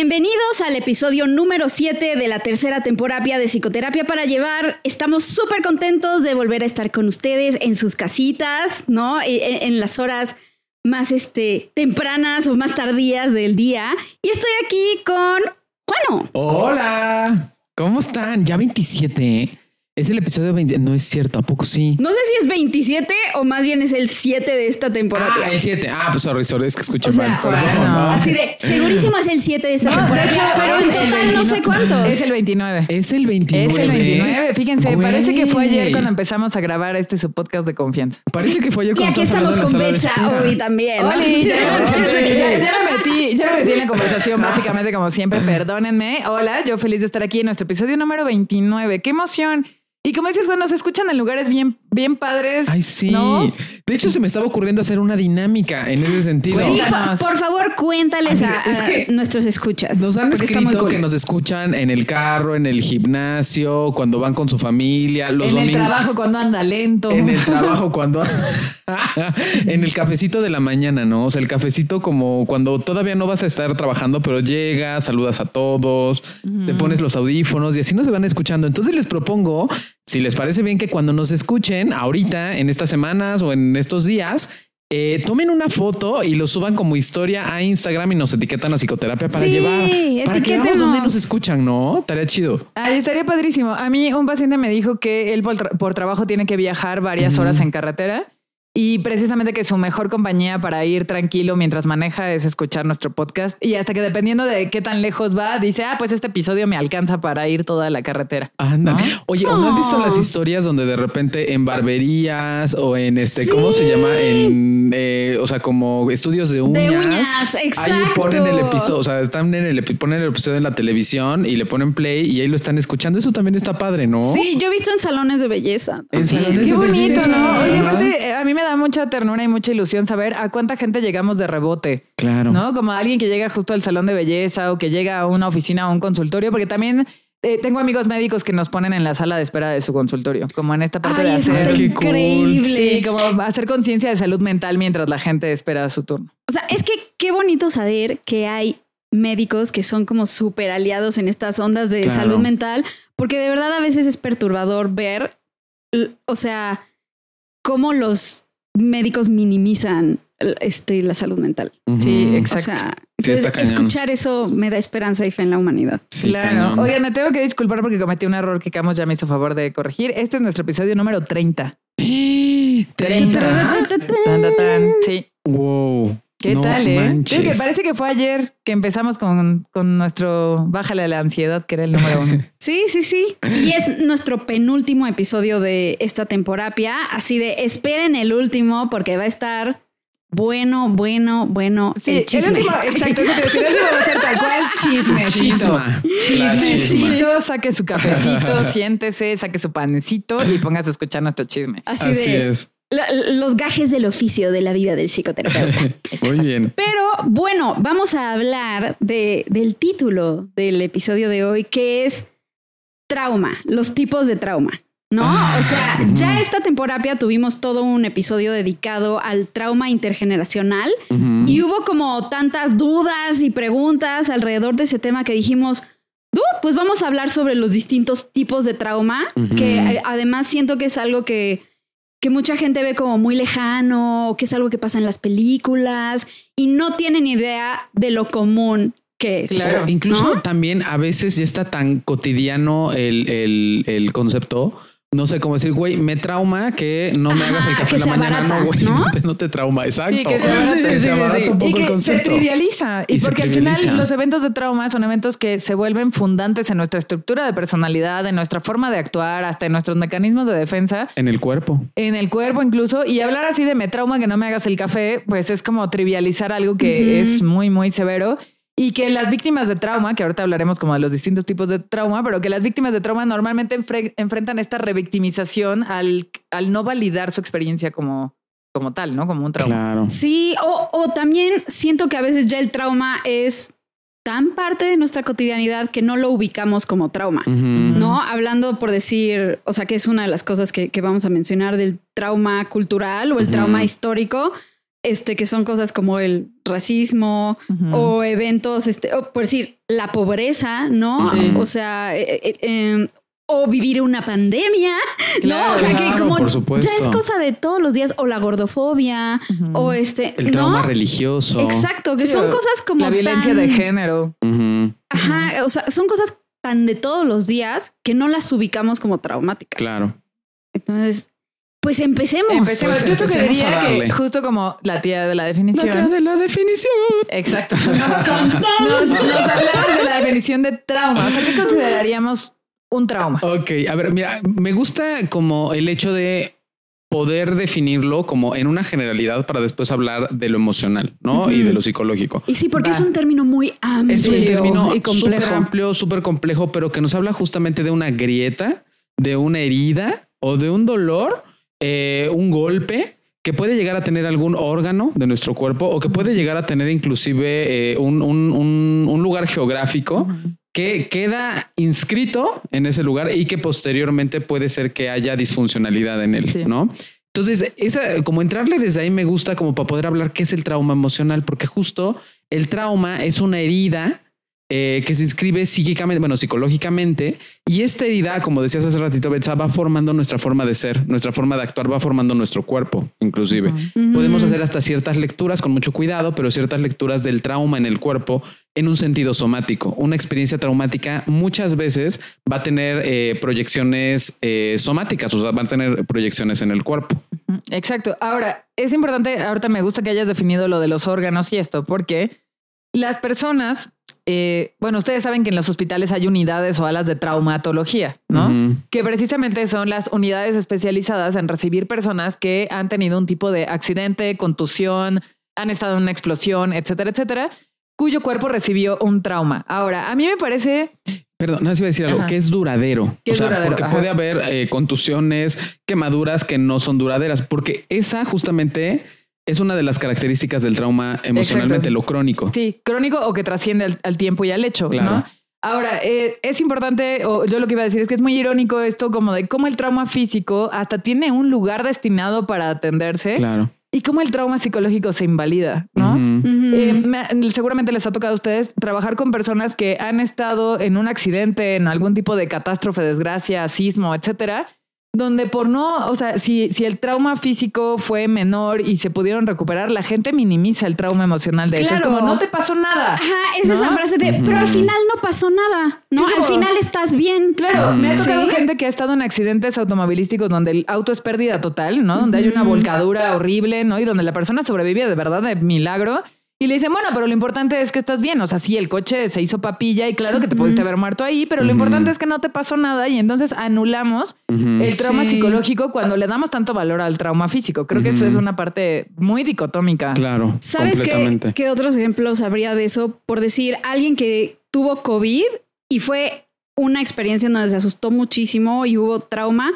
Bienvenidos al episodio número 7 de la tercera temporada de Psicoterapia para Llevar. Estamos súper contentos de volver a estar con ustedes en sus casitas, ¿no? En, en, las horas más este, tempranas o más tardías del día. Y estoy aquí con Juano. Hola, ¿cómo están? Ya 27, ¿eh? Es el episodio 20. No es cierto, ¿a poco sí? No sé si es 27 o más bien es el 7 de esta temporada. Ah, el 7. Ah, pues sorry, sorry, es que escuché O sea, mal. Perdón, bueno, no. Así de, segurísimo es el 7 de esta No, temporada. de hecho, pero en total no 29. sé cuántos. Es el 29. Es el 29. Es el 29. Fíjense, Güey. parece que fue ayer cuando empezamos a grabar este su podcast de confianza. Parece que fue ayer Y cuando aquí estábamos estamos con hablando en la sala de Betsa espera. hoy también. Oli, ya, ya- ya me metí, ya me metí en la conversación, básicamente, como siempre. Perdónenme. Hola, yo feliz de estar aquí en nuestro episodio número 29. ¡Qué emoción! Y como dices, bueno, se escuchan en lugares bien, bien padres. Ay, sí. ¿no? De hecho, se me estaba ocurriendo hacer una dinámica en ese sentido. Sí, por, por favor, cuéntales a, es a nuestros escuchas. Nos han escrito cool. que nos escuchan en el carro, en el gimnasio, cuando van con su familia, los en el domingos. trabajo cuando anda lento. En el trabajo, cuando. en el cafecito de la mañana, ¿no? O sea, el cafecito como cuando todavía no vas a estar trabajando, pero llegas, saludas a todos, te pones los audífonos y así no se van escuchando. Entonces les propongo, si les parece bien, que cuando nos escuchen ahorita, en estas semanas o en estos días, eh, tomen una foto y lo suban como historia a Instagram y nos etiquetan a psicoterapia para Sí, llevar. Para que veamos dónde nos escuchan, ¿no? Estaría chido. Ay, estaría padrísimo. A mí un paciente me dijo que él por, tra- por trabajo tiene que viajar varias horas en carretera y precisamente que su mejor compañía para ir tranquilo mientras maneja es escuchar nuestro podcast y hasta que dependiendo de qué tan lejos va, dice, ah, pues este episodio me alcanza para ir toda la carretera. Ándale. ¿No? Oye, ¿o ¿no has visto las historias donde de repente en barberías o en este, ¿cómo se Sí. llama? En, eh, o sea, como estudios de uñas. De uñas, Ahí exacto. ponen el episodio, o sea, están en el, ponen el episodio en la televisión y le ponen play y ahí lo están escuchando. Eso también está padre, ¿no? Sí, yo he visto en salones de belleza. En salones Qué de bonito, belleza. ¿no? Oye, aparte, eh, a mí me da mucha ternura y mucha ilusión saber a cuánta gente llegamos de rebote. Claro. ¿no? Como alguien que llega justo al salón de belleza o que llega a una oficina o un consultorio, porque también eh, tengo amigos médicos que nos ponen en la sala de espera de su consultorio, como en esta parte Ay, de eso hacer... cool. increíble. Sí, como hacer conciencia de salud mental mientras la gente espera su turno. O sea, es que qué bonito saber que hay médicos que son como súper aliados en estas ondas de Claro. salud mental, porque de verdad a veces es perturbador ver, o sea, cómo los médicos minimizan este, la salud mental. Sí, O exacto. sea, Sí, está entonces, cañón. escuchar eso me da esperanza y fe en la humanidad. Sí, claro. cañón. Oigan, me tengo que disculpar porque cometí un error que Camus ya me hizo favor de corregir. Este es nuestro episodio número 30. ¿Treinta? Tan, tan, tan. Sí. Wow. ¿Qué No tal, eh? que parece que fue ayer que empezamos con, con nuestro Bájale a la ansiedad, que era el número uno. Sí, sí, sí. Y es nuestro penúltimo episodio de esta temporada. Así de esperen el último porque va a estar bueno, bueno, bueno. Sí, el el chisme. último, exacto, eso te decía, el último va a ser tal cual chismecito. Chismecito, saque su cafecito, siéntese, saque su panecito y póngase a escuchar nuestro chisme. Así, Así de es. Los gajes del oficio de la vida del psicoterapeuta. Muy bien. Pero bueno, vamos a hablar de, del título del episodio de hoy, que es trauma, los tipos de trauma. ¿No? Ah, o sea, ya esta temporada tuvimos todo un episodio dedicado al trauma intergeneracional y hubo como tantas dudas y preguntas alrededor de ese tema que dijimos, "Du, pues vamos a hablar sobre los distintos tipos de trauma, que eh, además siento que es algo que, que mucha gente ve como muy lejano, o que es algo que pasa en las películas y no tienen idea de lo común que es. Claro. Incluso ¿no? también a veces ya está tan cotidiano el, el, el concepto. No sé cómo decir, güey, me trauma que no me Ajá, hagas el café en la mañana. no, güey, ¿no? no, te, no te trauma. Exacto. Sí, que se abarata. Que Sí, sí, abarata sí. un poco Y el se trivializa. Y, porque al final los eventos de trauma son eventos que se vuelven fundantes en nuestra estructura de personalidad, en nuestra forma de actuar, hasta en nuestros mecanismos de defensa. En el cuerpo. En el cuerpo incluso, y hablar así de me trauma que no me hagas el café, pues es como trivializar algo que es muy, muy severo. Y que las víctimas de trauma, que ahorita hablaremos como de los distintos tipos de trauma, pero que las víctimas de trauma normalmente enfre- enfrentan esta revictimización al, al no validar su experiencia como, como tal, ¿no? Como un trauma. Claro. Sí, o, o también siento que a veces ya el trauma es tan parte de nuestra cotidianidad que no lo ubicamos como trauma. ¿No? Hablando por decir, o sea, que es una de las cosas que, que vamos a mencionar del trauma cultural o el trauma histórico. Este, que son cosas como el racismo o eventos, este, o por decir, la pobreza, ¿no? Sí. O sea, eh, eh, eh, o vivir una pandemia, ¿no? O sea, que Claro, como ya es cosa de todos los días, o la gordofobia, o este, El trauma ¿no? religioso. Exacto, que Sí, son cosas como la violencia tan- de género. Ajá, o sea, son cosas tan de todos los días que no las ubicamos como traumáticas. Claro. Entonces, pues empecemos. Empecemos. Pues Yo empecemos que justo como la tía de la definición. Date de la definición. Exacto. nos, nos hablabas de la definición de trauma. O sea, ¿qué consideraríamos un trauma? Ok, a ver, mira, me gusta como el hecho de poder definirlo como en una generalidad para después hablar de lo emocional, ¿no? Y de lo psicológico. Y sí, porque Va. es un término muy amplio Es un término súper complejo. amplio, súper complejo, pero que nos habla justamente de una grieta, de una herida o de un dolor, eh, un golpe que puede llegar a tener algún órgano de nuestro cuerpo o que puede llegar a tener inclusive eh, un, un- un- un lugar geográfico que queda inscrito en ese lugar y que posteriormente puede ser que haya disfuncionalidad en él, Sí. ¿no? Entonces, esa, como entrarle desde ahí me gusta como para poder hablar qué es el trauma emocional, porque justo el trauma es una herida eh, que se inscribe psíquicamente, bueno, psicológicamente, y esta herida, como decías hace ratito, Betsa, va formando nuestra forma de ser, nuestra forma de actuar, va formando nuestro cuerpo, inclusive. Podemos hacer hasta ciertas lecturas con mucho cuidado, pero ciertas lecturas del trauma en el cuerpo en un sentido somático. Una experiencia traumática muchas veces va a tener eh, proyecciones eh, somáticas, o sea, va a tener proyecciones en el cuerpo. Exacto. Ahora, es importante, ahorita me gusta que hayas definido lo de los órganos y esto, porque las personas, eh, bueno, ustedes saben que en los hospitales hay unidades o alas de traumatología, ¿no? Que precisamente son las unidades especializadas en recibir personas que han tenido un tipo de accidente, contusión, han estado en una explosión, etcétera, etcétera, cuyo cuerpo recibió un trauma. Ahora, a mí me parece Perdón, no iba a decir algo Ajá. que es duradero. O es sea, duradero, porque ajá. puede haber eh, contusiones, quemaduras que no son duraderas, porque esa justamente es una de las características del trauma emocionalmente, Exacto. lo crónico. Sí, crónico o que trasciende al, al tiempo y al hecho, Claro. ¿no? Ahora, eh, es importante, o yo lo que iba a decir es que es muy irónico esto como de cómo el trauma físico hasta tiene un lugar destinado para atenderse Claro. y cómo el trauma psicológico se invalida, ¿no? Eh, me- seguramente les ha tocado a ustedes trabajar con personas que han estado en un accidente, en algún tipo de catástrofe, desgracia, sismo, etcétera, donde por no, o sea, si, si el trauma físico fue menor y se pudieron recuperar, la gente minimiza el trauma emocional de eso. Es Claro. como, no te pasó nada. Ajá, es ¿No? esa frase de, pero al final no pasó nada, ¿no? Sí, al como- final estás bien. Claro, me ha Sí. tocado gente que ha estado en accidentes automovilísticos donde el auto es pérdida total, ¿no? Donde hay una volcadura horrible, ¿no? Y donde la persona sobrevive de verdad de milagro. Y le dicen, bueno, pero lo importante es que estás bien. O sea, sí, el coche se hizo papilla y claro que te pudiste haber muerto ahí, pero lo importante es que no te pasó nada y entonces anulamos el trauma Sí. psicológico cuando le damos tanto valor al trauma físico. Creo que eso es una parte muy dicotómica. Claro. ¿Sabes qué, qué otros ejemplos habría de eso? Por decir, alguien que tuvo COVID y fue una experiencia en donde se asustó muchísimo y hubo trauma,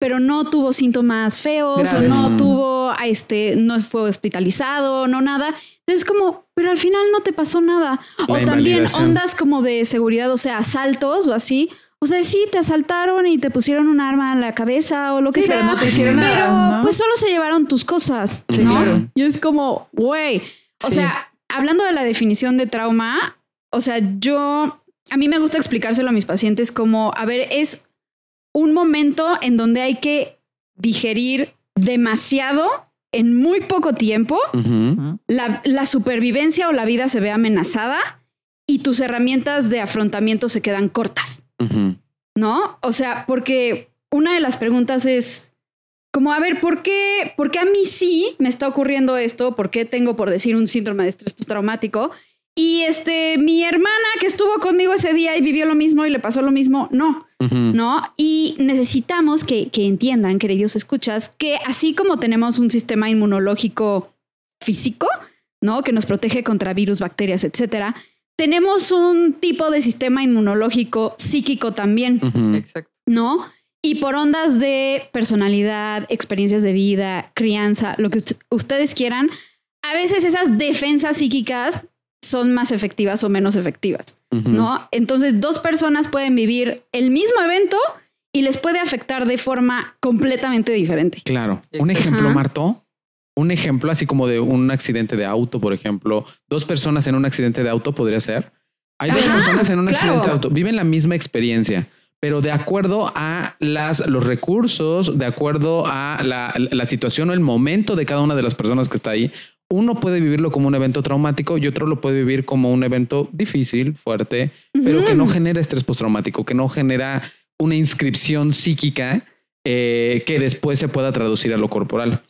pero no tuvo síntomas feos Graves. o no tuvo, este, no fue hospitalizado, no nada. Entonces como, pero al final no te pasó nada. La o también ondas como de seguridad, o sea, asaltos o así. O sea, sí, te asaltaron y te pusieron un arma en la cabeza o lo que Sí, sea. pero no te hicieron Pero nada, ¿no? pues solo se llevaron tus cosas, Sí, ¿no? claro. Y es como, güey, o Sí. sea, hablando de la definición de trauma, o sea, yo, a mí me gusta explicárselo a mis pacientes como, a ver, es un momento en donde hay que digerir demasiado en muy poco tiempo, la, la supervivencia o la vida se ve amenazada y tus herramientas de afrontamiento se quedan cortas. ¿no? O sea, porque una de las preguntas es como, a ver, ¿por qué, ¿por qué a mí sí me está ocurriendo esto? ¿Por qué tengo, por decir, un síndrome de estrés postraumático? Y este, mi hermana que estuvo conmigo ese día y vivió lo mismo y le pasó lo mismo, no, ¿no? Y necesitamos que, que entiendan, queridos escuchas, que así como tenemos un sistema inmunológico físico, ¿no? Que nos protege contra virus, bacterias, etcétera, tenemos un tipo de sistema inmunológico psíquico también. Exacto. ¿no? Y por ondas de personalidad, experiencias de vida, crianza, lo que ust- ustedes quieran, a veces esas defensas psíquicas son más efectivas o menos efectivas, ¿no? Entonces, dos personas pueden vivir el mismo evento y les puede afectar de forma completamente diferente. Claro. Un ejemplo, Ajá. Marto. un ejemplo así como de un accidente de auto, por ejemplo, dos personas en un accidente de auto podría ser. Hay dos personas en un claro. accidente de auto, viven la misma experiencia, pero de acuerdo a las, los recursos, de acuerdo a la, la situación o el momento de cada una de las personas que está ahí, uno puede vivirlo como un evento traumático y otro lo puede vivir como un evento difícil, fuerte, pero que no genera estrés postraumático, que no genera una inscripción psíquica eh, que después se pueda traducir a lo corporal.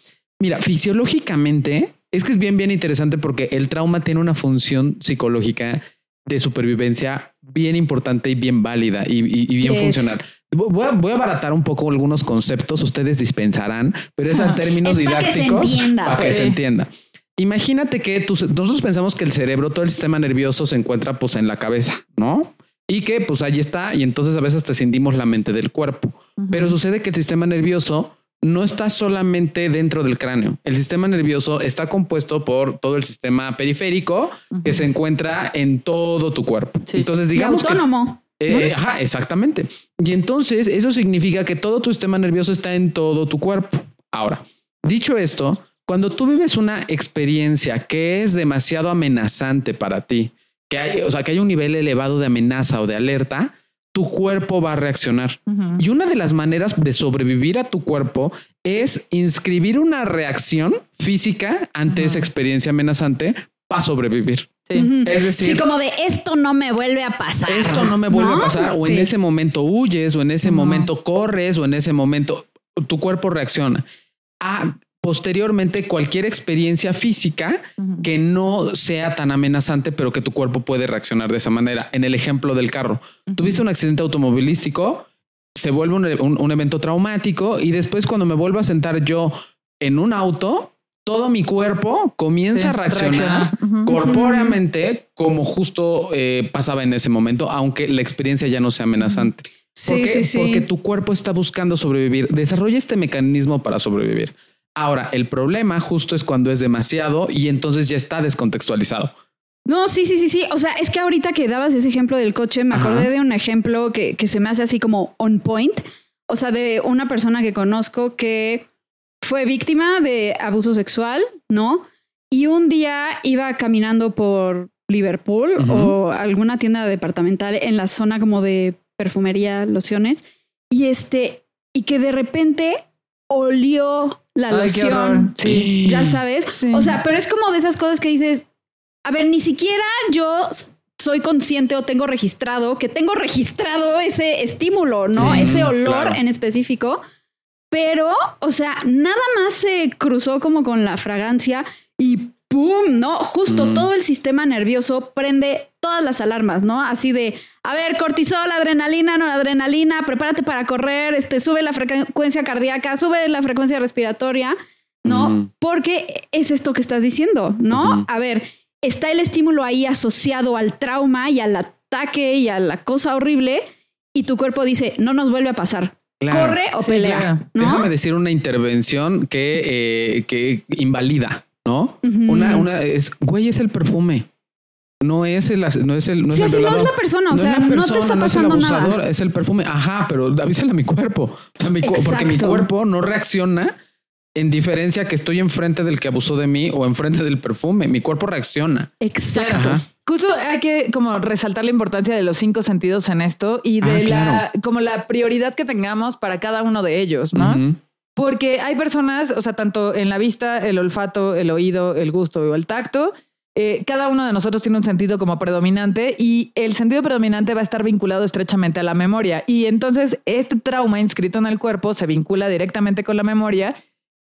Mira, fisiológicamente es que es bien, bien interesante porque el trauma tiene una función psicológica de supervivencia bien importante y bien válida y, y- y bien funcional. Voy a, voy a abaratar un poco algunos conceptos, ustedes dispensarán, pero es en términos Es para que se didácticos entienda, para que pues. se entienda. Imagínate que tus- nosotros pensamos que el cerebro, todo el sistema nervioso se encuentra pues en la cabeza, ¿no? Y que pues ahí está y entonces a veces te sentimos la mente del cuerpo. Pero sucede que el sistema nervioso no está solamente dentro del cráneo. El sistema nervioso está compuesto por todo el sistema periférico que se encuentra en todo tu cuerpo. Sí. Entonces, Y digamos que autónomo. eh, ajá, exactamente. Y entonces eso significa que todo tu sistema nervioso está en todo tu cuerpo. Ahora, dicho esto, cuando tú vives una experiencia que es demasiado amenazante para ti, que hay, o sea, que hay un nivel elevado de amenaza o de alerta, tu cuerpo va a reaccionar. Y una de las maneras de sobrevivir a tu cuerpo es inscribir una reacción física ante esa experiencia amenazante para sobrevivir. Sí. Es decir, sí, como de esto no me vuelve a pasar. esto no me vuelve ¿No? a pasar o en ese momento huyes o en ese momento corres o en ese momento tu cuerpo reacciona. A posteriormente cualquier experiencia física que no sea tan amenazante, pero que tu cuerpo puede reaccionar de esa manera. En el ejemplo del carro, tuviste un accidente automovilístico, se vuelve un, un- un evento traumático y después cuando me vuelvo a sentar yo en un auto, todo mi cuerpo comienza Sí, a reaccionar corpóreamente como justo eh, pasaba en ese momento, aunque la experiencia ya no sea amenazante. ¿Por Sí, qué? sí, sí. Porque tu cuerpo está buscando sobrevivir. Desarrolla este mecanismo para sobrevivir. Ahora, el problema justo es cuando es demasiado y entonces ya está descontextualizado. No, sí, sí, sí, sí. O sea, es que ahorita que dabas ese ejemplo del coche, me Ajá. acordé de un ejemplo que, que se me hace así como on point. O sea, de una persona que conozco que fue víctima de abuso sexual, ¿no? Y un día iba caminando por Liverpool o alguna tienda departamental en la zona como de perfumería, lociones, y este, y que de repente olió la Ay, loción. Sí. Ya sabes. Sí. O sea, pero es como de esas cosas que dices, a ver, ni siquiera yo soy consciente o tengo registrado que tengo registrado ese estímulo, ¿no? Sí, ese olor claro. en específico. Pero, o sea, nada más se cruzó como con la fragancia y ¡pum! ¿No? Justo Mm. todo el sistema nervioso prende todas las alarmas, ¿no? Así de, a ver, cortisol, adrenalina, no adrenalina, prepárate para correr, este, sube la frecuencia cardíaca, sube la frecuencia respiratoria, ¿no? Porque es esto que estás diciendo, ¿no? A ver, está el estímulo ahí asociado al trauma y al ataque y a la cosa horrible y tu cuerpo dice, no nos vuelve a pasar. Claro. Corre o Sí, pelea. claro. ¿no? Déjame decir una intervención que, eh, que invalida, ¿no? Una, una es, güey, es el perfume. No es el, no es el, no sí, es el así no es violador. la persona, o No es sea, la no te está no es el pasando abusador, nada. Es el perfume. Ajá, pero avísale a mi cuerpo. O sea, mi cu- porque mi cuerpo no reacciona en diferencia que estoy enfrente del que abusó de mí o enfrente del perfume. Mi cuerpo reacciona. Exacto. Ajá. Justo hay que como resaltar la importancia de los cinco sentidos en esto y de Ah, la claro. como la prioridad que tengamos para cada uno de ellos, ¿no? Porque hay personas, o sea, tanto en la vista, el olfato, el oído, el gusto o el tacto, eh, cada uno de nosotros tiene un sentido como predominante y el sentido predominante va a estar vinculado estrechamente a la memoria. Y entonces este trauma inscrito en el cuerpo se vincula directamente con la memoria,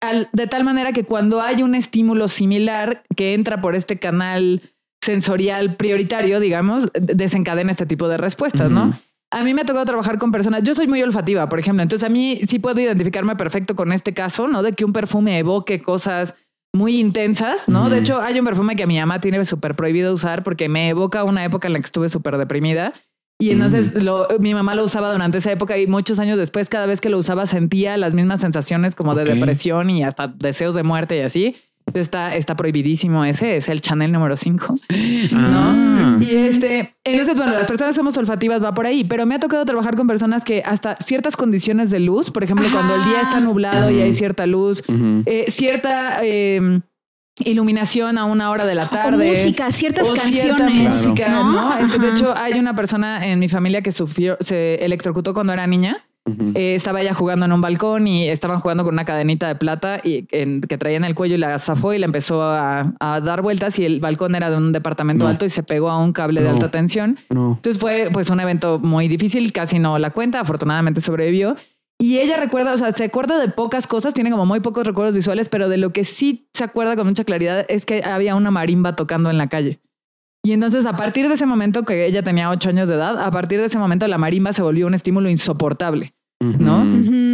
al- de tal manera que cuando hay un estímulo similar que entra por este canal sensorial prioritario, digamos, desencadena este tipo de respuestas. ¿no? A mí me ha tocado trabajar con personas, yo soy muy olfativa, por ejemplo, entonces a mí sí puedo identificarme perfecto con este caso, ¿no? De que un perfume evoque cosas muy intensas, ¿no? De hecho, hay un perfume que mi mamá tiene súper prohibido usar porque me evoca una época en la que estuve súper deprimida. Y entonces lo- mi mamá lo usaba durante esa época y muchos años después, cada vez que lo usaba, sentía las mismas sensaciones como de depresión y hasta deseos de muerte y así. Está, está prohibidísimo ese, es el Chanel número 5. Ah. Y este, entonces, bueno, las personas somos olfativas, va por ahí, pero me ha tocado trabajar con personas que hasta ciertas condiciones de luz, por ejemplo, Ajá. cuando el día está nublado y hay cierta luz, eh, cierta eh, iluminación a una hora de la O tarde. música, ciertas o cierta canciones. música, ¿no? ¿no? Este, de hecho, hay una persona en mi familia que sufrió, se electrocutó cuando era niña. Eh, estaba ella jugando en un balcón y estaban jugando con una cadenita de plata y en- que traía en el cuello y la zafó y la empezó a, a dar vueltas y el balcón era de un departamento No. alto y se pegó a un cable de alta tensión. No. Entonces fue pues un evento muy difícil, casi no la cuenta, afortunadamente sobrevivió. Y ella recuerda, o sea, se acuerda de pocas cosas, tiene como muy pocos recuerdos visuales, pero de lo que sí se acuerda con mucha claridad es que había una marimba tocando en la calle. Y entonces a partir de ese momento, que ella tenía ocho años de edad, a partir de ese momento la marimba se volvió un estímulo insoportable. ¿no?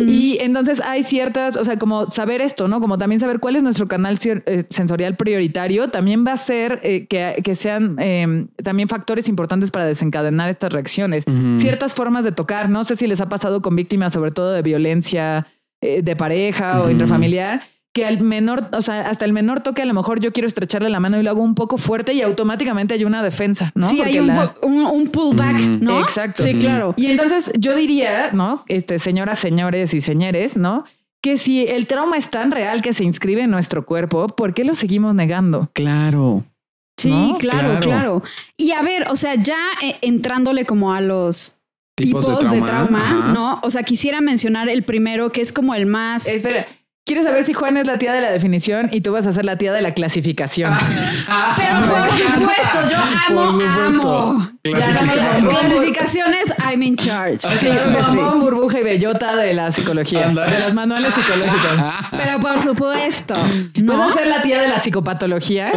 Y entonces hay ciertas, o sea, como saber esto, ¿no? Como también saber cuál es nuestro canal eh, sensorial prioritario, también va a ser eh, que, que sean eh, también factores importantes para desencadenar estas reacciones. Ciertas formas de tocar, no sé si les ha pasado con víctimas, sobre todo de violencia eh, de pareja o intrafamiliar, que al menor, o sea, hasta el menor toque, a lo mejor yo quiero estrecharle la mano y lo hago un poco fuerte y automáticamente hay una defensa, ¿no? sí, Porque hay un, la- un, un pullback, Ujú. ¿no? Exacto. Sí, claro. y entonces yo diría, ¿no? Este, señoras, señores y señores, ¿no? Que si el trauma es tan real que se inscribe en nuestro cuerpo, ¿por qué lo seguimos negando? Claro. Sí, ¿no? claro, Claro. claro, Y a ver, o sea, ya eh, entrándole como a los Tipos, tipos, de trauma, Ajá. ¿no? O sea, quisiera mencionar el primero, que es como el más... Espera, ¿quieres saber si Juan es la tía de la definición y tú vas a ser la tía de la clasificación? Pero por supuesto, yo amo, Por supuesto. amo. Clasificaciones, I'm in charge. Sí, bombón, burbuja y bellota de la psicología, de los manuales psicológicos. Pero por supuesto, ¿Puedo ¿no? ser la tía de la psicopatología?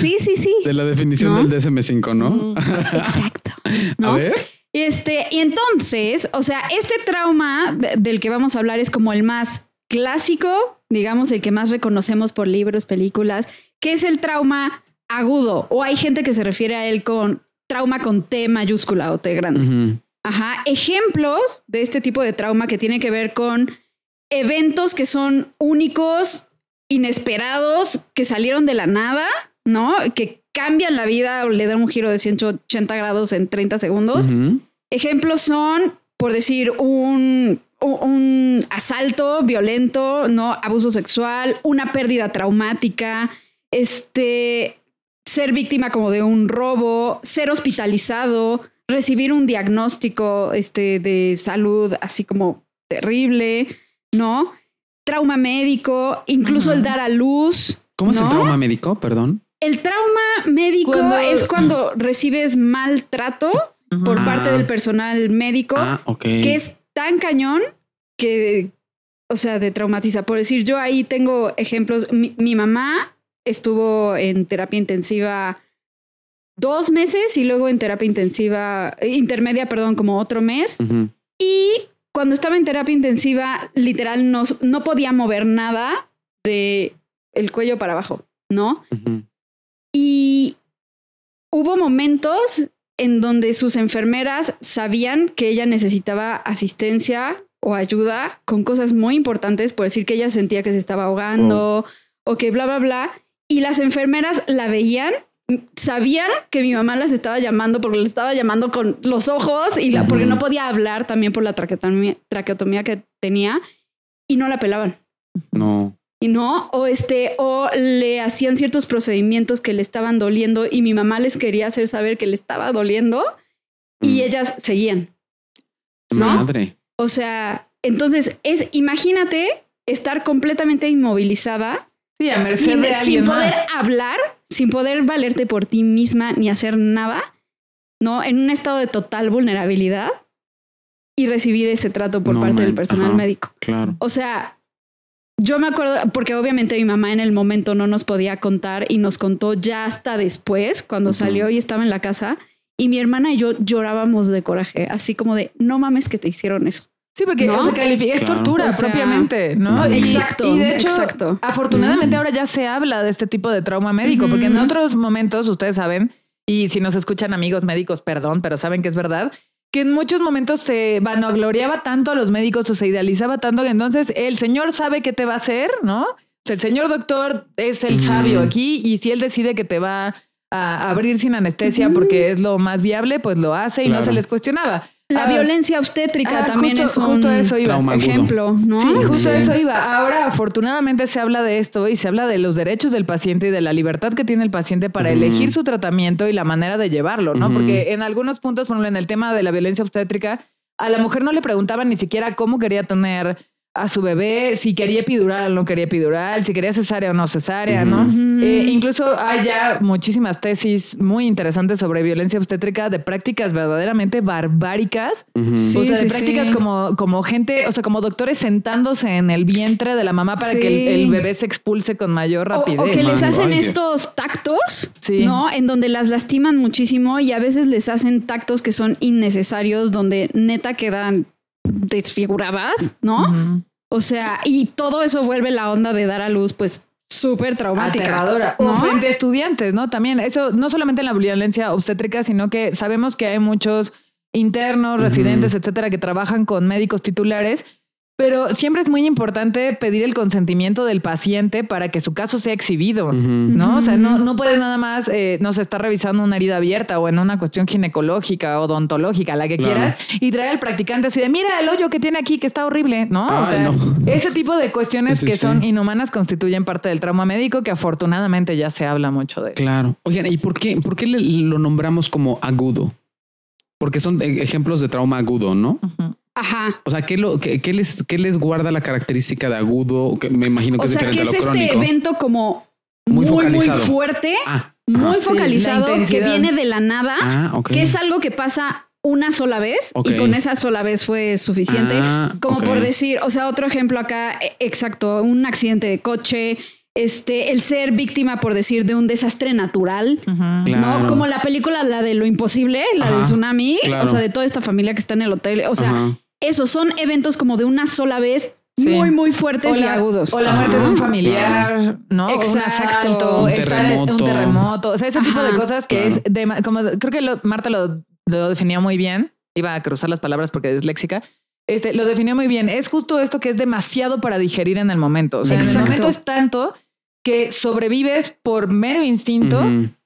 Sí, sí, sí. De la definición ¿No? del DSM5, ¿no? Exacto. ¿no? A ver. Este, y entonces, o sea, este trauma de- del que vamos a hablar es como el más clásico, digamos, el que más reconocemos por libros, películas, que es el trauma agudo. O hay gente que se refiere a él con trauma con T mayúscula o T grande. Ajá. Ejemplos de este tipo de trauma que tiene que ver con eventos que son únicos, inesperados, que salieron de la nada, ¿no? Que cambian la vida o le dan un giro de 180 grados en 30 segundos. Ujú. Ejemplos son, por decir, un, un- asalto violento, ¿no? Abuso sexual, una pérdida traumática, este, ser víctima como de un robo, ser hospitalizado, recibir un diagnóstico este, de salud así como terrible, ¿no? Trauma médico, incluso el dar a luz. ¿Cómo es el trauma médico? Perdón. El trauma médico Cuando- es cuando recibes maltrato por Ah. parte del personal médico, Ah, que es tan cañón que, o sea, te traumatiza. Por decir, yo ahí tengo ejemplos. Mi, mi mamá estuvo en terapia intensiva dos meses y luego en terapia intensiva, eh, intermedia, perdón, como otro mes. Y cuando estaba en terapia intensiva, literal, no, no podía mover nada de el cuello para abajo, ¿no? Y hubo momentos en donde sus enfermeras sabían que ella necesitaba asistencia o ayuda con cosas muy importantes, por decir que ella sentía que se estaba ahogando o que bla, bla, bla. Y las enfermeras la veían, sabían que mi mamá las estaba llamando porque le estaba llamando con los ojos y la, porque no podía hablar también por la traqueotomía, traqueotomía que tenía y no la pelaban. No. Y no, o este, o le hacían ciertos procedimientos que le estaban doliendo y mi mamá les quería hacer saber que le estaba doliendo y Mm. ellas seguían. ¿No? Madre. O sea, entonces es, imagínate estar completamente inmovilizada, Sí, a merced sin, de sin alguien poder más. hablar, sin poder valerte por ti misma ni hacer nada, ¿no? En un estado de total vulnerabilidad y recibir ese trato por No parte del personal ajá. médico. Claro. O sea, yo me acuerdo, porque obviamente mi mamá en el momento no nos podía contar y nos contó ya hasta después, cuando salió y estaba en la casa. Y mi hermana y yo llorábamos de coraje, así como de, no mames que te hicieron eso. Sí, porque ¿No? o sea, califica, es Claro. tortura O sea, propiamente, ¿no? Y- Exacto, Y de hecho, exacto. afortunadamente ahora ya se habla de este tipo de trauma médico, porque en otros momentos, ustedes saben, y si nos escuchan amigos médicos, perdón, pero saben que es verdad, que en muchos momentos se vanagloriaba tanto a los médicos o se idealizaba tanto que entonces el señor sabe qué te va a hacer, ¿no? O el señor doctor es el sabio aquí y si él decide que te va a abrir sin anestesia porque es lo más viable, pues lo hace y no se les cuestionaba. La Ah, violencia obstétrica ah, también justo- es un justo eso iba. Ejemplo, ¿no? Sí, justo Sí. eso iba. Ahora, afortunadamente, se habla de esto y se habla de los derechos del paciente y de la libertad que tiene el paciente para elegir su tratamiento y la manera de llevarlo, ¿no? Porque en algunos puntos, por ejemplo, en el tema de la violencia obstétrica, a la mujer no le preguntaban ni siquiera cómo quería tener a su bebé, si quería epidural o no quería epidural, si quería cesárea o no cesárea, ¿no? Eh, incluso hay ya muchísimas tesis muy interesantes sobre violencia obstétrica de prácticas verdaderamente barbáricas. Sí. o sea, de sí, prácticas sí. como, como gente, o sea, como doctores sentándose en el vientre de la mamá para Sí. que el, el bebé se expulse con mayor rapidez. o que les hacen estos tactos, Sí. ¿no? En donde las lastiman muchísimo y a veces les hacen tactos que son innecesarios, donde neta quedan desfiguradas, ¿no? O sea, y todo eso vuelve la onda de dar a luz, pues, súper traumática. Aterradora. ¿no? O frente a estudiantes, ¿no? También eso, no solamente en la violencia obstétrica, sino que sabemos que hay muchos internos, residentes, etcétera, que trabajan con médicos titulares. Pero siempre es muy importante pedir el consentimiento del paciente para que su caso sea exhibido. ¿no? O sea, no, no puedes nada más, eh, no se está revisando una herida abierta o en una cuestión ginecológica, odontológica, la que Claro. quieras, y traer al practicante así de, mira el hoyo que tiene aquí, que está horrible, ¿no? o sea, no. ese tipo de cuestiones Sí, que sí. son inhumanas constituyen parte del trauma médico que afortunadamente ya se habla mucho de. Claro. Oigan, ¿y por qué, por qué le- lo nombramos como agudo? Porque son e- ejemplos de trauma agudo, ¿no? Ajá. O sea, ¿qué, lo, qué, qué les, qué les guarda la característica de agudo? Que me imagino que O es sea, diferente que es a lo este crónico. evento como Muy muy, fuerte, Ah, muy focalizado, la que viene de la nada, Ah, que es algo que pasa una sola vez y con esa sola vez fue suficiente. Ah, Como por decir, o sea, otro ejemplo acá, e- exacto, un accidente de coche, este, el ser víctima, por decir, de un desastre natural. Claro. ¿No? Como la película, la de lo imposible, la de Tsunami, claro. o sea, de toda esta familia que está en el hotel. O sea, Ajá. Esos son eventos como de una sola vez, Sí. muy, muy O fuertes y la, agudos. o la muerte Ajá. de un familiar, ¿no? O Un Exacto. asalto, Un estar en- terremoto. un terremoto. O sea, ese tipo de cosas que Claro. es de, como creo que lo- Marta lo, lo definió muy bien. Iba a cruzar las palabras porque es léxica. Este, lo definió muy bien. Es justo esto que es demasiado para digerir en el momento. O sea, en el Exacto. momento es tanto que sobrevives por mero instinto.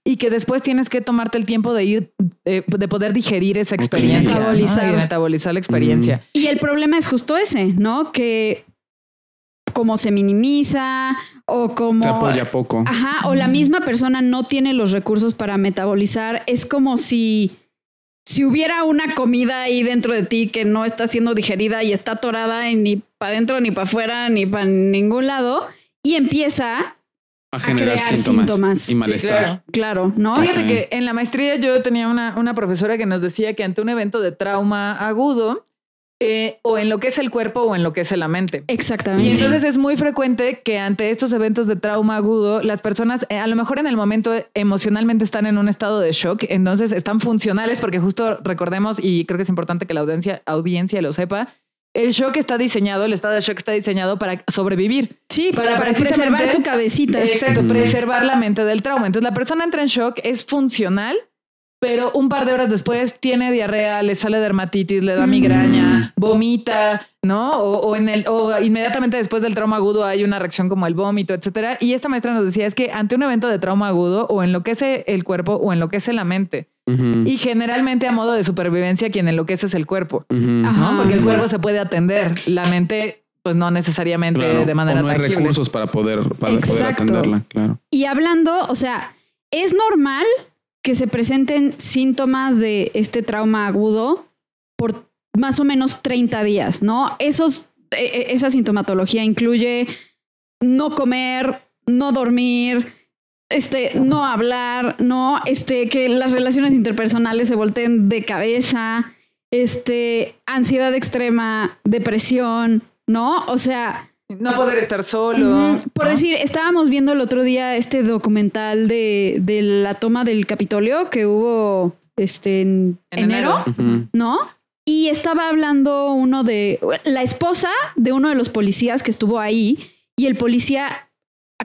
Y que después tienes que tomarte el tiempo de ir, eh, de poder digerir esa experiencia. ¿no? Metabolizar. Y de metabolizar la experiencia. Y el problema es justo ese, ¿no? Que como se minimiza o como... Se apoya poco. Ajá, o la misma persona no tiene los recursos para metabolizar. Es como si, si hubiera una comida ahí dentro de ti que no está siendo digerida y está atorada y ni para adentro, ni para afuera, ni para ningún lado, y empieza, a generar crear síntomas, síntomas. y Sí, malestar. claro. claro, ¿no? Fíjate que en la maestría yo tenía una, una profesora que nos decía que ante un evento de trauma agudo, eh, o en lo que es el cuerpo o en lo que es la mente. Y Exactamente. entonces es muy frecuente que ante estos eventos de trauma agudo, las personas eh, a lo mejor en el momento emocionalmente están en un estado de shock, entonces están funcionales porque justo recordemos, y creo que es importante que la audiencia, audiencia lo sepa, el shock está diseñado, el estado de shock está diseñado para sobrevivir. sí, para preservar tu cabecita. Exacto, Mm. preservar la mente del trauma. Entonces la persona entra en shock, es funcional, pero un par de horas después tiene diarrea, le sale dermatitis, le da Mm. migraña, vomita, ¿no? O, o en el, o inmediatamente después del trauma agudo hay una reacción como el vómito, etcétera. Y esta maestra nos decía es que ante un evento de trauma agudo o enloquece el cuerpo o enloquece la mente. Y generalmente a modo de supervivencia quien enloquece es el cuerpo. Porque el cuerpo se puede atender, la mente pues no necesariamente Claro. de manera o no hay tangible. recursos para poder, para poder atenderla, claro. Y hablando, o sea, es normal que se presenten síntomas de este trauma agudo por más o menos 30 días, ¿no? Esos, e- e- esa sintomatología incluye no comer, no dormir, este, no hablar, no, este, que las relaciones interpersonales se volteen de cabeza, este, ansiedad extrema, depresión, ¿no? O sea, No poder estar solo. Por ¿no? decir, estábamos viendo el otro día este documental de, de la toma del Capitolio que hubo este, en, En enero. ¿no? Y estaba hablando uno de la esposa de uno de los policías que estuvo ahí y el policía,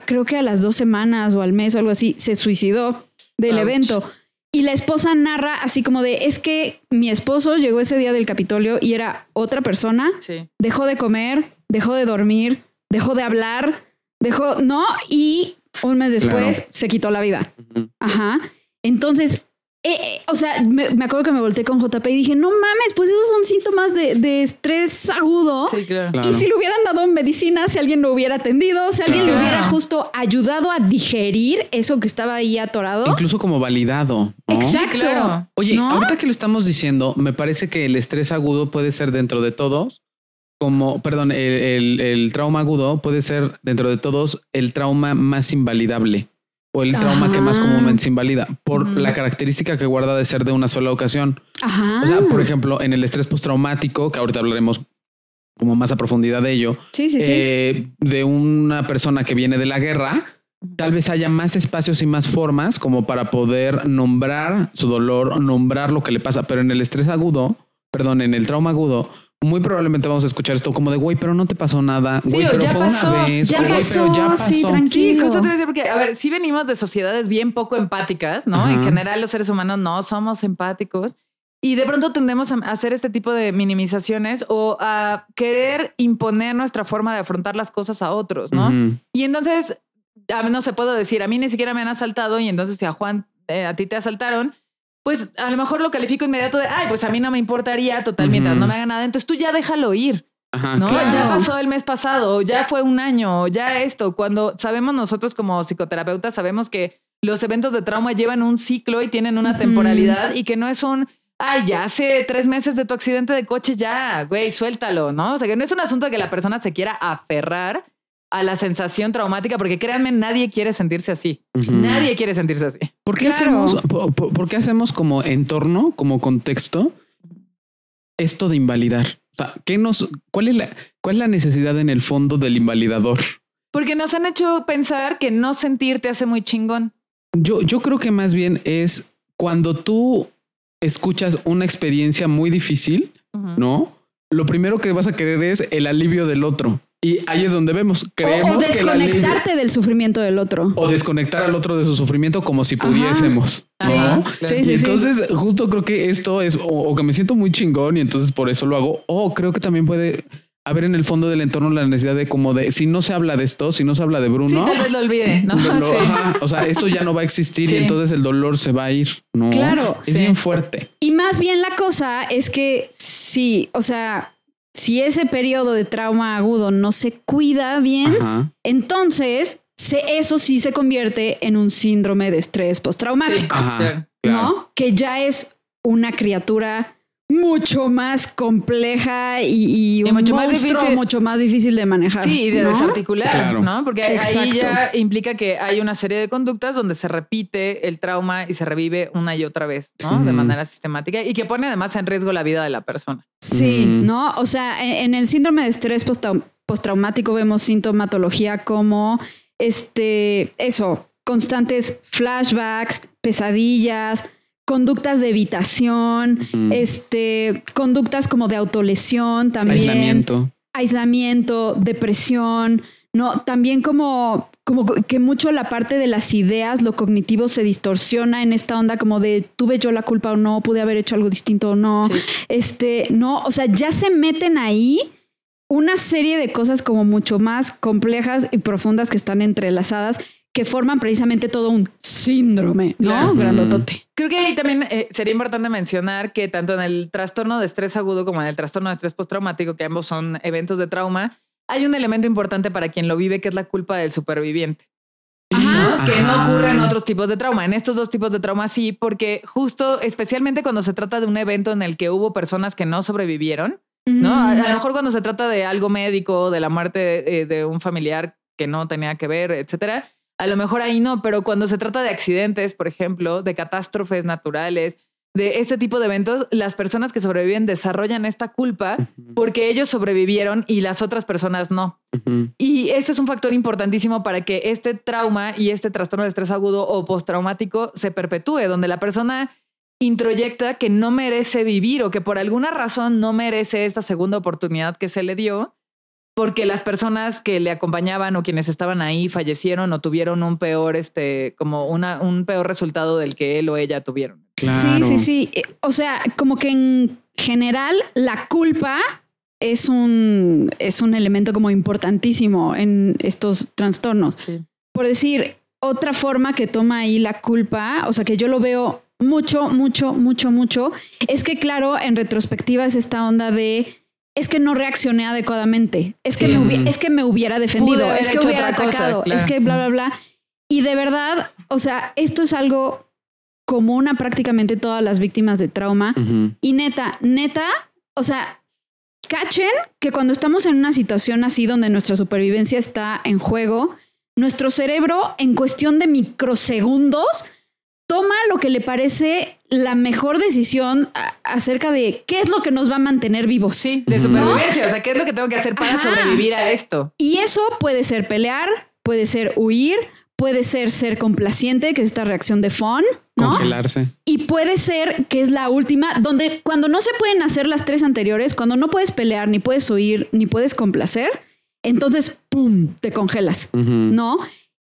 creo que a las dos semanas o al mes o algo así, se suicidó del Ouch. evento. Y la esposa narra así como de, es que mi esposo llegó ese día del Capitolio y era otra persona Sí. dejó de comer, dejó de dormir, dejó de hablar, Dejó, no, y un mes después Claro. se quitó la vida. Ajá. Entonces, eh, eh, o sea, me, me acuerdo que me volteé con JP y dije, no mames, pues esos son síntomas de, de estrés agudo. Sí, claro. Claro. Y si le hubieran dado medicina, si alguien lo hubiera atendido, si alguien le hubiera justo ayudado a digerir eso que estaba ahí atorado. Incluso como validado. ¿no? Exacto. claro. Oye, ¿No? ahorita que lo estamos diciendo, me parece que el estrés agudo puede ser dentro de todos, como, perdón, el, el- el trauma agudo puede ser dentro de todos el trauma más invalidable o el trauma que más comúnmente se invalida por la característica que guarda de ser de una sola ocasión. Ajá. O sea, por ejemplo, en el estrés postraumático, que ahorita hablaremos como más a profundidad de ello, sí, sí, sí. eh, de una persona que viene de la guerra, tal vez haya más espacios y más formas como para poder nombrar su dolor, nombrar lo que le pasa, pero en el estrés agudo, perdón, en el trauma agudo, muy probablemente vamos a escuchar esto como de, güey, pero no te pasó nada, Sí, güey, o pero ya fue pasó, una vez, ya o, güey, pero ya pasó, sí, pasó. tranquilo. Sí, justo te voy a decir, porque, a ver, sí venimos de sociedades bien poco empáticas, ¿no? Ajá. En general, los seres humanos no somos empáticos. Y de pronto tendemos a hacer este tipo de minimizaciones o a querer imponer nuestra forma de afrontar las cosas a otros, ¿no? Y entonces, a mí no se puedo decir, a mí ni siquiera me han asaltado y entonces si a Juan, eh, a ti te asaltaron, pues a lo mejor lo califico inmediato de, ay, pues a mí no me importaría total mientras no me haga nada. Entonces tú ya déjalo ir. Ajá, No, claro. ya pasó el mes pasado, ya fue un año, ya esto. Cuando sabemos nosotros como psicoterapeutas, sabemos que los eventos de trauma llevan un ciclo y tienen una temporalidad y que no es un, ay, ya hace tres meses de tu accidente de coche, ya, güey, suéltalo, ¿no? O sea, que no es un asunto de que la persona se quiera aferrar a la sensación traumática, porque créanme, nadie quiere sentirse así. Nadie quiere sentirse así. ¿Por qué, Claro. hacemos, por, por- por qué hacemos como entorno, como contexto, esto de invalidar? O sea, ¿qué nos, cuál, es la, ¿cuál es la necesidad en el fondo del invalidador? Porque nos han hecho pensar que no sentir te hace muy chingón. Yo, yo creo que más bien es cuando tú escuchas una experiencia muy difícil, ¿no? Lo primero que vas a querer es el alivio del otro. Y ahí es donde vemos, O- o, creemos que el alivio... desconectarte del sufrimiento del otro. O desconectar al otro de su sufrimiento como si pudiésemos. Sí, ¿no? Sí, sí, y sí. entonces justo creo que esto es o, o que me siento muy chingón y entonces por eso lo hago. O creo que también puede haber en el fondo del entorno la necesidad de como de si no se habla de esto, si no se habla de Sí, Bruno, tal vez lo olvide, ¿no? Sí. ajá, o sea, esto ya no va a existir Sí. y entonces el dolor se va a ir. No, Claro, es sí. bien fuerte. Y más bien la cosa es que sí, o sea, si ese periodo de trauma agudo no se cuida bien, Ajá. entonces se- eso sí se convierte en un síndrome de estrés Sí, postraumático, claro. Claro. ¿no? Que ya es una criatura mucho más compleja y, y un mucho más difícil. mucho más difícil de manejar. Sí, y de ¿no? desarticular, Claro. ¿no? Porque ahí Exacto. ya implica que hay una serie de conductas donde se repite el trauma y se revive una y otra vez, ¿no? De manera sistemática y que pone además en riesgo la vida de la persona. Sí. ¿no? O sea, en, en el síndrome de estrés postrau- postraumático vemos sintomatología como este, eso, constantes flashbacks, pesadillas, conductas de evitación, este, conductas como de autolesión también, Aislamiento. aislamiento, depresión, ¿no? También como, como que mucho la parte de las ideas, lo cognitivo se distorsiona en esta onda como de tuve yo la culpa o no, pude haber hecho algo distinto o no. Sí. Este, no, o sea, ya se meten ahí una serie de cosas como mucho más complejas y profundas que están entrelazadas que forman precisamente todo un síndrome, ¿no? Claro. Grandotote. Creo que ahí también eh, sería importante mencionar que tanto en el trastorno de estrés agudo como en el trastorno de estrés postraumático, que ambos son eventos de trauma, hay un elemento importante para quien lo vive que es la culpa del superviviente. Ajá. que no ocurre en otros tipos de trauma. En estos dos tipos de trauma sí, porque justo, especialmente cuando se trata de un evento en el que hubo personas que no sobrevivieron, ¿no? A, a lo mejor cuando se trata de algo médico, de la muerte eh, de un familiar que no tenía que ver, etcétera, a lo mejor ahí no, pero cuando se trata de accidentes, por ejemplo, de catástrofes naturales, de este tipo de eventos, las personas que sobreviven desarrollan esta culpa porque ellos sobrevivieron y las otras personas no. Y eso es un factor importantísimo para que este trauma y este trastorno de estrés agudo o postraumático se perpetúe, donde la persona introyecta que no merece vivir o que por alguna razón no merece esta segunda oportunidad que se le dio, porque las personas que le acompañaban o quienes estaban ahí fallecieron o tuvieron un peor, este, como una, un peor resultado del que él o ella tuvieron. Sí, Claro. sí, sí. Eh, O sea, como que en general la culpa es un, es un elemento como importantísimo en estos trastornos. Sí. Por decir, otra forma que toma ahí la culpa, o sea, que yo lo veo mucho, mucho, mucho, mucho, es que claro, en retrospectiva es esta onda de es que no reaccioné adecuadamente, es que, Sí. me, hubi- es que me hubiera defendido, es que hubiera cosa, atacado, claro. es que bla, bla, bla. Y de verdad, o sea, esto es algo común a prácticamente todas las víctimas de trauma. Y neta, neta, o sea, cachen que cuando estamos en una situación así donde nuestra supervivencia está en juego, nuestro cerebro en cuestión de microsegundos toma lo que le parece la mejor decisión acerca de qué es lo que nos va a mantener vivos. Sí, de supervivencia. O sea, ¿qué es lo que tengo que hacer para Ajá. sobrevivir a esto? Y eso puede ser pelear, puede ser huir, puede ser ser complaciente, que es esta reacción de fun, ¿no? Congelarse. Y puede ser que es la última, donde cuando no se pueden hacer las tres anteriores, cuando no puedes pelear, ni puedes huir, ni puedes complacer, entonces, ¡pum!, te congelas. ¿no?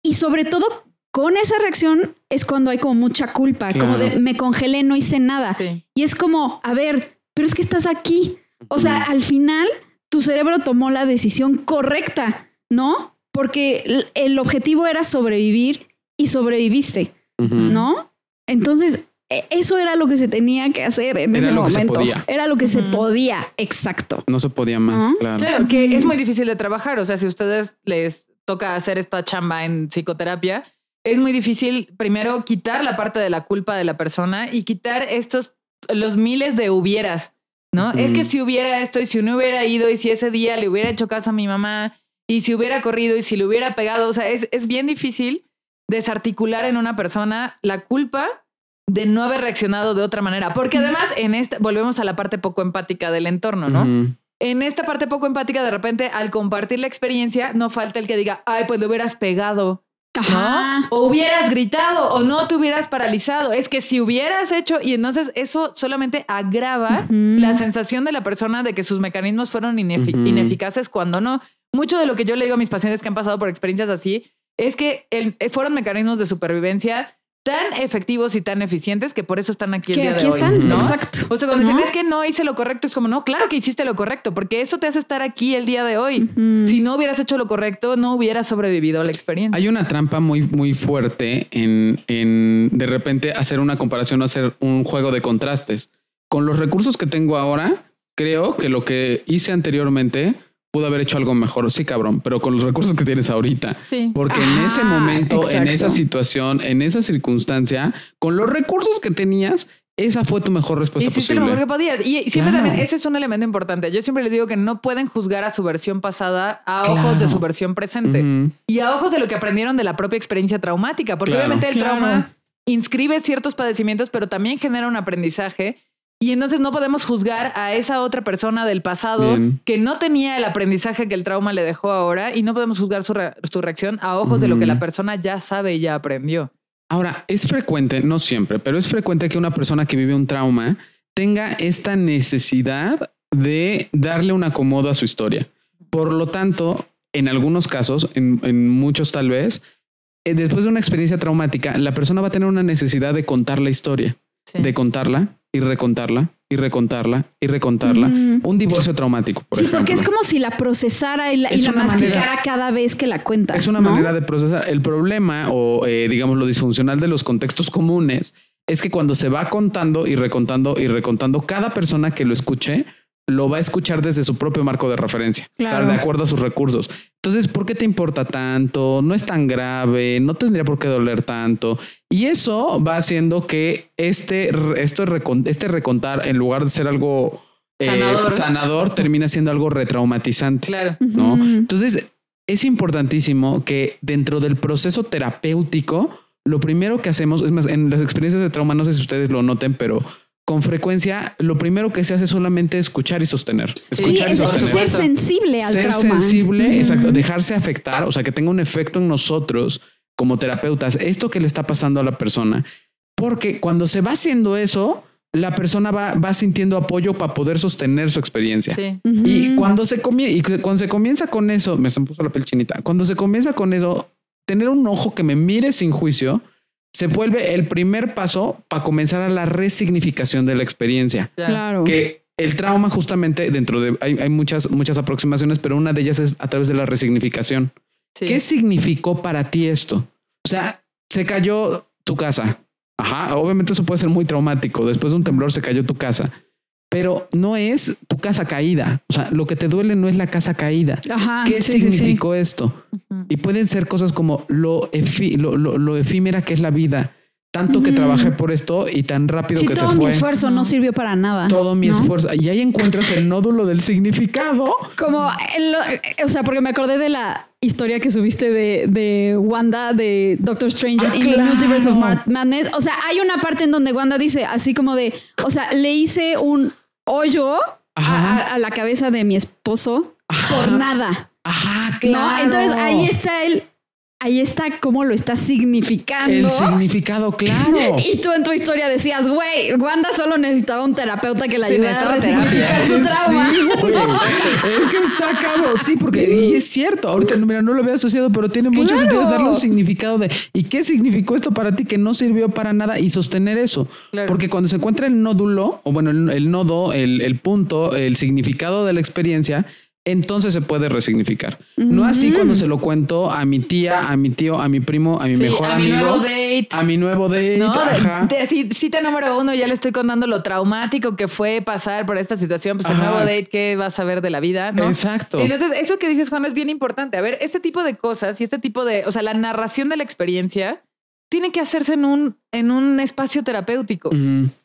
Y sobre todo con esa reacción es cuando hay como mucha culpa, como de me congelé, no hice nada. Sí. Y es como, a ver, pero es que estás aquí. O sea, al final tu cerebro tomó la decisión correcta, ¿no? Porque el- objetivo era sobrevivir y sobreviviste. ¿no? Entonces, e- eso era lo que se tenía que hacer en Era ese lo que se momento. podía. Era lo que se podía, exacto. No se podía más, claro. Claro, que es muy difícil de trabajar. O sea, si a ustedes les toca hacer esta chamba en psicoterapia, es muy difícil primero quitar la parte de la culpa de la persona y quitar estos, los miles de hubieras, ¿no? Es que si hubiera esto y si no hubiera ido y si ese día le hubiera hecho caso a mi mamá y si hubiera corrido y si le hubiera pegado, o sea, es, es bien difícil desarticular en una persona la culpa de no haber reaccionado de otra manera. Porque además, en esta, volvemos a la parte poco empática del entorno, ¿no? En esta parte poco empática, de repente, al compartir la experiencia, no falta el que diga, ay, pues le hubieras pegado, Ajá. ¿no? O hubieras gritado, o no te hubieras paralizado. Es que si hubieras hecho, y entonces eso solamente agrava la sensación de la persona de que sus mecanismos fueron ineficaces cuando no. Mucho de lo que yo le digo a mis pacientes que han pasado por experiencias así es que el- fueron mecanismos de supervivencia tan efectivos y tan eficientes que por eso están aquí el día aquí de hoy. están, ¿no? exacto. O sea, cuando dicen es que no hice lo correcto, es como, no, claro que hiciste lo correcto, porque eso te hace estar aquí el día de hoy. Si no hubieras hecho lo correcto, no hubieras sobrevivido a la experiencia. Hay una trampa muy, muy fuerte en, en de repente hacer una comparación o hacer un juego de contrastes. Con los recursos que tengo ahora, creo que lo que hice anteriormente pudo haber hecho algo mejor. Sí, cabrón, pero con los recursos que tienes ahorita. Sí. Porque en ese momento, en esa situación, en esa circunstancia, con los recursos que tenías, esa fue tu mejor respuesta Hiciste posible. lo mejor que podías. Y siempre Claro. también, ese es un elemento importante. Yo siempre les digo que no pueden juzgar a su versión pasada a ojos de su versión presente y a ojos de lo que aprendieron de la propia experiencia traumática, porque Claro. obviamente el trauma inscribe ciertos padecimientos, pero también genera un aprendizaje. Y entonces no podemos juzgar a esa otra persona del pasado Bien. que no tenía el aprendizaje que el trauma le dejó ahora y no podemos juzgar su, re- su reacción a ojos de lo que la persona ya sabe y ya aprendió. Ahora, es frecuente, no siempre, pero es frecuente que una persona que vive un trauma tenga esta necesidad de darle un acomodo a su historia. Por lo tanto, en algunos casos, en, en muchos tal vez, eh, después de una experiencia traumática, la persona va a tener una necesidad de contar la historia, Sí. de contarla y recontarla y recontarla y recontarla. Un divorcio traumático, por sí, ejemplo. porque es como si la procesara y la, y la masticara manera- cada vez que la cuenta. Es una ¿no? manera de procesar. El problema o, eh, digamos, lo disfuncional de los contextos comunes es que cuando se va contando y recontando y recontando, cada persona que lo escuche lo va a escuchar desde su propio marco de referencia, Claro. de acuerdo a sus recursos. Entonces, ¿por qué te importa tanto? No es tan grave, no tendría por qué doler tanto. Y eso va haciendo que este, esto este recontar, en lugar de ser algo eh, Sanador. sanador, termina siendo algo retraumatizante. Claro. ¿no? Entonces, es importantísimo que dentro del proceso terapéutico, lo primero que hacemos, es más, en las experiencias de trauma, no sé si ustedes lo noten, pero con frecuencia lo primero que se hace es solamente escuchar y sostener. Sí, Escuchar y es sostener. ser sensible al Ser trauma. sensible, exacto, dejarse afectar, o sea, que tenga un efecto en nosotros como terapeutas, esto que le está pasando a la persona, porque cuando se va haciendo eso, la persona va, va sintiendo apoyo para poder sostener su experiencia. Sí. Y cuando se y cuando se comienza con eso, me se me puso la piel chinita. Cuando se comienza con eso, tener un ojo que me mire sin juicio se vuelve el primer paso para comenzar a la resignificación de la experiencia. Claro. Que el trauma justamente dentro de, hay, hay muchas, muchas aproximaciones, pero una de ellas es a través de la resignificación. Sí. ¿Qué significó para ti esto? O sea, se cayó tu casa. Ajá, obviamente eso puede ser muy traumático. Después de un temblor se cayó tu casa, pero no es tu casa caída. O sea, lo que te duele no es la casa caída. Ajá. ¿Qué sí, sí, sí. significó esto? Y pueden ser cosas como lo, lo, lo- lo efímera que es la vida. Tanto que trabajé por esto y tan rápido Sí, que se todo mi fue. esfuerzo no sirvió para nada. Todo mi ¿no? esfuerzo. Y ahí encuentras el nódulo del significado. Como, el- o sea, porque me acordé de la historia que subiste de, de Wanda de Doctor Strange Ah, in the claro. Multiverse of Mad- Madness. O sea, hay una parte en donde Wanda dice así como de, o sea, le hice un hoyo a, la cabeza de mi esposo por nada. Ajá, ¿No? Entonces ahí está el, ahí está cómo lo está significando. El significado, claro. Y tú en tu historia decías, güey, Wanda solo necesitaba un terapeuta que la Sí, ayudara a resignificar su Sí, trauma. güey. es que está cabrón. Sí, porque y es cierto. Ahorita mira, no lo había asociado, pero tiene mucho Claro. sentido darle un significado de ¿y qué significó esto para ti que no sirvió para nada? Y sostener eso. Claro. Porque cuando se encuentra el nódulo, o bueno, el, el nodo, el, el punto, el significado de la experiencia, entonces se puede resignificar. No así cuando se lo cuento a mi tía, a mi tío, a mi primo, a mi Sí, mejor a mi amigo. nuevo date. A mi nuevo date. No, de- ajá. de, ci- cita número uno, ya le estoy contando lo traumático que fue pasar por esta situación. Pues el nuevo date, ¿qué vas a ver de la vida? ¿no? Exacto. Entonces, eso que dices, Juan, es bien importante. A ver, este tipo de cosas y este tipo de, o sea, la narración de la experiencia tiene que hacerse en un, en un espacio terapéutico.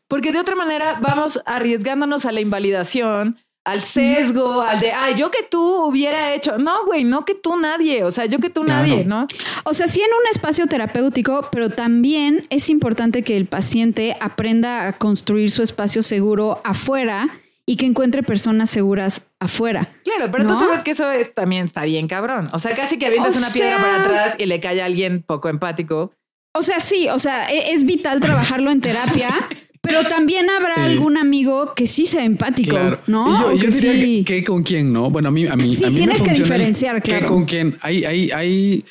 Porque de otra manera vamos arriesgándonos a la invalidación, al sesgo, al de, ay, yo que tú hubiera hecho. No, güey, no que tú nadie. O sea, yo que tú Claro. nadie, ¿no? O sea, sí en un espacio terapéutico, pero también es importante que el paciente aprenda a construir su espacio seguro afuera y que encuentre personas seguras afuera. Claro, pero tú sabes que eso es, también está bien cabrón. O sea, casi que avientas O una piedra para atrás y le cae a alguien poco empático. O sea, sí, o sea, e- es vital trabajarlo en terapia, pero también habrá algún amigo que sí sea empático, Claro. ¿no? Yo, yo que diría sí- que, que con quién, ¿no? Bueno, a mí, a mí, Sí, a mí tienes me que diferenciar, que claro. con quién. Hay, hay, hay,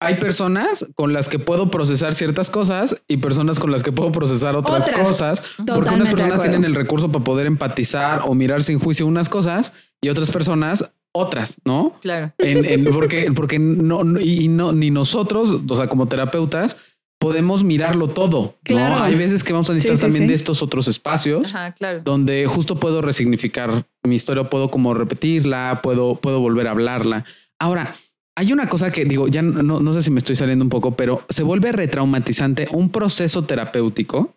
hay personas con las que puedo procesar ciertas cosas y personas con las que puedo procesar otras, Otras. cosas. porque unas personas tienen el recurso para poder empatizar o mirar sin juicio unas cosas y otras personas otras, ¿no? Claro. En- en- porque porque no, y no, ni nosotros, o sea, como terapeutas, podemos mirarlo todo. Claro. ¿no? Hay veces que vamos a necesitar Sí, sí, también sí. de estos otros espacios Ajá, claro. donde justo puedo resignificar mi historia, puedo como repetirla, puedo, puedo volver a hablarla. Ahora, hay una cosa que digo, ya no, no sé si me estoy saliendo un poco, pero se vuelve retraumatizante un proceso terapéutico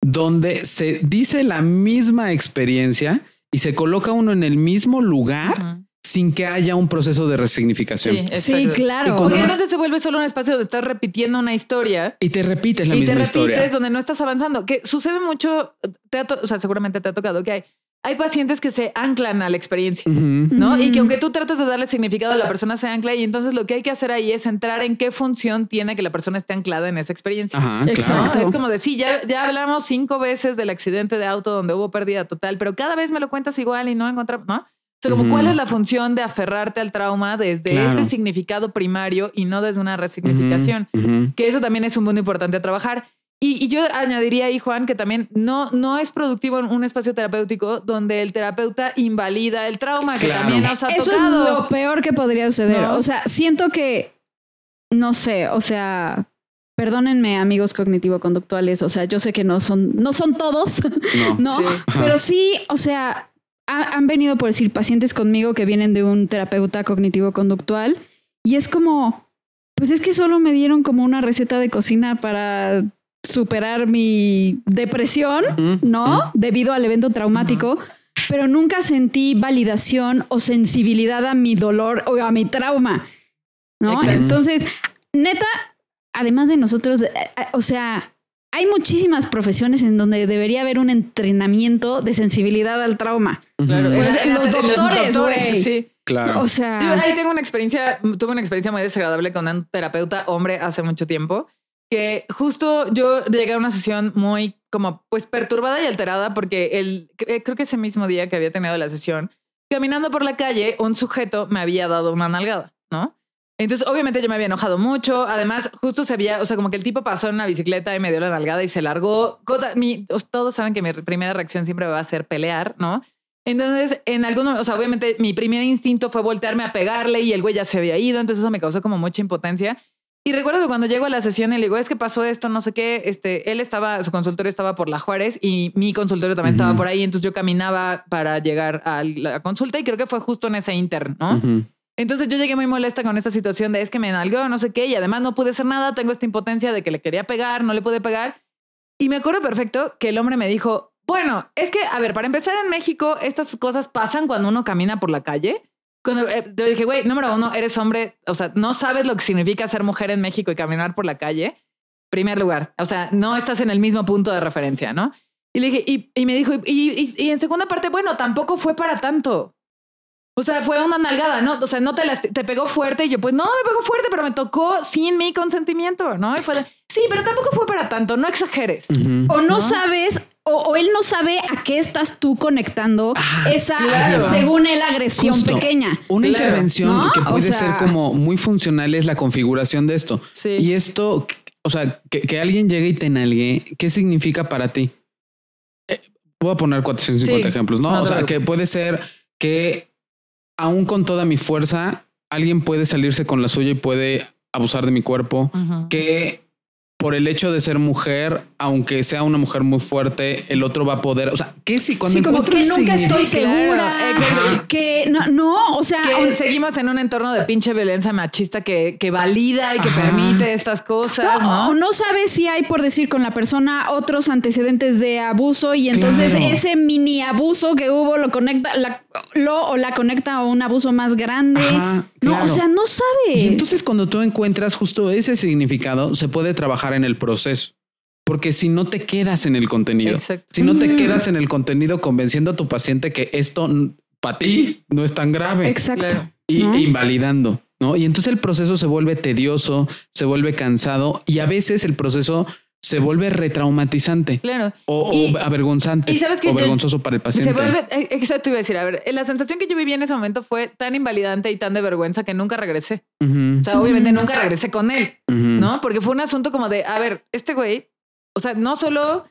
donde se dice la misma experiencia y se coloca uno en el mismo lugar. Sin que haya un proceso de resignificación. Sí, Sí, claro. Porque entonces se vuelve solo un espacio donde estás repitiendo una historia Y te repites la y te misma repites historia. donde no estás avanzando. Que sucede mucho, te ha to- o sea, seguramente te ha tocado que hay, hay pacientes que se anclan a la experiencia. ¿no? Y que aunque tú trates de darle significado, la persona se ancla y entonces lo que hay que hacer ahí es entrar en qué función tiene que la persona esté anclada en esa experiencia. Ajá. Exacto. claro. Es como decir, ya, ya hablamos cinco veces del accidente de auto donde hubo pérdida total, pero cada vez me lo cuentas igual y no encontramos, ¿no? O sea, como cuál es la función de aferrarte al trauma desde Claro. este significado primario y no desde una resignificación. Que eso también es un punto importante a trabajar. Y, y yo añadiría ahí, Juan, que también no, no es productivo en un espacio terapéutico donde el terapeuta invalida el trauma, que Claro. también nos ha Eso tocado. es lo peor que podría suceder. ¿No? O sea, siento que, no sé, o sea, perdónenme amigos cognitivo-conductuales, o sea, yo sé que no son, no son todos, No. ¿no? Sí. Pero sí, o sea, ha- han venido, por decir, pacientes conmigo que vienen de un terapeuta cognitivo-conductual y es como, pues es que solo me dieron como una receta de cocina para superar mi depresión, ¿no? Debido al evento traumático, pero nunca sentí validación o sensibilidad a mi dolor o a mi trauma, ¿no? Entonces, neta, además de nosotros, eh, eh, o sea, hay muchísimas profesiones en donde debería haber un entrenamiento de sensibilidad al trauma. Claro, los doctores, güey. sí. Claro. O sea, Yo ahí tengo una experiencia, tuve una experiencia muy desagradable con un terapeuta hombre hace mucho tiempo, que justo yo llegué a una sesión muy como pues perturbada y alterada porque el, cre- creo que ese mismo día que había tenido la sesión, caminando por la calle, un sujeto me había dado una nalgada, ¿no? Entonces, obviamente yo me había enojado mucho. Además, justo se había, o sea, como que el tipo pasó en una bicicleta y me dio la nalgada y se largó. Cosa- mi- todos saben que mi primera reacción siempre va a ser pelear, ¿no? Entonces, en algunos, o sea, obviamente mi primer instinto fue voltearme a pegarle y el güey ya se había ido, entonces eso me causó como mucha impotencia. Y recuerdo que cuando llego a la sesión y le digo, es que pasó esto, no sé qué, este, él estaba, su consultorio estaba por la Juárez y mi consultorio también estaba por ahí, entonces yo caminaba para llegar a la consulta y creo que fue justo en ese inter, ¿no? Entonces yo llegué muy molesta con esta situación de es que me nalgó, no sé qué, y además no pude hacer nada, tengo esta impotencia de que le quería pegar, no le pude pegar. Y me acuerdo perfecto que el hombre me dijo, bueno, es que, a ver, para empezar en México, estas cosas pasan cuando uno camina por la calle. Cuando eh, yo dije, güey, número uno, eres hombre, o sea, no sabes lo que significa ser mujer en México y caminar por la calle. Primer lugar, o sea, no estás en el mismo punto de referencia, ¿no? Y le dije, y, me dijo, y en segunda parte, bueno, tampoco fue para tanto. O sea, fue una nalgada, ¿no? O sea, no te, lasti- te pegó fuerte y yo, pues no, me pegó fuerte, pero me tocó sin mi consentimiento, ¿no? Y fue de, sí, pero tampoco fue para tanto, no exageres. O no, ¿No? sabes, o, o él no sabe a qué estás tú conectando esa, claro. según él, agresión Justo. pequeña. Una Claro. intervención ¿No? que O puede sea- ser como muy funcional es la configuración de esto. Sí. Y esto, o sea, que, que alguien llegue y te nalgue, ¿qué significa para ti? Eh, voy a poner 450 Sí, ejemplos, ¿no? o sea, que puede ser que aún con toda mi fuerza, alguien puede salirse con la suya y puede abusar de mi cuerpo. Que por el hecho de ser mujer, aunque sea una mujer muy fuerte, el otro va a poder, o sea, ¿qué si cuando Sí, como encuentro que nunca estoy Claro, segura. exacto. Que no, no, o sea, Que seguimos en un entorno de pinche violencia machista que, que valida y que Ajá. permite estas cosas, no, o ¿no? no sabes si hay, por decir con la persona, otros antecedentes de abuso y entonces Claro. ese mini abuso que hubo lo conecta, la- lo o la conecta a un abuso más grande. Ajá, No, claro. o sea, no sabes. Y entonces cuando tú encuentras justo ese significado, se puede trabajar en el proceso. Porque si no te quedas en el contenido, Exacto. si no te Ujú. quedas en el contenido convenciendo a tu paciente que esto para ti no es tan grave Exacto. Claro. y ¿no? e invalidando, ¿no? Y entonces el proceso se vuelve tedioso, se vuelve cansado y a veces el proceso se vuelve retraumatizante Claro. o, avergonzante y sabes que o yo- vergonzoso para el paciente. Se vuelve, eh, eso te iba a decir, a ver, la sensación que yo viví en ese momento fue tan invalidante y tan de vergüenza que nunca regresé. O sea, obviamente nunca regresé con él. ¿no? Porque fue un asunto como de, a ver, este güey, o sea, no solo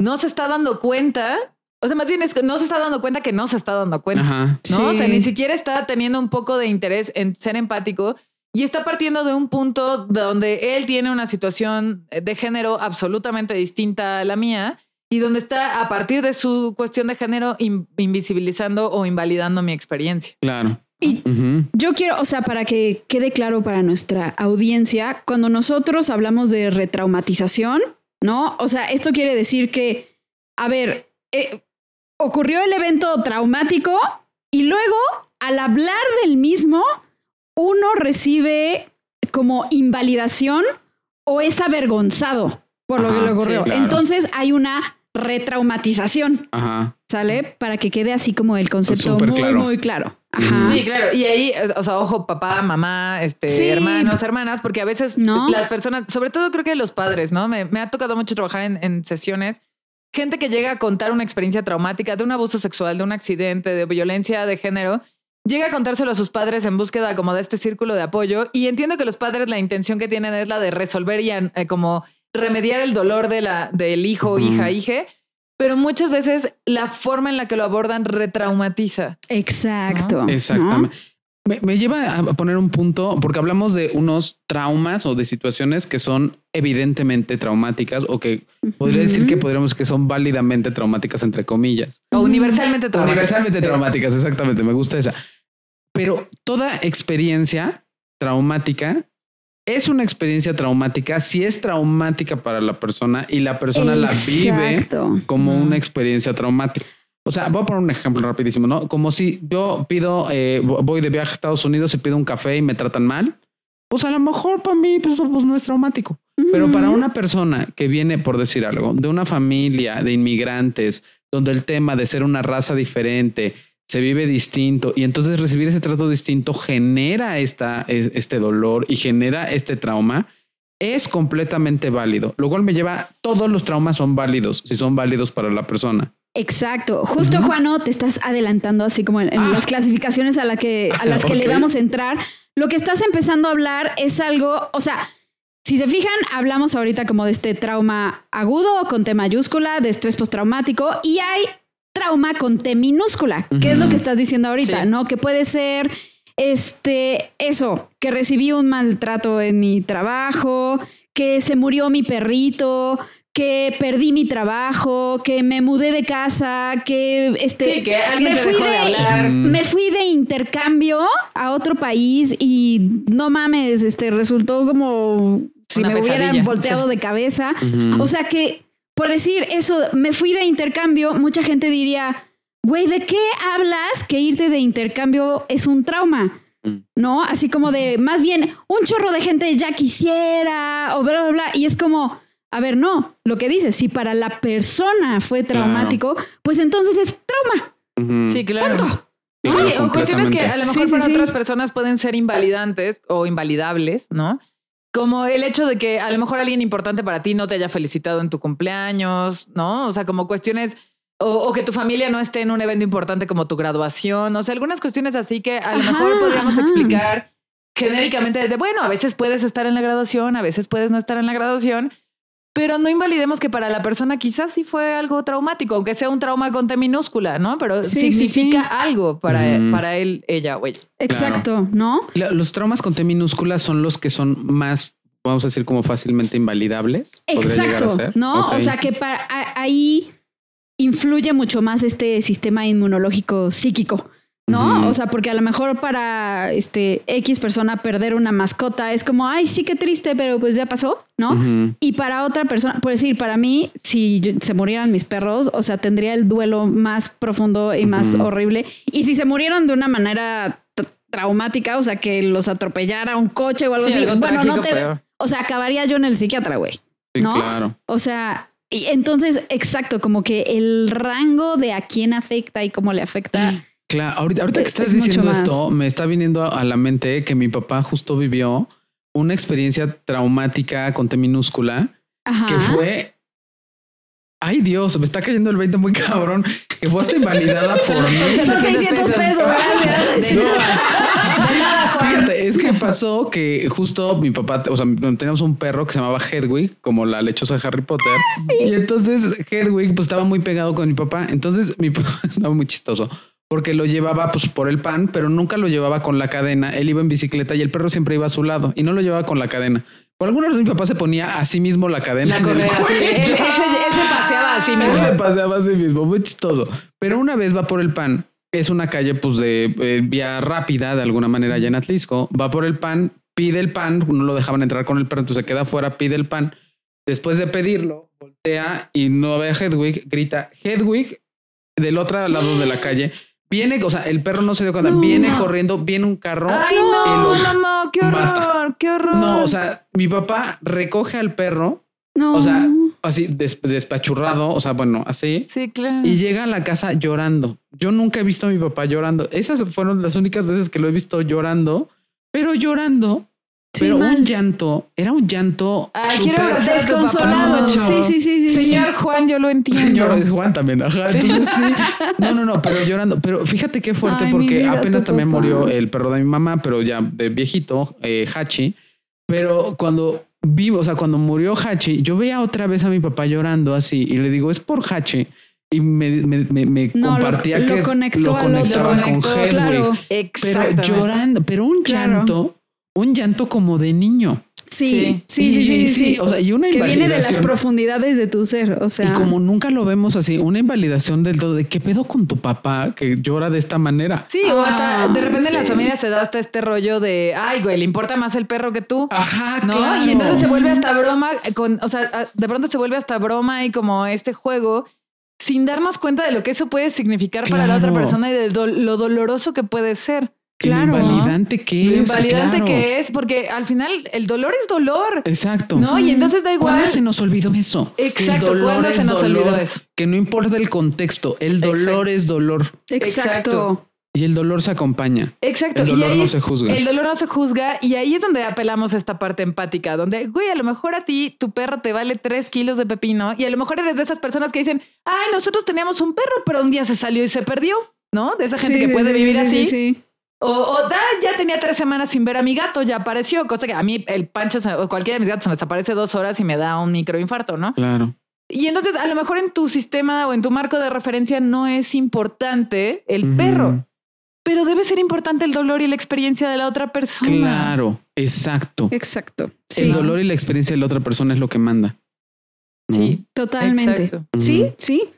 no se está dando cuenta, o sea, más bien es que no se está dando cuenta que no se está dando cuenta. Ajá. ¿no? O sea, ni siquiera está teniendo un poco de interés en ser empático y está partiendo de un punto donde él tiene una situación de género absolutamente distinta a la mía y donde está a partir de su cuestión de género in- invisibilizando o invalidando mi experiencia. Claro. Y. Yo quiero, o sea, para que quede claro para nuestra audiencia, cuando nosotros hablamos de retraumatización, ¿no? O sea, esto quiere decir que, a ver, eh, ocurrió el evento traumático y luego, al hablar del mismo, uno recibe como invalidación o es avergonzado por lo que le ocurrió. sí, claro. Entonces hay una retraumatización, Ajá. ¿sale? Para que quede así como el concepto Súper muy, claro. muy claro. Ajá. Sí, claro. Y ahí, o sea, ojo, papá, mamá, este, Sí. hermanos, hermanas, porque a veces ¿No? las personas, sobre todo creo que los padres, ¿no? Me, me ha tocado mucho trabajar en, en sesiones. Gente que llega a contar una experiencia traumática de un abuso sexual, de un accidente, de violencia de género, llega a contárselo a sus padres en búsqueda como de este círculo de apoyo. Y entiendo que los padres la intención que tienen es la de resolver y eh, como remediar el dolor de la, del hijo, hija, hije. Pero muchas veces la forma en la que lo abordan retraumatiza. Exacto. Exactamente. Me, me lleva a poner un punto, porque hablamos de unos traumas o de situaciones que son evidentemente traumáticas o que podría decir que podríamos que son válidamente traumáticas, entre comillas. O universalmente traumática. Universalmente traumáticas, exactamente, me gusta esa. Pero toda experiencia traumática es una experiencia traumática si es traumática para la persona y la persona la vive como una experiencia traumática. O sea, voy a poner un ejemplo rapidísimo, ¿no? Como si yo pido, eh, voy de viaje a Estados Unidos y pido un café y me tratan mal, pues a lo mejor para mí pues, pues no es traumático. Pero para una persona que viene, por decir algo, de una familia de inmigrantes, donde el tema de ser una raza diferente se vive distinto y entonces recibir ese trato distinto genera esta, es- este dolor y genera este trauma, es completamente válido. Lo cual me lleva, todos los traumas son válidos si son válidos para la persona. Exacto. Justo, Juano, te estás adelantando así como en, en Ah. las clasificaciones a, la que, a las que le vamos a entrar. Lo que estás empezando a hablar es algo, o sea, si se fijan, hablamos ahorita como de este trauma agudo con T mayúscula, de estrés postraumático, y hay trauma con T minúscula, que es lo que estás diciendo ahorita, Sí. ¿no? Que puede ser este eso, que recibí un maltrato en mi trabajo, que se murió mi perrito, que perdí mi trabajo, que me mudé de casa, que este Sí, que alguien me te fui dejó de hablar. Mm. me fui de intercambio a otro país y no mames, este resultó como si Una me hubieran volteado Sí. de cabeza. O sea que, por decir eso, me fui de intercambio, mucha gente diría, güey, ¿de qué hablas que irte de intercambio es un trauma? Mm. ¿No? Así como de, más bien, un chorro de gente ya quisiera, o bla, bla, bla. Y es como, a ver, no, lo que dices, si para la persona fue traumático, pues entonces es trauma. Sí, claro. Punto. Sí, Claro, o cuestiones que a lo mejor Sí, sí, para sí. otras personas pueden ser invalidantes o invalidables, ¿no? Como el hecho de que a lo mejor alguien importante para ti no te haya felicitado en tu cumpleaños, ¿no? O sea, como cuestiones, o, o que tu familia no esté en un evento importante como tu graduación, o sea, algunas cuestiones así que a lo Ajá, mejor podríamos ajá. explicar genéricamente desde, bueno, a veces puedes estar en la graduación, a veces puedes no estar en la graduación, pero no invalidemos que para la persona quizás sí fue algo traumático, aunque sea un trauma con T minúscula, ¿no? Pero Sí, significa sí. algo para, para él, ella o ella. Exacto, ¿no? La- Los traumas con T minúscula son los que son más, vamos a decir, como fácilmente invalidables. ¿Podría llegar a Exacto, ser? ¿no? O sea que para, a- ahí influye mucho más este sistema inmunológico psíquico, ¿no? Ujú. O sea, porque a lo mejor para este X persona perder una mascota es como, ay, sí, qué triste, pero pues ya pasó, ¿no? Y para otra persona, por decir, para mí, si yo- se murieran mis perros, o sea, tendría el duelo más profundo y más horrible. Y si se murieron de una manera traumática, o sea, que los atropellara un coche o algo Sí, así, algo bueno, no te... peor. O sea, acabaría yo en el psiquiatra, güey. Sí, ¿no? claro. O sea, y entonces, exacto, como que el rango de a quién afecta y cómo le afecta. Claro, ahorita, ahorita que Es estás diciendo esto, me está viniendo a la mente que mi papá justo vivió una experiencia traumática con T minúscula Ajá. que fue. Ay Dios, me está cayendo el 20 muy cabrón. Que fue hasta invalidada por mí. Son 600 pesos. De nada. Juan. Es que pasó que justo mi papá, o sea, teníamos un perro que se llamaba Hedwig, como la lechosa de Harry Potter. Y entonces Hedwig pues estaba muy pegado con mi papá. Entonces mi papá estaba muy chistoso porque lo llevaba pues por el pan, pero nunca lo llevaba con la cadena. Él iba en bicicleta y el perro siempre iba a su lado y no lo llevaba con la cadena. Por alguna razón mi papá se ponía a sí mismo la cadena. La correa, sí. Él, él se, él se paseaba así Él mismo. se paseaba a sí mismo, muy chistoso. Pero una vez va por el pan, es una calle pues de eh, vía rápida de alguna manera allá en Atlisco, va por el pan, pide el pan, no lo dejaban entrar con el perro, entonces se queda afuera, pide el pan. Después de pedirlo, voltea y no ve a Hedwig, grita, Hedwig, del otro lado de la calle, viene, o sea, el perro no se dio cuenta, No. viene corriendo, viene un carro. Ay, no, no, no, qué mata. horror, qué horror. No, o sea, mi papá recoge al perro, No. o sea, así des- despachurrado, o sea, bueno, así. Sí, claro. Y llega a la casa llorando. Yo nunca he visto a mi papá llorando. Esas fueron las únicas veces que lo he visto llorando, pero llorando, pero un llanto, era un llanto. Ay, tu Desconsolado. Sí, sí, sí, sí. Señor Juan, yo lo entiendo. Señor Juan también, ajá. Entonces sí. No, no, no, pero llorando. Pero fíjate qué fuerte, Ay, porque vida, apenas también papá. murió el perro de mi mamá, pero ya de viejito, eh, Hachi. Pero cuando vivo, o sea, cuando murió Hachi, yo veía otra vez a mi papá llorando así y le digo, es por Hachi. Y me, me, me, me No, lo- compartía lo que es- conectó lo lo- conectaba lo con conectó, Hedwig. claro. Pero llorando, pero un Claro. llanto, un llanto como de niño. Sí, sí, Y- sí, sí, o sea, y una que viene de las profundidades de tu ser, o sea. Y como nunca lo vemos así, una invalidación del todo de qué pedo con tu papá que llora de esta manera. Sí, o hasta Ah, de repente en las familias se da hasta este rollo de, ay, güey, le importa más el perro que tú. Ajá, ¿No? claro. Y entonces se vuelve hasta broma, con, o sea, de pronto se vuelve hasta broma y como este juego, sin darnos cuenta de lo que eso puede significar para la otra persona y de do- lo doloroso que puede ser. Y lo Claro. invalidante que Lo es. invalidante claro. que es, porque al final el dolor es dolor. Exacto. ¿No? Y entonces da igual. ¿Cuándo se nos olvidó eso? Exacto, El dolor ¿cuándo es se nos dolor, olvidó eso? Que no importa el contexto, el dolor Exacto. es dolor Exacto. Y el dolor se acompaña. Exacto. El y dolor ahí- no se juzga. El dolor no se juzga y ahí es donde apelamos a esta parte empática, donde, güey, a lo mejor a ti tu perro te vale tres kilos de pepino y a lo mejor eres de esas personas que dicen, ay, nosotros teníamos un perro, pero un día se salió y se perdió, ¿no? De esa gente Sí, que sí, puede sí, vivir sí, así. O, o "Ah, ya tenía tres semanas sin ver a mi gato, ya apareció, cosa que a mí el pancho se- o cualquiera de mis gatos se me desaparece dos horas y me da un microinfarto, ¿no? Claro. Y entonces a lo mejor en tu sistema o en tu marco de referencia no es importante el perro, pero debe ser importante el dolor y la experiencia de la otra persona. Claro, exacto. Exacto. El dolor y la experiencia de la otra persona es lo que manda. Sí, totalmente. Sí, sí.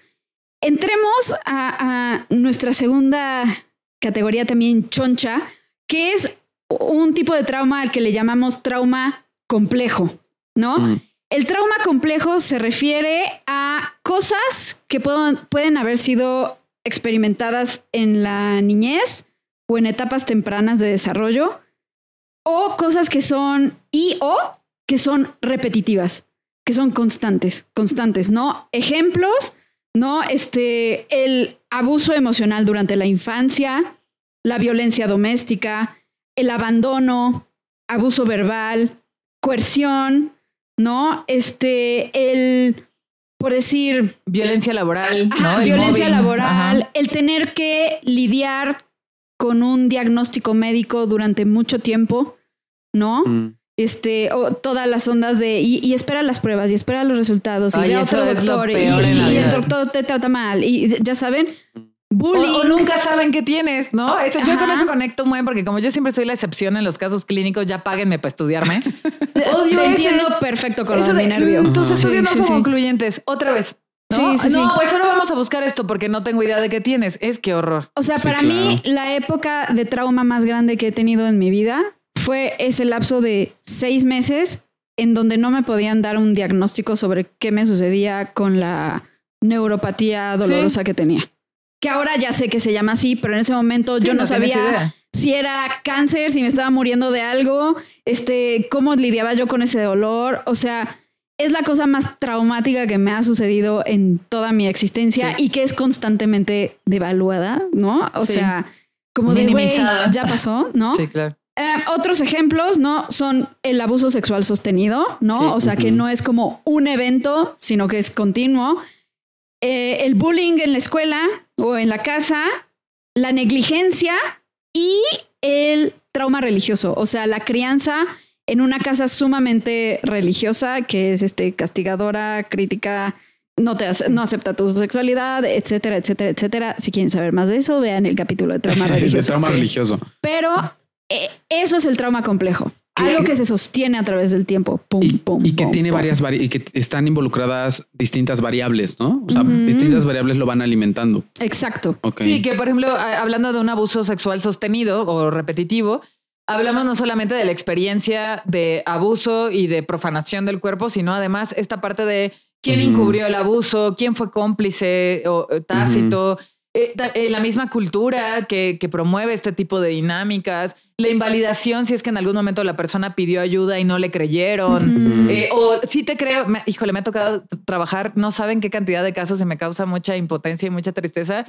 Entremos a, nuestra segunda categoría también choncha, que es un tipo de trauma al que le llamamos trauma complejo, ¿no? El trauma complejo se refiere a cosas que pueden haber sido experimentadas en la niñez o en etapas tempranas de desarrollo, o cosas que son y o que son repetitivas, que son constantes, constantes, ¿no? Ejemplos, ¿no? Este, el abuso emocional durante la infancia, la violencia doméstica, el abandono, abuso verbal, coerción, ¿no? Este, el, por decir... Violencia laboral, ¿no? violencia laboral, el tener que lidiar con un diagnóstico médico durante mucho tiempo, ¿no? Mm. Este, o todas las ondas de, y, espera las pruebas, y espera los resultados, y de otro doctor, y, y el doctor te trata mal, y ya saben, o, nunca saben qué tienes, ¿no? Eso, yo con eso conecto muy bien porque como yo siempre soy la excepción en los casos clínicos, ya páguenme para estudiarme. Odio Te entiendo perfecto con eso mi nervio. Tus estudios no son concluyentes. Otra vez. ¿no? Sí, sí, no, pues ahora vamos a buscar esto porque no tengo idea de qué tienes. Es que horror. O sea, para mí la época de trauma más grande que he tenido en mi vida fue ese lapso de seis meses en donde no me podían dar un diagnóstico sobre qué me sucedía con la neuropatía dolorosa que tenía que ahora ya sé que se llama así, pero en ese momento yo no, sabía si era cáncer, si me estaba muriendo de algo, este, cómo lidiaba yo con ese dolor, o sea, es la cosa más traumática que me ha sucedido en toda mi existencia y que es constantemente devaluada, ¿no? O sea, como de güey, ya pasó, ¿no? Sí, claro. Eh, otros ejemplos, ¿no? Son el abuso sexual sostenido, ¿no? O sea, que no es como un evento, sino que es continuo. Eh, el bullying en la escuela o en la casa, la negligencia y el trauma religioso, o sea, la crianza en una casa sumamente religiosa que es este castigadora, crítica, no te no acepta tu sexualidad, etcétera, etcétera, etcétera. Si quieren saber más de eso, vean el capítulo de trauma religioso. trauma religioso. Pero eh, eso es el trauma complejo. Algo que se sostiene a través del tiempo. Pum, y, pum, y que tiene varias y que están involucradas distintas variables, ¿no? O sea, distintas variables lo van alimentando. Exacto. Sí, que por ejemplo, hablando de un abuso sexual sostenido o repetitivo, hablamos no solamente de la experiencia de abuso y de profanación del cuerpo, sino además esta parte de quién encubrió el abuso, quién fue cómplice o tácito. Eh, eh, la misma cultura que, que, promueve este tipo de dinámicas, la invalidación si es que en algún momento la persona pidió ayuda y no le creyeron, eh, o sí te creo, híjole, me ha tocado trabajar, no saben qué cantidad de casos y me causa mucha impotencia y mucha tristeza.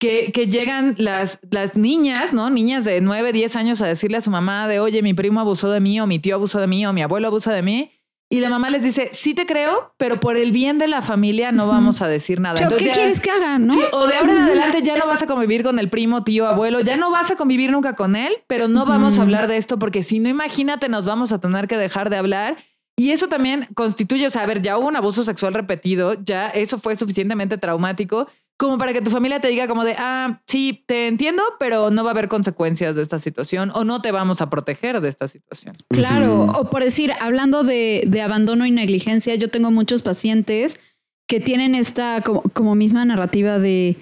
Que, que llegan las, las niñas, ¿no? Niñas de 9, 10 años a decirle a su mamá de, oye, mi primo abusó de mí, o mi tío abusó de mí, o mi abuelo abusa de mí. Y la mamá les dice, sí te creo, pero por el bien de la familia no vamos a decir nada. ¿Qué quieres que hagan? ¿no? o de ahora en adelante ya no vas a convivir con el primo, tío, abuelo, ya no vas a convivir nunca con él, pero no vamos a hablar de esto porque si no, imagínate, nos vamos a tener que dejar de hablar. Y eso también constituye, o sea, a ver, ya hubo un abuso sexual repetido, ya eso fue suficientemente traumático como para que tu familia te diga como de, ah, sí, te entiendo, pero no va a haber consecuencias de esta situación o no te vamos a proteger de esta situación. Claro, o por decir, hablando de, de, abandono y negligencia, yo tengo muchos pacientes que tienen esta como, como misma narrativa de,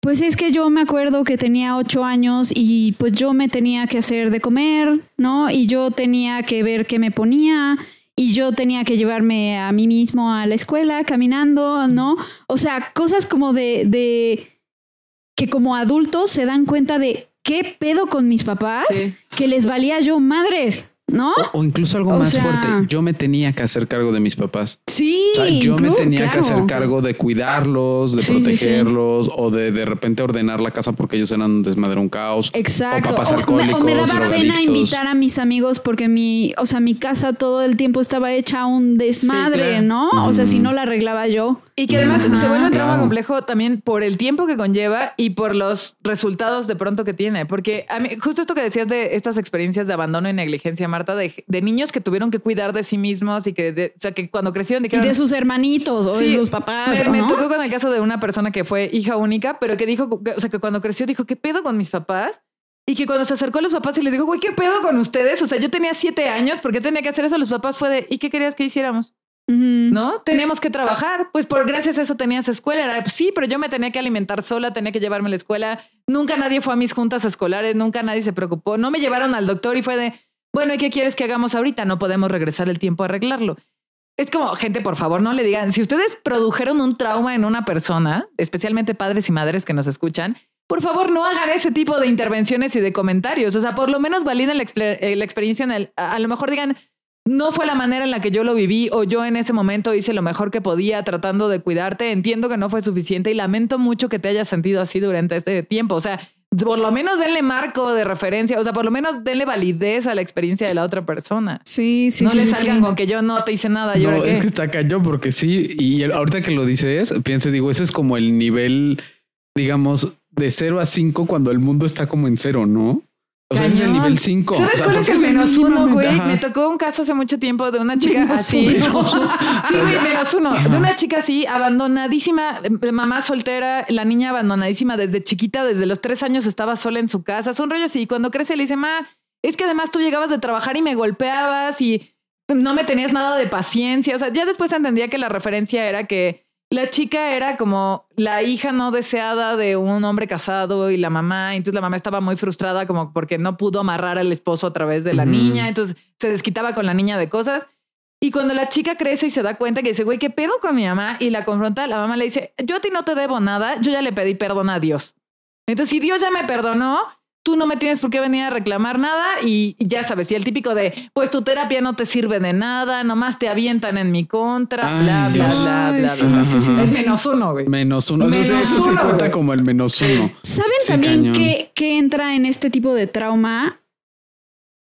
pues es que yo me acuerdo que tenía ocho años y pues yo me tenía que hacer de comer, ¿no? Y yo tenía que ver qué me ponía y yo tenía que llevarme a mí mismo a la escuela caminando, ¿no? O sea, cosas como de, de que como adultos se dan cuenta de qué pedo con mis papás, que les valía yo madres, ¿no? O, incluso algo más fuerte, yo me tenía que hacer cargo de mis papás. Sí. yo me tenía que hacer cargo de cuidarlos, de protegerlos o de de repente ordenar la casa porque ellos eran un desmadre, un caos. Exacto. O papás alcohólicos, me, daba pena invitar a mis amigos porque mi, o sea, mi casa todo el tiempo estaba hecha un desmadre, ¿no? O sea, si no la arreglaba yo. Y que además Ajá. se vuelve un trauma Claro. complejo también por el tiempo que conlleva y por los resultados de pronto que tiene. Porque a mí, justo esto que decías de estas experiencias de abandono y negligencia, Marta, de, de niños que tuvieron que cuidar de sí mismos y que, de- o sea, que cuando crecieron Y de sus hermanitos o Sí, de sus papás. Me, me ¿no? tocó con el caso de una persona que fue hija única, pero que dijo, o sea, que cuando creció dijo, ¿qué pedo con mis papás? Y que cuando se acercó a los papás y les dijo, güey, ¿qué pedo con ustedes? O sea, yo tenía siete años, ¿por qué tenía que hacer eso? Los papás fue de, ¿y qué querías que hiciéramos? ¿No? Teníamos que trabajar. Pues por gracias a eso tenías escuela. Era, sí, pero yo me tenía que alimentar sola, tenía que llevarme a la escuela. Nunca nadie fue a mis juntas escolares, nunca nadie se preocupó. No me llevaron al doctor y fue de, bueno, ¿y qué quieres que hagamos ahorita? No podemos regresar el tiempo a arreglarlo. Es como, gente, por favor, no le digan, si ustedes produjeron un trauma en una persona, especialmente padres y madres que nos escuchan, por favor, no hagan ese tipo de intervenciones y de comentarios. O sea, por lo menos validen la, exper- eh, la experiencia en el, a, a lo mejor digan, no fue la manera en la que yo lo viví o yo en ese momento hice lo mejor que podía tratando de cuidarte. Entiendo que no fue suficiente y lamento mucho que te hayas sentido así durante este tiempo. O sea, por lo menos denle marco de referencia, o sea, por lo menos denle validez a la experiencia de la otra persona. Sí, sí, no sí. le sí, salgan sí. con que yo no te hice nada. ¿y No, qué? es que está cañón porque sí. Y ahorita que lo dices, pienso, digo, ese es como el nivel, digamos, de 0 a 5 cuando el mundo está como en cero, ¿no? O sea, es el nivel 5. ¿Sabes cuál es el menos uno, güey? Ajá. Me tocó un caso hace mucho tiempo de una chica Menos así. uno. sí, güey, menos uno. De una chica así, abandonadísima, eh, mamá soltera, la niña abandonadísima desde chiquita, desde los tres años estaba sola en su casa. Es un rollo así. Y cuando crece le dice, ma, es que además tú llegabas de trabajar y me golpeabas y no me tenías nada de paciencia. O sea, ya después entendía que la referencia era que la chica era como la hija no deseada de un hombre casado y la mamá, entonces la mamá estaba muy frustrada como porque no pudo amarrar al esposo a través de la niña, entonces se desquitaba con la niña de cosas. Y cuando la chica crece y se da cuenta que dice, güey, ¿qué pedo con mi mamá? Y la confronta, la mamá le dice, yo a ti no te debo nada, yo ya le pedí perdón a Dios. Entonces, si Dios ya me perdonó, tú no me tienes por qué venir a reclamar nada y y ya sabes, y el típico de, pues tu terapia no te sirve de nada, nomás te avientan en mi contra, Ay, bla, bla, bla, bla, Ay, bla. sí, sí, sí, Es sí. menos uno, güey. Menos uno. Eso, sí- Menos eso sí uno, cuenta güey. como el menos uno. ¿Saben Sí, también que, que entra en este tipo de trauma?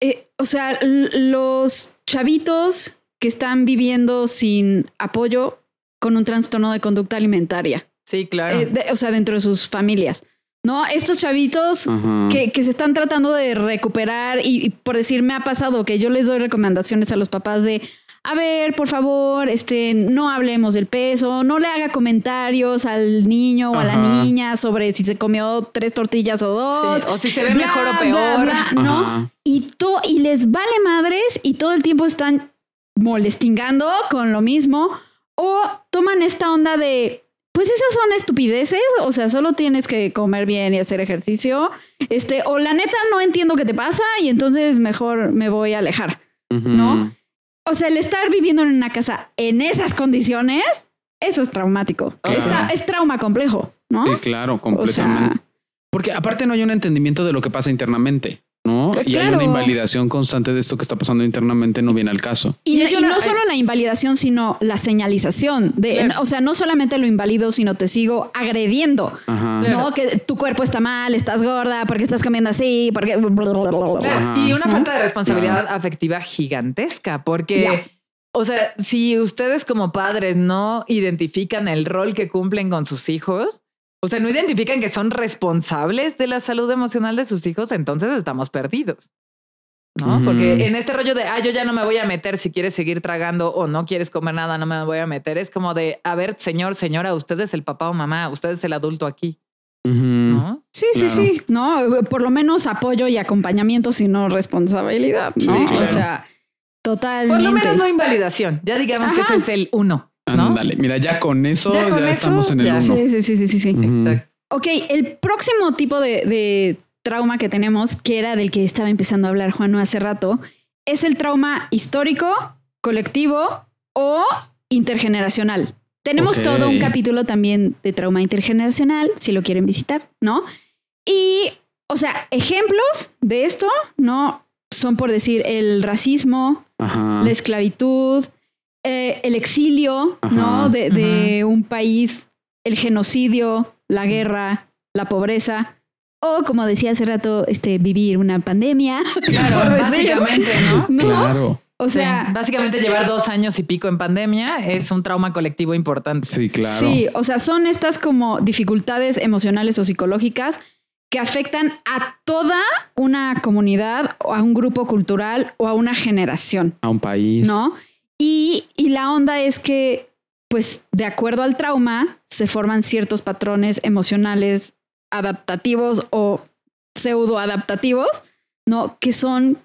Eh, o sea, los chavitos que están viviendo sin apoyo con un trastorno de conducta alimentaria. Sí, claro. Eh, de- o sea, dentro de sus familias. ¿No? Estos chavitos que, que se están tratando de recuperar y, y por decir, me ha pasado que yo les doy recomendaciones a los papás de, a ver, por favor, este, no hablemos del peso, no le haga comentarios al niño o a la niña sobre si se comió tres tortillas o dos. Sí, o si se ve bla, mejor o bla, peor. bla, ¿no? Y, to- y les vale madres y todo el tiempo están molestingando con lo mismo o toman esta onda de, pues esas son estupideces, o sea, solo tienes que comer bien y hacer ejercicio, este, o la neta no entiendo qué te pasa y entonces mejor me voy a alejar. ¿no? O sea, el estar viviendo en una casa en esas condiciones, eso es traumático. Claro. Está- es trauma complejo, ¿no? Sí, claro, o completamente. sea, Porque aparte no hay un entendimiento de lo que pasa internamente, ¿no? Y hay una invalidación constante de esto que está pasando internamente, no viene al caso. Y, Y no solo la invalidación, sino la señalización. De, Claro. O sea, no solamente lo invalido, sino te sigo agrediendo. Ajá. Claro. ¿No? Que tu cuerpo está mal, estás gorda, porque estás comiendo así, porque... Y una falta de responsabilidad afectiva gigantesca, porque, Ya. o sea, si ustedes como padres no identifican el rol que cumplen con sus hijos, o sea, no identifican que son responsables de la salud emocional de sus hijos, entonces estamos perdidos. ¿No? Porque en este rollo de, ah, yo ya no me voy a meter si quieres seguir tragando o no quieres comer nada, no me voy a meter. Es como de, a ver, señor, señora, usted es el papá o mamá, usted es el adulto aquí. ¿no? Sí, sí, Claro. sí. No, por lo menos apoyo y acompañamiento, sino responsabilidad. ¿no? Sí, claro. O sea, totalmente. Por lo menos no invalidación. Ya digamos que ese es el uno. ¿No? Ándale, mira, ya con eso Ya ya, con eso, estamos en el ya. uno. Sí, sí, sí, sí. Ok, el próximo tipo de, de trauma que tenemos, que era del que estaba empezando a hablar Juan hace rato, es el trauma histórico, colectivo o intergeneracional. Tenemos todo un capítulo también de trauma intergeneracional, si lo quieren visitar, ¿no? Y, o sea, ejemplos de esto, ¿no? Son por decir el racismo, Ajá. la esclavitud, eh, el exilio, Ajá. ¿no? De, de un país, el genocidio, la guerra, la pobreza, o como decía hace rato, este, vivir una pandemia. Claro, básicamente, ¿no? ¿no? Claro. O sea, Sí, básicamente llevar dos años y pico en pandemia es un trauma colectivo importante. Sí, claro. Sí, o sea, son estas como dificultades emocionales o psicológicas que afectan a toda una comunidad o a un grupo cultural o a una generación, A un país. ¿no? Y, y la onda es que, pues, de acuerdo al trauma, se forman ciertos patrones emocionales adaptativos o pseudo adaptativos, ¿no? Que son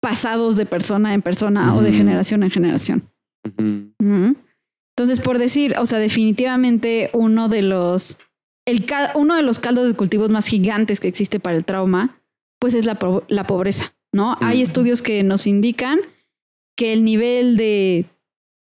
pasados de persona en persona o de generación en generación. Entonces, por decir, o sea, definitivamente uno de los, el, uno de los caldos de cultivos más gigantes que existe para el trauma, pues es la, la pobreza, ¿no? Hay estudios que nos indican que el nivel de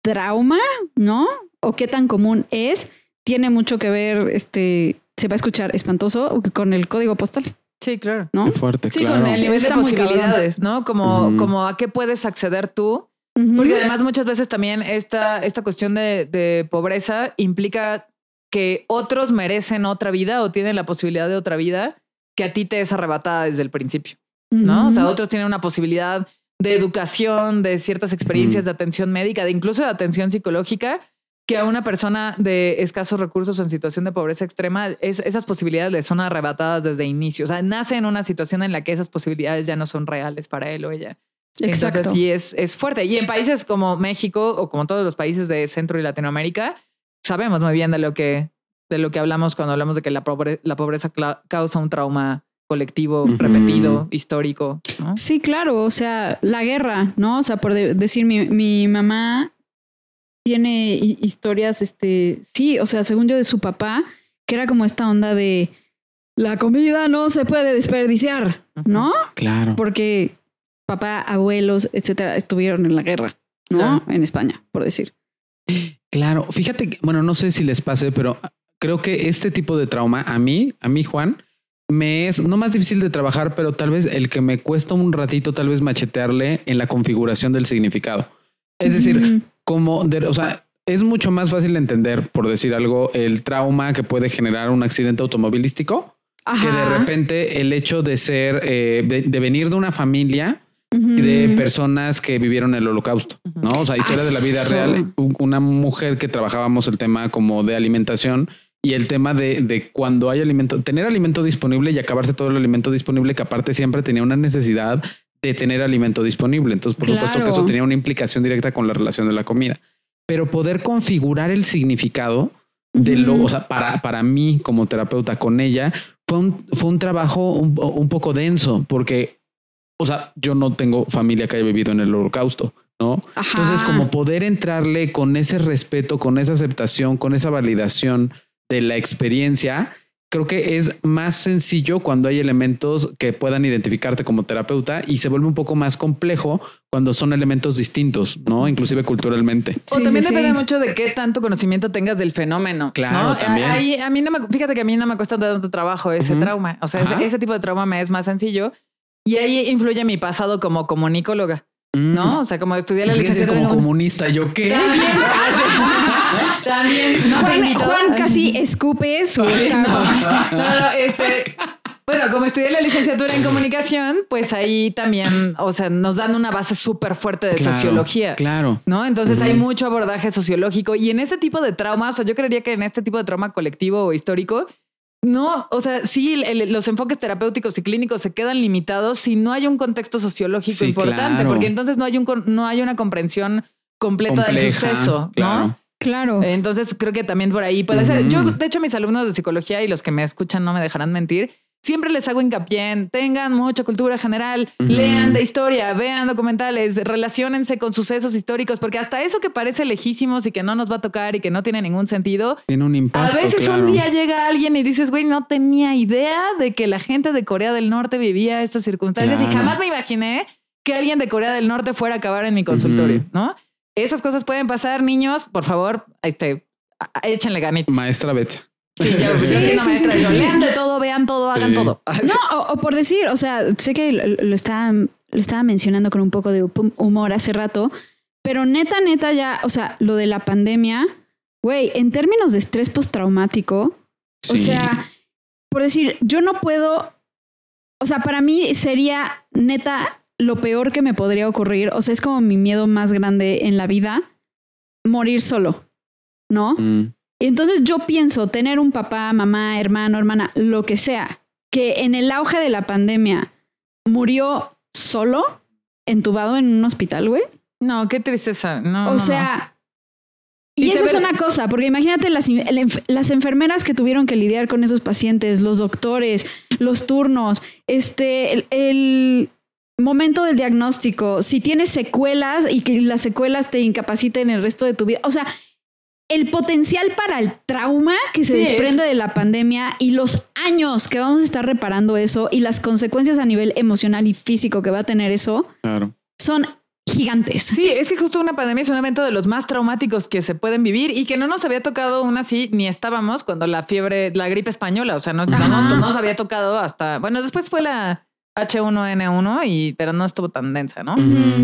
trauma, ¿no? O qué tan común es, tiene mucho que ver, este, se va a escuchar espantoso, con el código postal, Sí, claro. ¿no? Qué fuerte, Sí, claro. con el nivel de Está posibilidades, ¿no? Como, como a qué puedes acceder tú. Porque además muchas veces también esta, esta cuestión de, de pobreza implica que otros merecen otra vida o tienen la posibilidad de otra vida que a ti te es arrebatada desde el principio, ¿no? O sea, otros tienen una posibilidad de educación, de ciertas experiencias Ujú. de atención médica, de incluso de atención psicológica, que a una persona de escasos recursos o en situación de pobreza extrema, es- esas posibilidades le son arrebatadas desde inicio. O sea, nace en una situación en la que esas posibilidades ya no son reales para él o ella. Exacto. Entonces sí es, es fuerte. Y en países como México o como todos los países de Centro y Latinoamérica, sabemos muy bien de lo que, de lo que hablamos cuando hablamos de que la, pobre- la pobreza cla- causa un trauma colectivo, repetido, histórico. ¿no? Sí, claro, o sea, la guerra, ¿no? O sea, por de- decir, mi, mi mamá tiene hi- historias, este, sí, o sea, según yo de su papá, que era como esta onda de la comida no se puede desperdiciar, ¿no? Claro. Porque papá, abuelos, etcétera, estuvieron en la guerra, ¿no? Claro. En España, por decir. Claro. Fíjate que, bueno, no sé si les pase, pero creo que este tipo de trauma a mí, a mí, Juan, me es no más difícil de trabajar, pero tal vez el que me cuesta un ratito, tal vez machetearle en la configuración del significado. Es decir, como, de- o sea, es mucho más fácil de entender, por decir algo, el trauma que puede generar un accidente automovilístico que de repente el hecho de ser, eh, de, de venir de una familia de personas que vivieron el holocausto, ¿no? O sea, historia de la vida real. Una mujer que trabajábamos el tema como de alimentación y el tema de, de cuando hay alimento, tener alimento disponible y acabarse todo el alimento disponible, que aparte siempre tenía una necesidad de tener alimento disponible. Entonces, por supuesto que Claro. eso tenía una implicación directa con la relación de la comida. Pero poder configurar el significado de lo, Ujú. o sea, para, para mí como terapeuta con ella, fue un, fue un trabajo un, un poco denso porque, o sea, yo no tengo familia que haya vivido en el holocausto, ¿no? Ajá. Entonces, como poder entrarle con ese respeto, con esa aceptación, con esa validación de la experiencia, creo que es más sencillo cuando hay elementos que puedan identificarte como terapeuta y se vuelve un poco más complejo cuando son elementos distintos, ¿no? Inclusive culturalmente. O Sí, también sí, depende sí. mucho de qué tanto conocimiento tengas del fenómeno. Claro, ¿no? también. Ahí, a mí no me, fíjate que a mí no me cuesta tanto trabajo ese Ujú. trauma. O sea, ese, ese tipo de trauma me es más sencillo. Y ahí influye mi pasado como comunicóloga, ¿no? O sea, como estudié la licenciatura como en comunista, ¿yo qué? También, también, no te Juan, casi escupe su Starbucks. No, no, este. Bueno, como estudié la licenciatura en comunicación, pues ahí también, o sea, nos dan una base súper fuerte de Claro, sociología. Claro. ¿No? Entonces hay mucho abordaje sociológico y en este tipo de trauma, o sea, yo creería que en este tipo de trauma colectivo o histórico, no, o sea, sí, el- los enfoques terapéuticos y clínicos se quedan limitados si no hay un contexto sociológico Sí, importante, claro. porque entonces no hay un con- no hay una comprensión completa del suceso, claro. ¿no? Claro. Entonces creo que también por ahí puede ser. Yo, de hecho, mis alumnos de psicología y los que me escuchan no me dejarán mentir. Siempre les hago hincapié en tengan mucha cultura general, lean de historia, vean documentales, relaciónense con sucesos históricos, porque hasta eso que parece lejísimos y que no nos va a tocar y que no tiene ningún sentido, Tiene un impacto. a veces claro. un día llega alguien y dices, güey, no tenía idea de que la gente de Corea del Norte vivía estas circunstancias y jamás me imaginé que alguien de Corea del Norte fuera a acabar en mi consultorio. ¿no? Esas cosas pueden pasar, niños, por favor, este, échenle ganitas. Maestra Betsa. Sí, Sí, sí, sí, lean de todo, vean todo, hagan Sí. todo. No, o, o por decir, o sea, sé que lo, lo estaba, lo estaba mencionando con un poco de hum- humor hace rato, pero neta, neta, ya, o sea, lo de la pandemia, güey, en términos de estrés postraumático, o sea, por decir, yo no puedo, o sea, para mí sería neta lo peor que me podría ocurrir, o sea, es como mi miedo más grande en la vida, morir solo, ¿no? Mm. Entonces yo pienso tener un papá, mamá, hermano, hermana, lo que sea, que en el auge de la pandemia murió solo, entubado en un hospital, güey. No, qué tristeza. No, o no, no. sea, y, eso es una cosa, porque imagínate las, las enfermeras que tuvieron que lidiar con esos pacientes, los doctores, los turnos, este, el, el momento del diagnóstico, si tienes secuelas y que las secuelas te incapaciten el resto de tu vida. O sea, el potencial para el trauma que se Sí, desprende de la pandemia y los años que vamos a estar reparando eso y las consecuencias a nivel emocional y físico que va a tener eso Claro. son gigantes. Sí, es que justo una pandemia es un evento de los más traumáticos que se pueden vivir y que no nos había tocado una así, ni estábamos cuando la fiebre, la gripe española, o sea, no, no, Ajá. no nos había tocado hasta, bueno, después fue la H1N1 y, pero no estuvo tan densa, ¿no?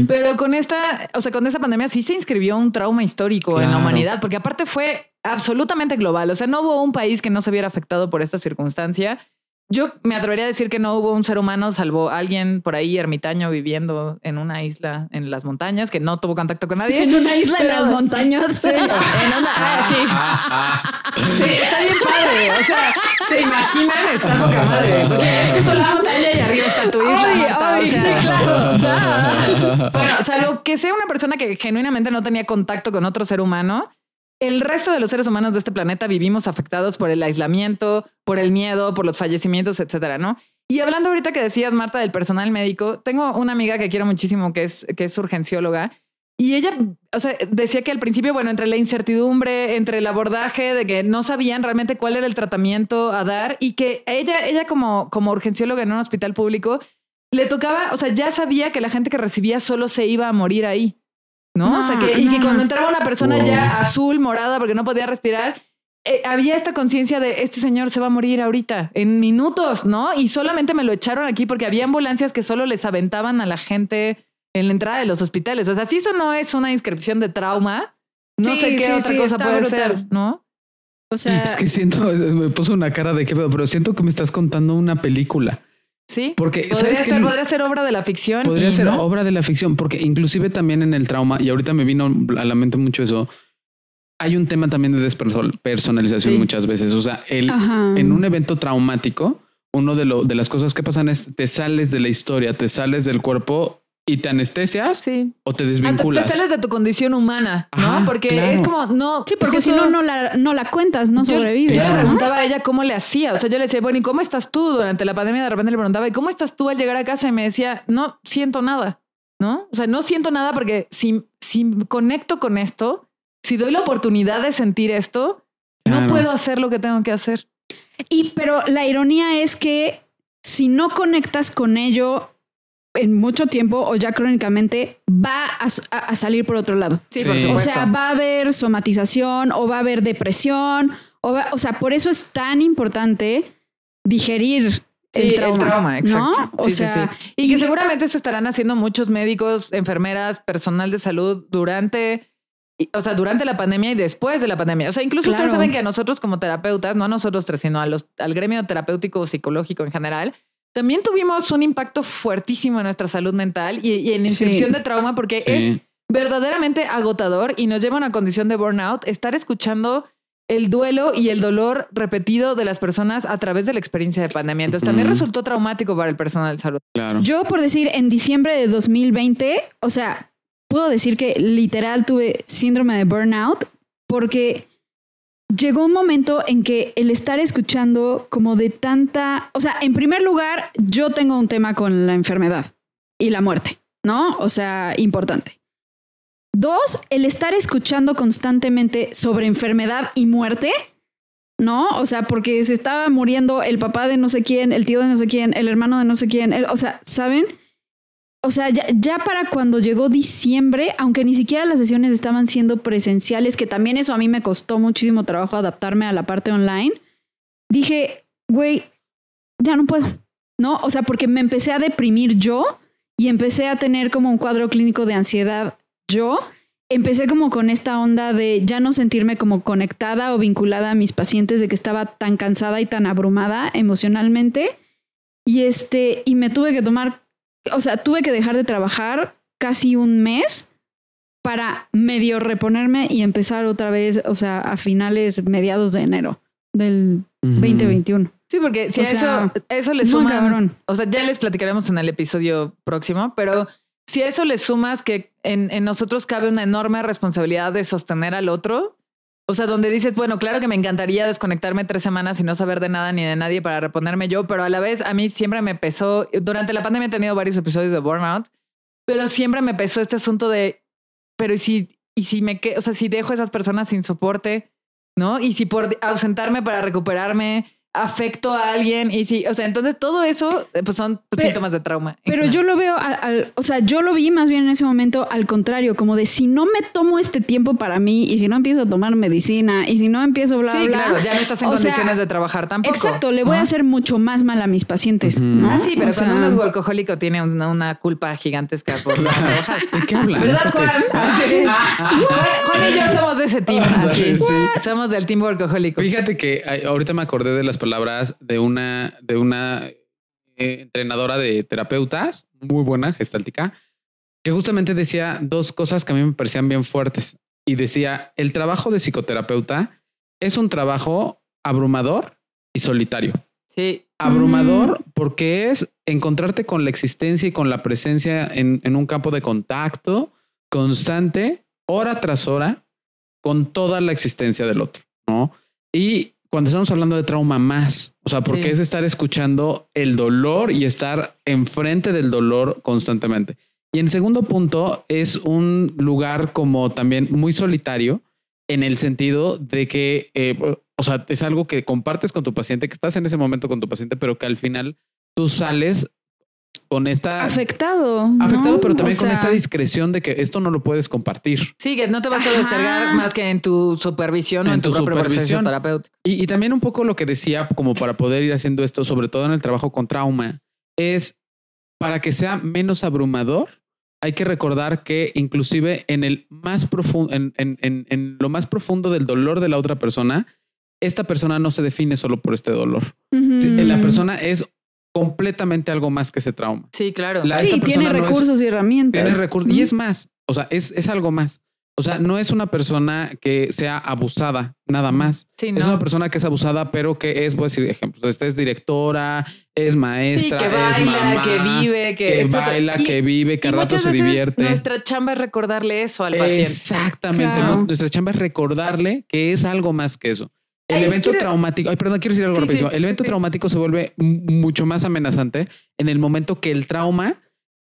Pero con esta, o sea, con esta pandemia sí se inscribió un trauma histórico en la humanidad, porque aparte fue absolutamente global. O sea, no hubo un país que no se viera afectado por esta circunstancia. Yo me atrevería a decir que no hubo un ser humano, salvo alguien por ahí ermitaño viviendo en una isla en las montañas, que no tuvo contacto con nadie. En una isla en las montañas. Sí, en una, ah, sí. Sí, está bien padre. O sea, se imaginan, está poca madre. Porque es justo la montaña y arriba está tu isla. Ay, ¿no? Está, ay, o sea, sí, claro. Bueno, salvo que sea una persona que genuinamente no tenía contacto con otro ser humano, el resto de los seres humanos de este planeta vivimos afectados por el aislamiento, por el miedo, por los fallecimientos, etcétera, ¿no? Y hablando ahorita que decías, Marta, del personal médico, tengo una amiga que quiero muchísimo que es, que es urgencióloga y ella, o sea, decía que al principio, bueno, entre la incertidumbre, entre el abordaje, de que no sabían realmente cuál era el tratamiento a dar y que ella, ella como, como urgencióloga en un hospital público, le tocaba, o sea, ya sabía que la gente que recibía solo se iba a morir ahí, ¿no? No, o sea, que, y que cuando entraba una persona Wow. ya azul, morada, porque no podía respirar, eh, había esta conciencia de este señor se va a morir ahorita, en minutos, ¿no? Y solamente me lo echaron aquí porque había ambulancias que solo les aventaban a la gente en la entrada de los hospitales. O sea, si eso no es una inscripción de trauma, no Sí, sé qué sí, otra sí, cosa puede brutal. ser, ¿no? O sea, Es que siento, me puso una cara de qué pedo, pero siento que me estás contando una película. Sí. Porque, Podría ser, podría ser obra de la ficción. Podría ser no. obra de la ficción, porque inclusive también en el trauma, y ahorita me vino a la mente mucho eso, hay un tema también de despersonalización Sí. muchas veces. O sea, el, ajá. en un evento traumático, uno de, lo, de las cosas que pasan es te sales de la historia, te sales del cuerpo y te anestesias Sí. o te Ah, te- desvinculas. Te sales de tu condición humana, ¿no? Porque claro. es como, no. Sí, porque si no, no la, no la cuentas, no Yo- sobrevives. Yo le preguntaba a ella cómo le hacía. O sea, yo le decía, bueno, ¿y cómo estás tú durante la pandemia? De repente le preguntaba, ¿y cómo estás tú al llegar a casa? Y me decía, no siento nada, ¿no? O sea, no siento nada porque si, si conecto con esto, si doy la oportunidad de sentir esto, no puedo hacer lo que tengo que hacer. Y pero la ironía es que si no conectas con ello en mucho tiempo o ya crónicamente, va a, a- a salir por otro lado. Sí, Sí. por O sea, va a haber somatización o va a haber depresión. O, va- o sea, por eso es tan importante digerir el Sí, trauma. exacto. ¿no? O Sí, sí, sea, sí. Y que seguramente eso estarán haciendo muchos médicos, enfermeras, personal de salud durante, o sea, durante la pandemia y después de la pandemia. O sea, incluso ustedes saben que a nosotros como terapeutas, no a nosotros tres, sino a los, al gremio terapéutico psicológico en general, también tuvimos un impacto fuertísimo en nuestra salud mental y, y en Sí. inscripción de trauma porque Sí. es verdaderamente agotador y nos lleva a una condición de burnout estar escuchando el duelo y el dolor repetido de las personas a través de la experiencia de pandemia. Entonces también resultó traumático para el personal de salud. Claro. Yo, por decir, en diciembre de 2020, o sea, puedo decir que literal tuve síndrome de burnout porque llegó un momento en que el estar escuchando como de tanta, o sea, en primer lugar, yo tengo un tema con la enfermedad y la muerte, ¿no? O sea, importante. Dos, el estar escuchando constantemente sobre enfermedad y muerte, ¿no? O sea, porque se estaba muriendo el papá de no sé quién, el tío de no sé quién, el hermano de no sé quién, o sea, ¿saben? O sea, ya, para cuando llegó diciembre, aunque ni siquiera las sesiones estaban siendo presenciales, que también eso a mí me costó muchísimo trabajo adaptarme a la parte online, dije, güey, ya no puedo, ¿no? O sea, porque me empecé a deprimir yo y empecé a tener como un cuadro clínico de ansiedad yo. Empecé como con esta onda de ya no sentirme como conectada o vinculada a mis pacientes, de que estaba tan cansada y tan abrumada emocionalmente. Y este, y me tuve que tomar o sea, tuve que dejar de trabajar casi un mes para medio reponerme y empezar otra vez, o sea, a finales, mediados de enero del 2021. Sí, porque si O a eso, sea, eso le cabrón. o sea, ya les platicaremos en el episodio próximo, pero si a eso le sumas que en, en nosotros cabe una enorme responsabilidad de sostener al otro, o sea, donde dices, bueno, claro que me encantaría desconectarme tres semanas y no saber de nada ni de nadie para reponerme yo, pero a la vez a mí siempre me pesó, durante la pandemia he tenido varios episodios de burnout, pero siempre me pesó este asunto de, pero ¿y si, y si me quedo, o sea, si dejo a esas personas sin soporte, ¿no? Y si por ausentarme para recuperarme afecto a alguien y si, o sea, entonces todo eso eh, pues son Pero- síntomas de trauma. Pero general. yo lo veo, al, al- o sea, yo lo vi más bien en ese momento al contrario, como de si no me tomo este tiempo para mí y si no empiezo a tomar medicina y si no empiezo bla, Sí, bla, claro, ya no estás en sea, condiciones de trabajar tampoco. Exacto, le voy a hacer mucho más mal a mis pacientes. ¿no? Ah, sí, pero O sea, cuando uno es alcohólico tiene una, una culpa gigantesca por no trabajar. ¿De qué hablan? ¿Verdad, ¿Eso qué Juan? Juan? Y yo somos de ese team. Así. Sí. Somos del team workahólico. Fíjate que ahorita me acordé de las palabras de una, de una eh, entrenadora de terapeutas, muy buena, gestáltica, que justamente decía dos cosas que a mí me parecían bien fuertes. Y decía, el trabajo de psicoterapeuta es un trabajo abrumador y solitario. Sí. Abrumador porque es encontrarte con la existencia y con la presencia en, en un campo de contacto constante, hora tras hora, con toda la existencia del otro, ¿no? Y cuando estamos hablando de trauma más, o sea, porque Sí. es estar escuchando el dolor y estar enfrente del dolor constantemente. Y en segundo punto, es un lugar como también muy solitario en el sentido de que, eh, o sea, es algo que compartes con tu paciente, que estás en ese momento con tu paciente, pero que al final tú sales con esta... afectado. ¿no? afectado, pero también O con esta discreción de que esto no lo puedes compartir. Sí, que no te vas a Ajá. descargar más que en tu supervisión o En en tu, tu propio supervisión. terapéutico. Y, y también un poco lo que decía, como para poder ir haciendo esto, sobre todo en el trabajo con trauma, es para que sea menos abrumador. Hay que recordar que inclusive en el más profundo, en, en- en- en lo más profundo del dolor de la otra persona, esta persona no se define solo por este dolor. La persona es completamente algo más que ese trauma. Sí, claro. La- Sí, tiene no es- recursos y herramientas. Tiene recursos. Y es más, o sea, es, es algo más. O sea, no es una persona que sea abusada, nada más. Sí, Es no. una persona que es abusada, pero que es, voy a decir ejemplos, esta es directora, es Sí, maestra, que es baila, mamá, que vive, que, que baila, Y- que vive, que a rato se divierte. Nuestra chamba es recordarle eso al paciente. Exactamente. Claro. ¿no? Nuestra chamba es recordarle que es algo más que eso. El Ay, evento quiero- traumático, ay, perdón, quiero decir algo Sí, rapidísimo. sí, el evento sí. traumático se vuelve mucho más amenazante en el momento que el trauma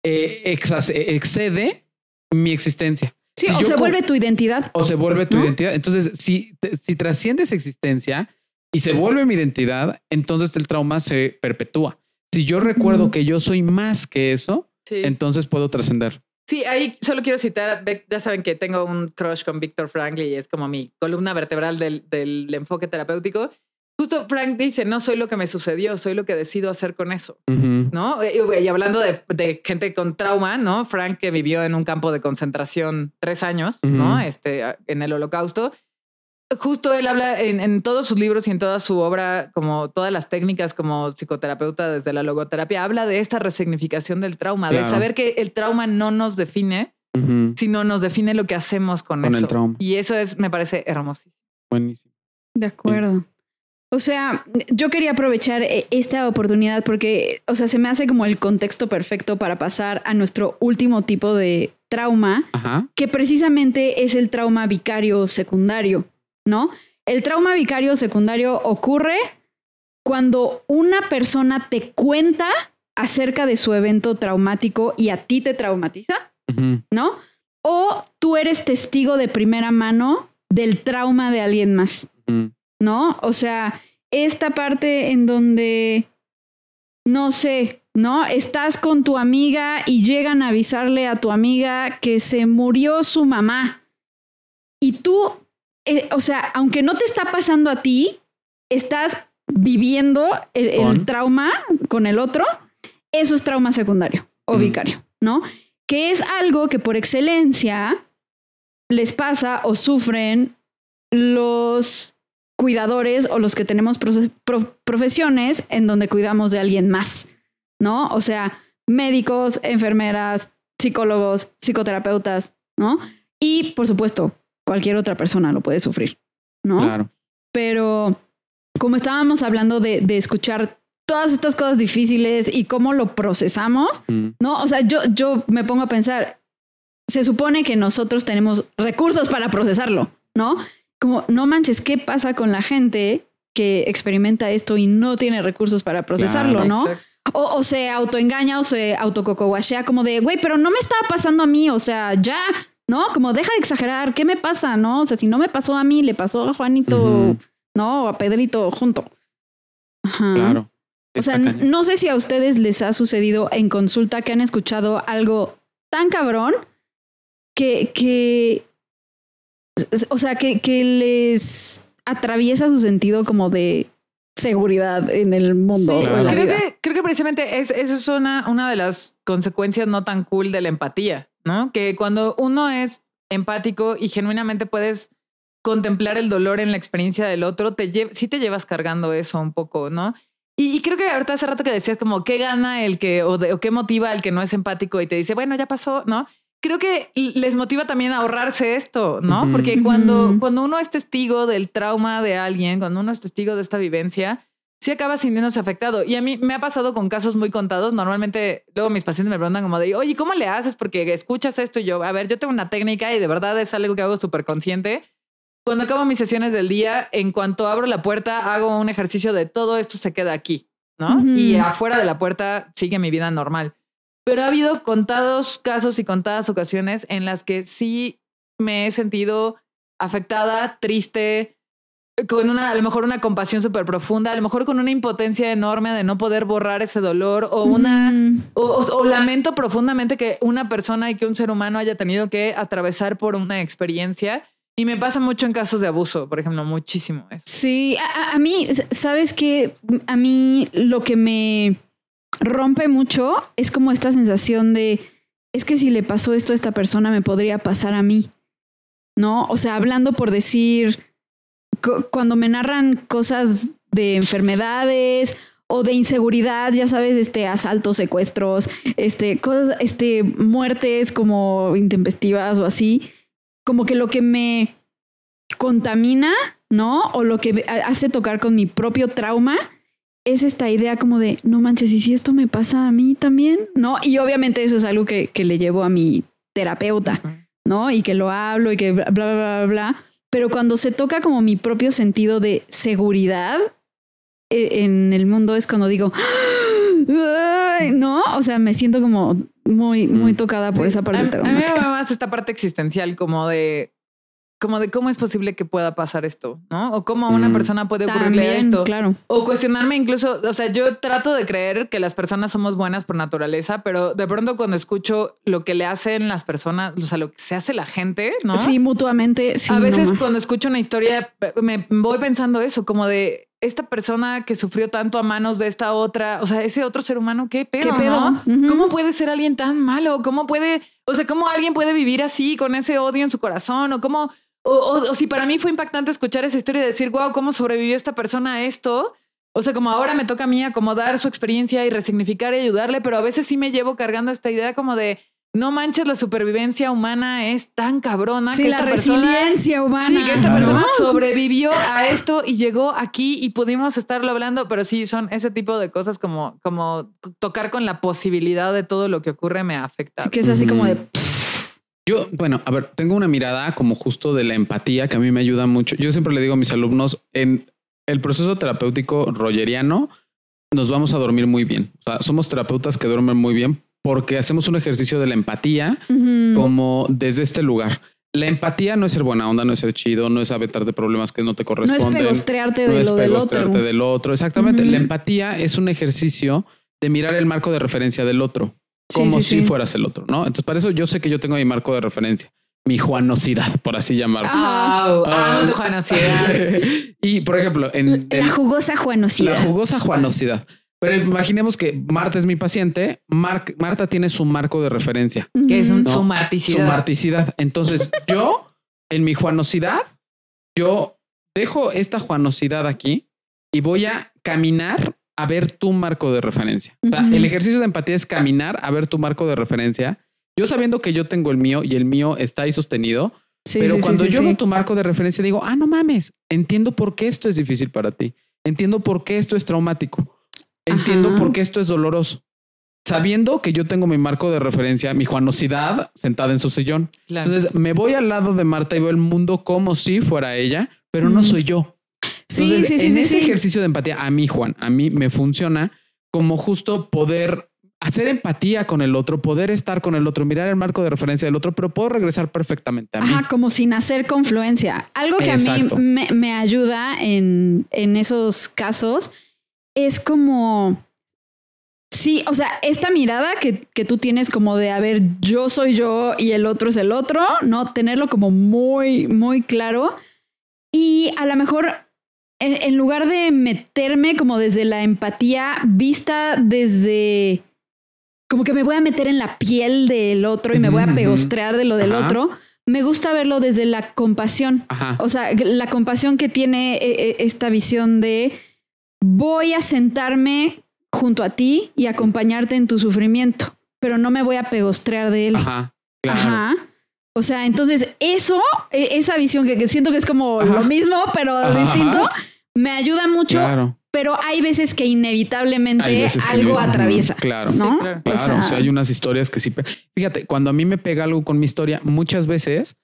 eh, exas- excede mi existencia. Sí, Si o se vuelve tu identidad. o se vuelve tu ¿No? identidad. Entonces, si, te- si trasciende esa existencia y se vuelve mi identidad, entonces el trauma se perpetúa. Si yo recuerdo que yo soy más que eso, Sí. entonces puedo trascender. Sí, ahí solo quiero citar, ya saben que tengo un crush con Víctor Frankl y es como mi columna vertebral del, del enfoque terapéutico. Justo Frank dice, no soy lo que me sucedió, soy lo que decido hacer con eso, Ujú. ¿no? Y, y hablando de, de gente con trauma, ¿no? Frank que vivió en un campo de concentración tres años, ¿no? Ujú. Este, en el holocausto. Justo él habla en, en todos sus libros y en toda su obra, como todas las técnicas como psicoterapeuta desde la logoterapia, habla de esta resignificación del trauma, de saber que el trauma no nos define, sino nos define lo que hacemos con, Con el eso. trauma. Y eso es, me parece hermosísimo. Buenísimo. De acuerdo. O sea, yo quería aprovechar eh, esta oportunidad porque, o sea, se me hace como el contexto perfecto para pasar a nuestro último tipo de trauma, Ajá. que precisamente es el trauma vicario secundario, ¿no? El trauma vicario secundario ocurre cuando una persona te cuenta acerca de su evento traumático y a ti te traumatiza. ¿no? O tú eres testigo de primera mano del trauma de alguien más. ¿no? O sea, esta parte en donde, no sé, ¿no? Estás con tu amiga y llegan a avisarle a tu amiga que se murió su mamá. Y tú, eh, o sea, aunque no te está pasando a ti, estás viviendo el, trauma con el otro. Eso es trauma secundario o Mm. vicario, ¿no? Que es algo que por excelencia les pasa o sufren los cuidadores o los que tenemos pro- profesiones en donde cuidamos de alguien más, ¿no? O sea, médicos, enfermeras, psicólogos, psicoterapeutas, ¿no? Y por supuesto, cualquier otra persona lo puede sufrir, ¿no? Claro. Pero como estábamos hablando de, de escuchar todas estas cosas difíciles y cómo lo procesamos, Mm. ¿no? O sea, yo, yo me pongo a pensar, se supone que nosotros tenemos recursos para procesarlo, ¿no? Como, no manches, ¿qué pasa con la gente que experimenta esto y no tiene recursos para procesarlo, Claro, ¿no? Exacto. O, o se autoengaña o se autococoguachea como de, güey, pero no me estaba pasando a mí, o sea, ya, ¿no? Como deja de exagerar, ¿qué me pasa, no? O sea, si no me pasó a mí, le pasó a Juanito. ¿no? O a Pedrito junto. Ajá. Claro. O sea, no sé si a ustedes les ha sucedido en consulta que han escuchado algo tan cabrón que, que o sea, que, que les atraviesa su sentido como de seguridad en el mundo. Sí, claro. creo, que, creo que precisamente es, eso es una, una de las consecuencias no tan cool de la empatía, ¿no? Que cuando uno es empático y genuinamente puedes contemplar el dolor en la experiencia del otro, te lle- sí te llevas cargando eso un poco, ¿no? Y, y creo que ahorita hace rato que decías como qué gana el que o, de- o qué motiva el que no es empático y te dice, bueno, ya pasó, ¿no? Creo que les motiva también a ahorrarse esto, ¿no? Porque cuando, cuando uno es testigo del trauma de alguien, cuando uno es testigo de esta vivencia, sí acaba sintiéndose afectado. Y a mí me ha pasado con casos muy contados. Normalmente, luego mis pacientes me preguntan como de, oye, ¿cómo le haces? Porque escuchas esto y yo, a ver, yo tengo una técnica y de verdad es algo que hago súper consciente. Cuando acabo mis sesiones del día, en cuanto abro la puerta, hago un ejercicio de todo esto se queda aquí, ¿no? Y afuera de la puerta sigue mi vida normal. Pero ha habido contados casos y contadas ocasiones en las que sí me he sentido afectada, triste, con una, a lo mejor una compasión súper profunda, a lo mejor con una impotencia enorme de no poder borrar ese dolor o una... Mm, O, o- o lamento profundamente que una persona y que un ser humano haya tenido que atravesar por una experiencia. Y me pasa mucho en casos de abuso, por ejemplo, muchísimo. eso. Sí, a, a- mí, ¿sabes qué? A mí lo que me rompe mucho es como esta sensación de, es que si le pasó esto a esta persona, me podría pasar a mí. ¿No? O sea, hablando por decir, cuando me narran cosas de enfermedades o de inseguridad, ya sabes, este asaltos, secuestros, este cosas, este muertes como intempestivas o así, como que lo que me contamina, ¿no? O lo que ha- hace tocar con mi propio trauma es esta idea como de, no manches, ¿y si esto me pasa a mí también? ¿No? Y obviamente eso es algo que, que le llevo a mi terapeuta, ¿no? Y que lo hablo y que bla, bla, bla, bla, bla. Pero cuando se toca como mi propio sentido de seguridad eh, en el mundo es cuando digo, ¿no? O sea, me siento como muy, muy Mm. tocada por esa parte a, a mí me va más esta parte existencial, como de, como de cómo es posible que pueda pasar esto, ¿no? O cómo a una Mm. persona puede ocurrirle También, esto. claro. O cuestionarme incluso, o sea, yo trato de creer que las personas somos buenas por naturaleza, pero de pronto cuando escucho lo que le hacen las personas, o sea, lo que se hace la gente, ¿no? Sí, mutuamente. Sí, a veces cuando escucho una historia me voy pensando eso, como de esta persona que sufrió tanto a manos de esta otra, o sea, ese otro ser humano, qué pedo, ¿Qué pedo? ¿Cómo puede ser alguien tan malo? ¿Cómo puede, o sea, cómo alguien puede vivir así con ese odio en su corazón? O cómo, o, o- o si para mí fue impactante escuchar esa historia y decir, wow, ¿cómo sobrevivió esta persona a esto? O sea, como ahora me toca a mí acomodar su experiencia y resignificar y ayudarle, pero a veces sí me llevo cargando esta idea como de, no manches, la supervivencia humana es tan cabrona Sí, que la esta persona... resiliencia humana. Sí, que esta Claro. persona sobrevivió a esto y llegó aquí y pudimos estarlo hablando, pero sí son ese tipo de cosas como, como tocar con la posibilidad de todo lo que ocurre me afecta. Sí, que es así como de. Yo, bueno, a ver, tengo una mirada como justo de la empatía que a mí me ayuda mucho. Yo siempre le digo a mis alumnos en el proceso terapéutico rogeriano nos vamos a dormir muy bien. O sea, somos terapeutas que duermen muy bien porque hacemos un ejercicio de la empatía como desde este lugar. La empatía no es ser buena onda, no es ser chido, no es aventarte problemas que no te No es corresponden. pegostrearte no de es lo del otro. pegostrearte del otro. Exactamente. La empatía es un ejercicio de mirar el marco de referencia del otro, como sí, si sí. fueras el otro, ¿no? Entonces, para eso yo sé que yo tengo mi marco de referencia, mi juanosidad, por así llamarlo. Amo tu juanosidad. y, por ejemplo, en, La en- jugosa juanosidad. la jugosa juanosidad. Pero imaginemos que Marta es mi paciente, Mar- Marta tiene su marco de referencia, Que es un, No, su su marticidad. marticidad. Entonces, yo, en mi juanosidad, yo dejo esta juanosidad aquí y voy a caminar a ver tu marco de referencia. O sea, Ujú. el ejercicio de empatía es caminar a ver tu marco de referencia. Yo sabiendo que yo tengo el mío y el mío está ahí sostenido, Sí, pero sí, cuando sí, yo veo tu marco de referencia digo, ah, no mames, entiendo por qué esto es difícil para ti. Entiendo por qué esto es traumático. Entiendo Ajá. por qué esto es doloroso. Sabiendo que yo tengo mi marco de referencia, mi juanosidad sentada en su sillón. Claro. Entonces me voy al lado de Marta y veo el mundo como si fuera ella, pero no Ujú. soy yo. Sí, Entonces, sí, sí, en sí, ese ejercicio de empatía, a mí, Juan, a mí me funciona como justo poder hacer empatía con el otro, poder estar con el otro, mirar el marco de referencia del otro, pero puedo regresar perfectamente a mí. Ajá, como sin hacer confluencia. Algo que Exacto. a mí me, me ayuda en, en esos casos es como, sí, o sea, esta mirada que, que tú tienes como de, a ver, yo soy yo y el otro es el otro, ¿no? Tenerlo como muy, muy claro. Y a lo mejor, en, en lugar de meterme como desde la empatía vista desde... Como que me voy a meter en la piel del otro y me voy a pegostrear de lo del Ajá. otro. Me gusta verlo desde la compasión. Ajá. O sea, la compasión que tiene eh, eh, esta visión de voy a sentarme junto a ti y acompañarte en tu sufrimiento, pero no me voy a pegostrear de él. Ajá. Claro. Ajá. O sea, entonces eso, e- esa visión que, que siento que es como Ajá. lo mismo, pero Ajá. distinto, me ayuda mucho, Claro. pero hay veces que inevitablemente Hay veces que algo no- atraviesa. Claro. ¿no? Sí, claro. O Claro, sea, o sea, hay unas historias que sí. Fíjate, cuando a mí me pega algo con mi historia, muchas veces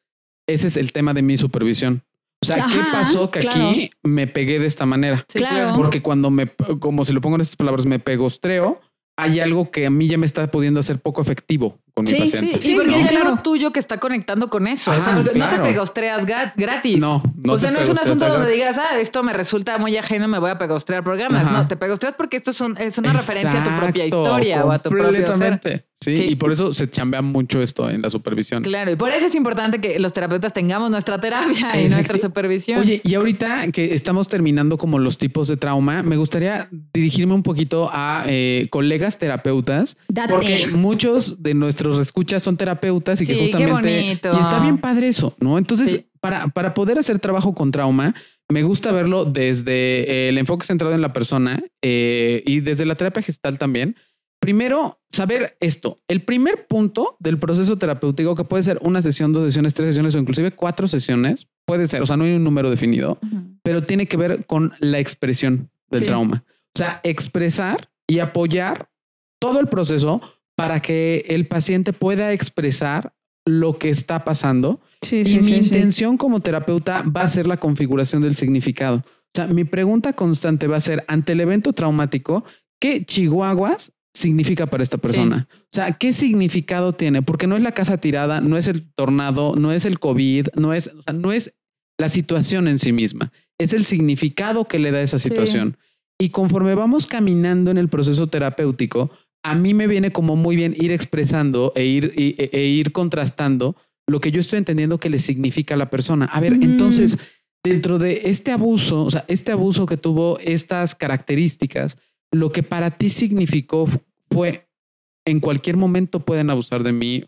ese es el tema de mi supervisión. O sea, ¿qué pasó que claro. aquí me pegué de esta manera? Sí, claro. Porque cuando me, como si lo pongo en estas palabras, me pegostreo, hay algo que a mí ya me está pudiendo hacer poco efectivo con Sí, mi Sí, paciente. sí, Sí, porque sí, hay claro. algo tuyo que está conectando con eso. o sea, no claro. te pegostreas gratis. No, no o sea, te no es un asunto donde digas, ah, esto me resulta muy ajeno, me voy a pegostrear. Ajá. No, te pegostreas porque esto es, un- es una referencia a tu propia historia o a tu propio ser. Sí, Sí. y por eso se chambea mucho esto en la supervisión. Claro, y por eso es importante que los terapeutas tengamos nuestra terapia y nuestra supervisión. Oye, y ahorita que estamos terminando como los tipos de trauma, me gustaría dirigirme un poquito a eh, colegas terapeutas, Date. porque muchos de nuestros escuchas son terapeutas y que Sí, qué justamente bonito. y está bien padre eso, ¿no? Entonces, Sí. para, para poder hacer trabajo con trauma, me gusta verlo desde el enfoque centrado en la persona eh, y desde la terapia gestal también. Primero, saber esto. El primer punto del proceso terapéutico, que puede ser una sesión, dos sesiones, tres sesiones o inclusive cuatro sesiones, puede ser, o sea, no hay un número definido, pero tiene que ver con la expresión del Sí. trauma. O sea, expresar y apoyar todo el proceso para que el paciente pueda expresar lo que está pasando. Sí, y sí, mi intención como terapeuta va a ser la configuración del significado. O sea, mi pregunta constante va a ser ante el evento traumático, ¿qué chihuahuas significa para esta persona? O sea, ¿qué significado tiene? Porque no es la casa tirada, no es el tornado, no es el COVID, no es, o sea, no es la situación en sí misma, es el significado que le da esa Sí. situación. Y conforme vamos caminando en el proceso terapéutico, a mí me viene como muy bien ir expresando e ir, y- e, e ir contrastando lo que yo estoy entendiendo que le significa a la persona. A ver, entonces, dentro de este abuso, o sea, este abuso que tuvo estas características, lo que para ti significó fue en cualquier momento pueden abusar de mí.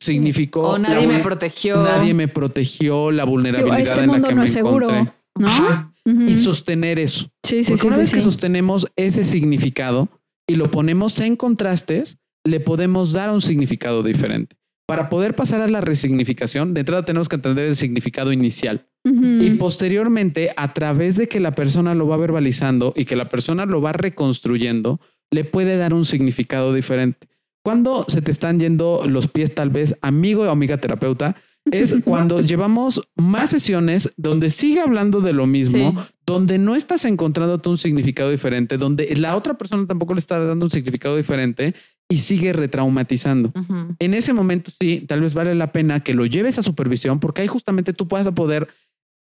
Significó O nadie me protegió. Nadie me protegió la vulnerabilidad este en la mundo que no me es seguro, encontré. ¿no? Ajá. Ujú. Y sostener eso. Sí, sí, Porque sí, una sí, vez que sí. sostenemos ese significado y lo ponemos en contrastes, le podemos dar un significado diferente. Para poder pasar a la resignificación, de entrada tenemos que entender el significado inicial. Y posteriormente, a través de que la persona lo va verbalizando y que la persona lo va reconstruyendo, le puede dar un significado diferente. Cuando se te están yendo los pies, tal vez, amigo o amiga terapeuta, es cuando llevamos más sesiones donde sigue hablando de lo mismo, Sí. donde no estás encontrando tú un significado diferente, donde la otra persona tampoco le está dando un significado diferente y sigue retraumatizando. En ese momento sí, tal vez vale la pena que lo lleves a supervisión porque ahí justamente tú puedas poder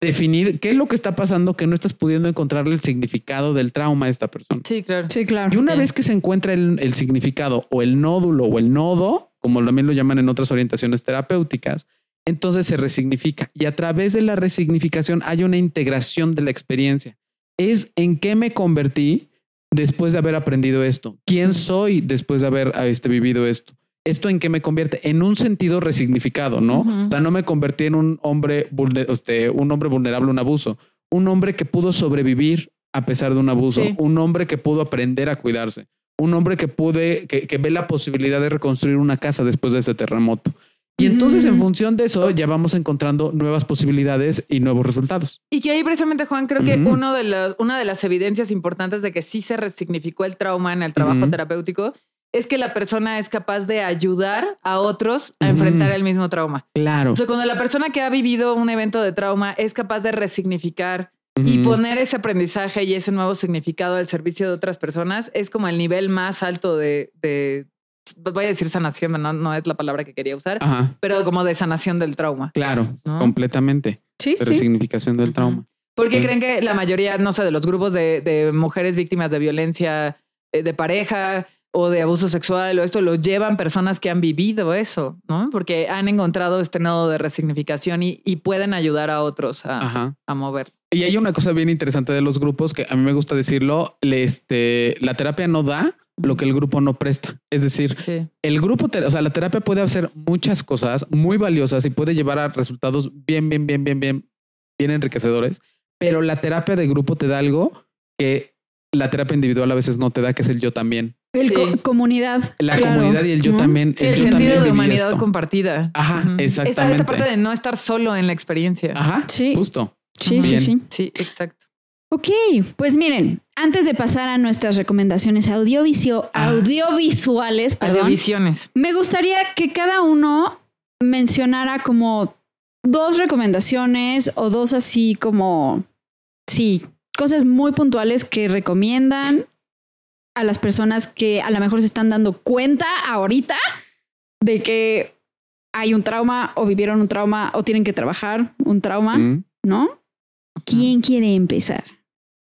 definir qué es lo que está pasando que no estás pudiendo encontrarle el significado del trauma a esta persona. Sí, claro. Sí, claro. Y una vez que se encuentra el, el significado o el nódulo o el nodo, como también lo llaman en otras orientaciones terapéuticas, entonces se resignifica y a través de la resignificación hay una integración de la experiencia. Es en qué me convertí después de haber aprendido esto. ¿Quién soy después de haber este, vivido esto? ¿Esto en qué me convierte? En un sentido resignificado, ¿no? Ujú. O sea, no me convertí en un hombre, vulner- este, un hombre vulnerable a un abuso, un hombre que pudo sobrevivir a pesar de un abuso, Sí. un hombre que pudo aprender a cuidarse, un hombre que pude, que, que ve la posibilidad de reconstruir una casa después de ese terremoto. Y entonces, en Ujú. función de eso, ya vamos encontrando nuevas posibilidades y nuevos resultados. Y que ahí precisamente, Juan, creo que Ujú. uno de los, una de las evidencias importantes de que sí se resignificó el trauma en el trabajo terapéutico es que la persona es capaz de ayudar a otros a enfrentar el mismo trauma. Claro. O sea, cuando la persona que ha vivido un evento de trauma es capaz de resignificar y poner ese aprendizaje y ese nuevo significado al servicio de otras personas, es como el nivel más alto de, de voy a decir sanación, no, no es la palabra que quería usar, Ajá, pero como de sanación del trauma. claro, ¿No? completamente. Sí, De sí. resignificación del trauma. ¿Por qué Sí. creen que la mayoría, no sé, de los grupos de, de mujeres víctimas de violencia eh, de pareja o de abuso sexual o esto lo llevan personas que han vivido eso, ¿no? Porque han encontrado este nodo de resignificación y, y pueden ayudar a otros a, a mover. Y hay una cosa bien interesante de los grupos que a mí me gusta decirlo, este, la terapia no da lo que el grupo no presta. Es decir, Sí. el grupo, o sea, la terapia puede hacer muchas cosas muy valiosas y puede llevar a resultados bien, bien, bien, bien, bien, bien enriquecedores, pero la terapia de grupo te da algo que la terapia individual a veces no te da, que es el yo también. El Sí. co- comunidad. La claro, comunidad y el yo ¿no? también. Sí, el, yo sentido también de humanidad esto. compartida. Ajá. Esta, exactamente. esta parte de no estar solo en la experiencia. Ajá, Sí. justo. Sí, sí, Bien. sí. Sí, exacto. Ok, pues miren, antes de pasar a nuestras recomendaciones audiovisio- Ah. audiovisuales, perdón, Visiones. me gustaría que cada uno mencionara como dos recomendaciones o dos así como, sí, cosas muy puntuales que recomiendan a las personas que a lo mejor se están dando cuenta ahorita de que hay un trauma o vivieron un trauma o tienen que trabajar un trauma, Mm. ¿no? ¿Quién quiere empezar?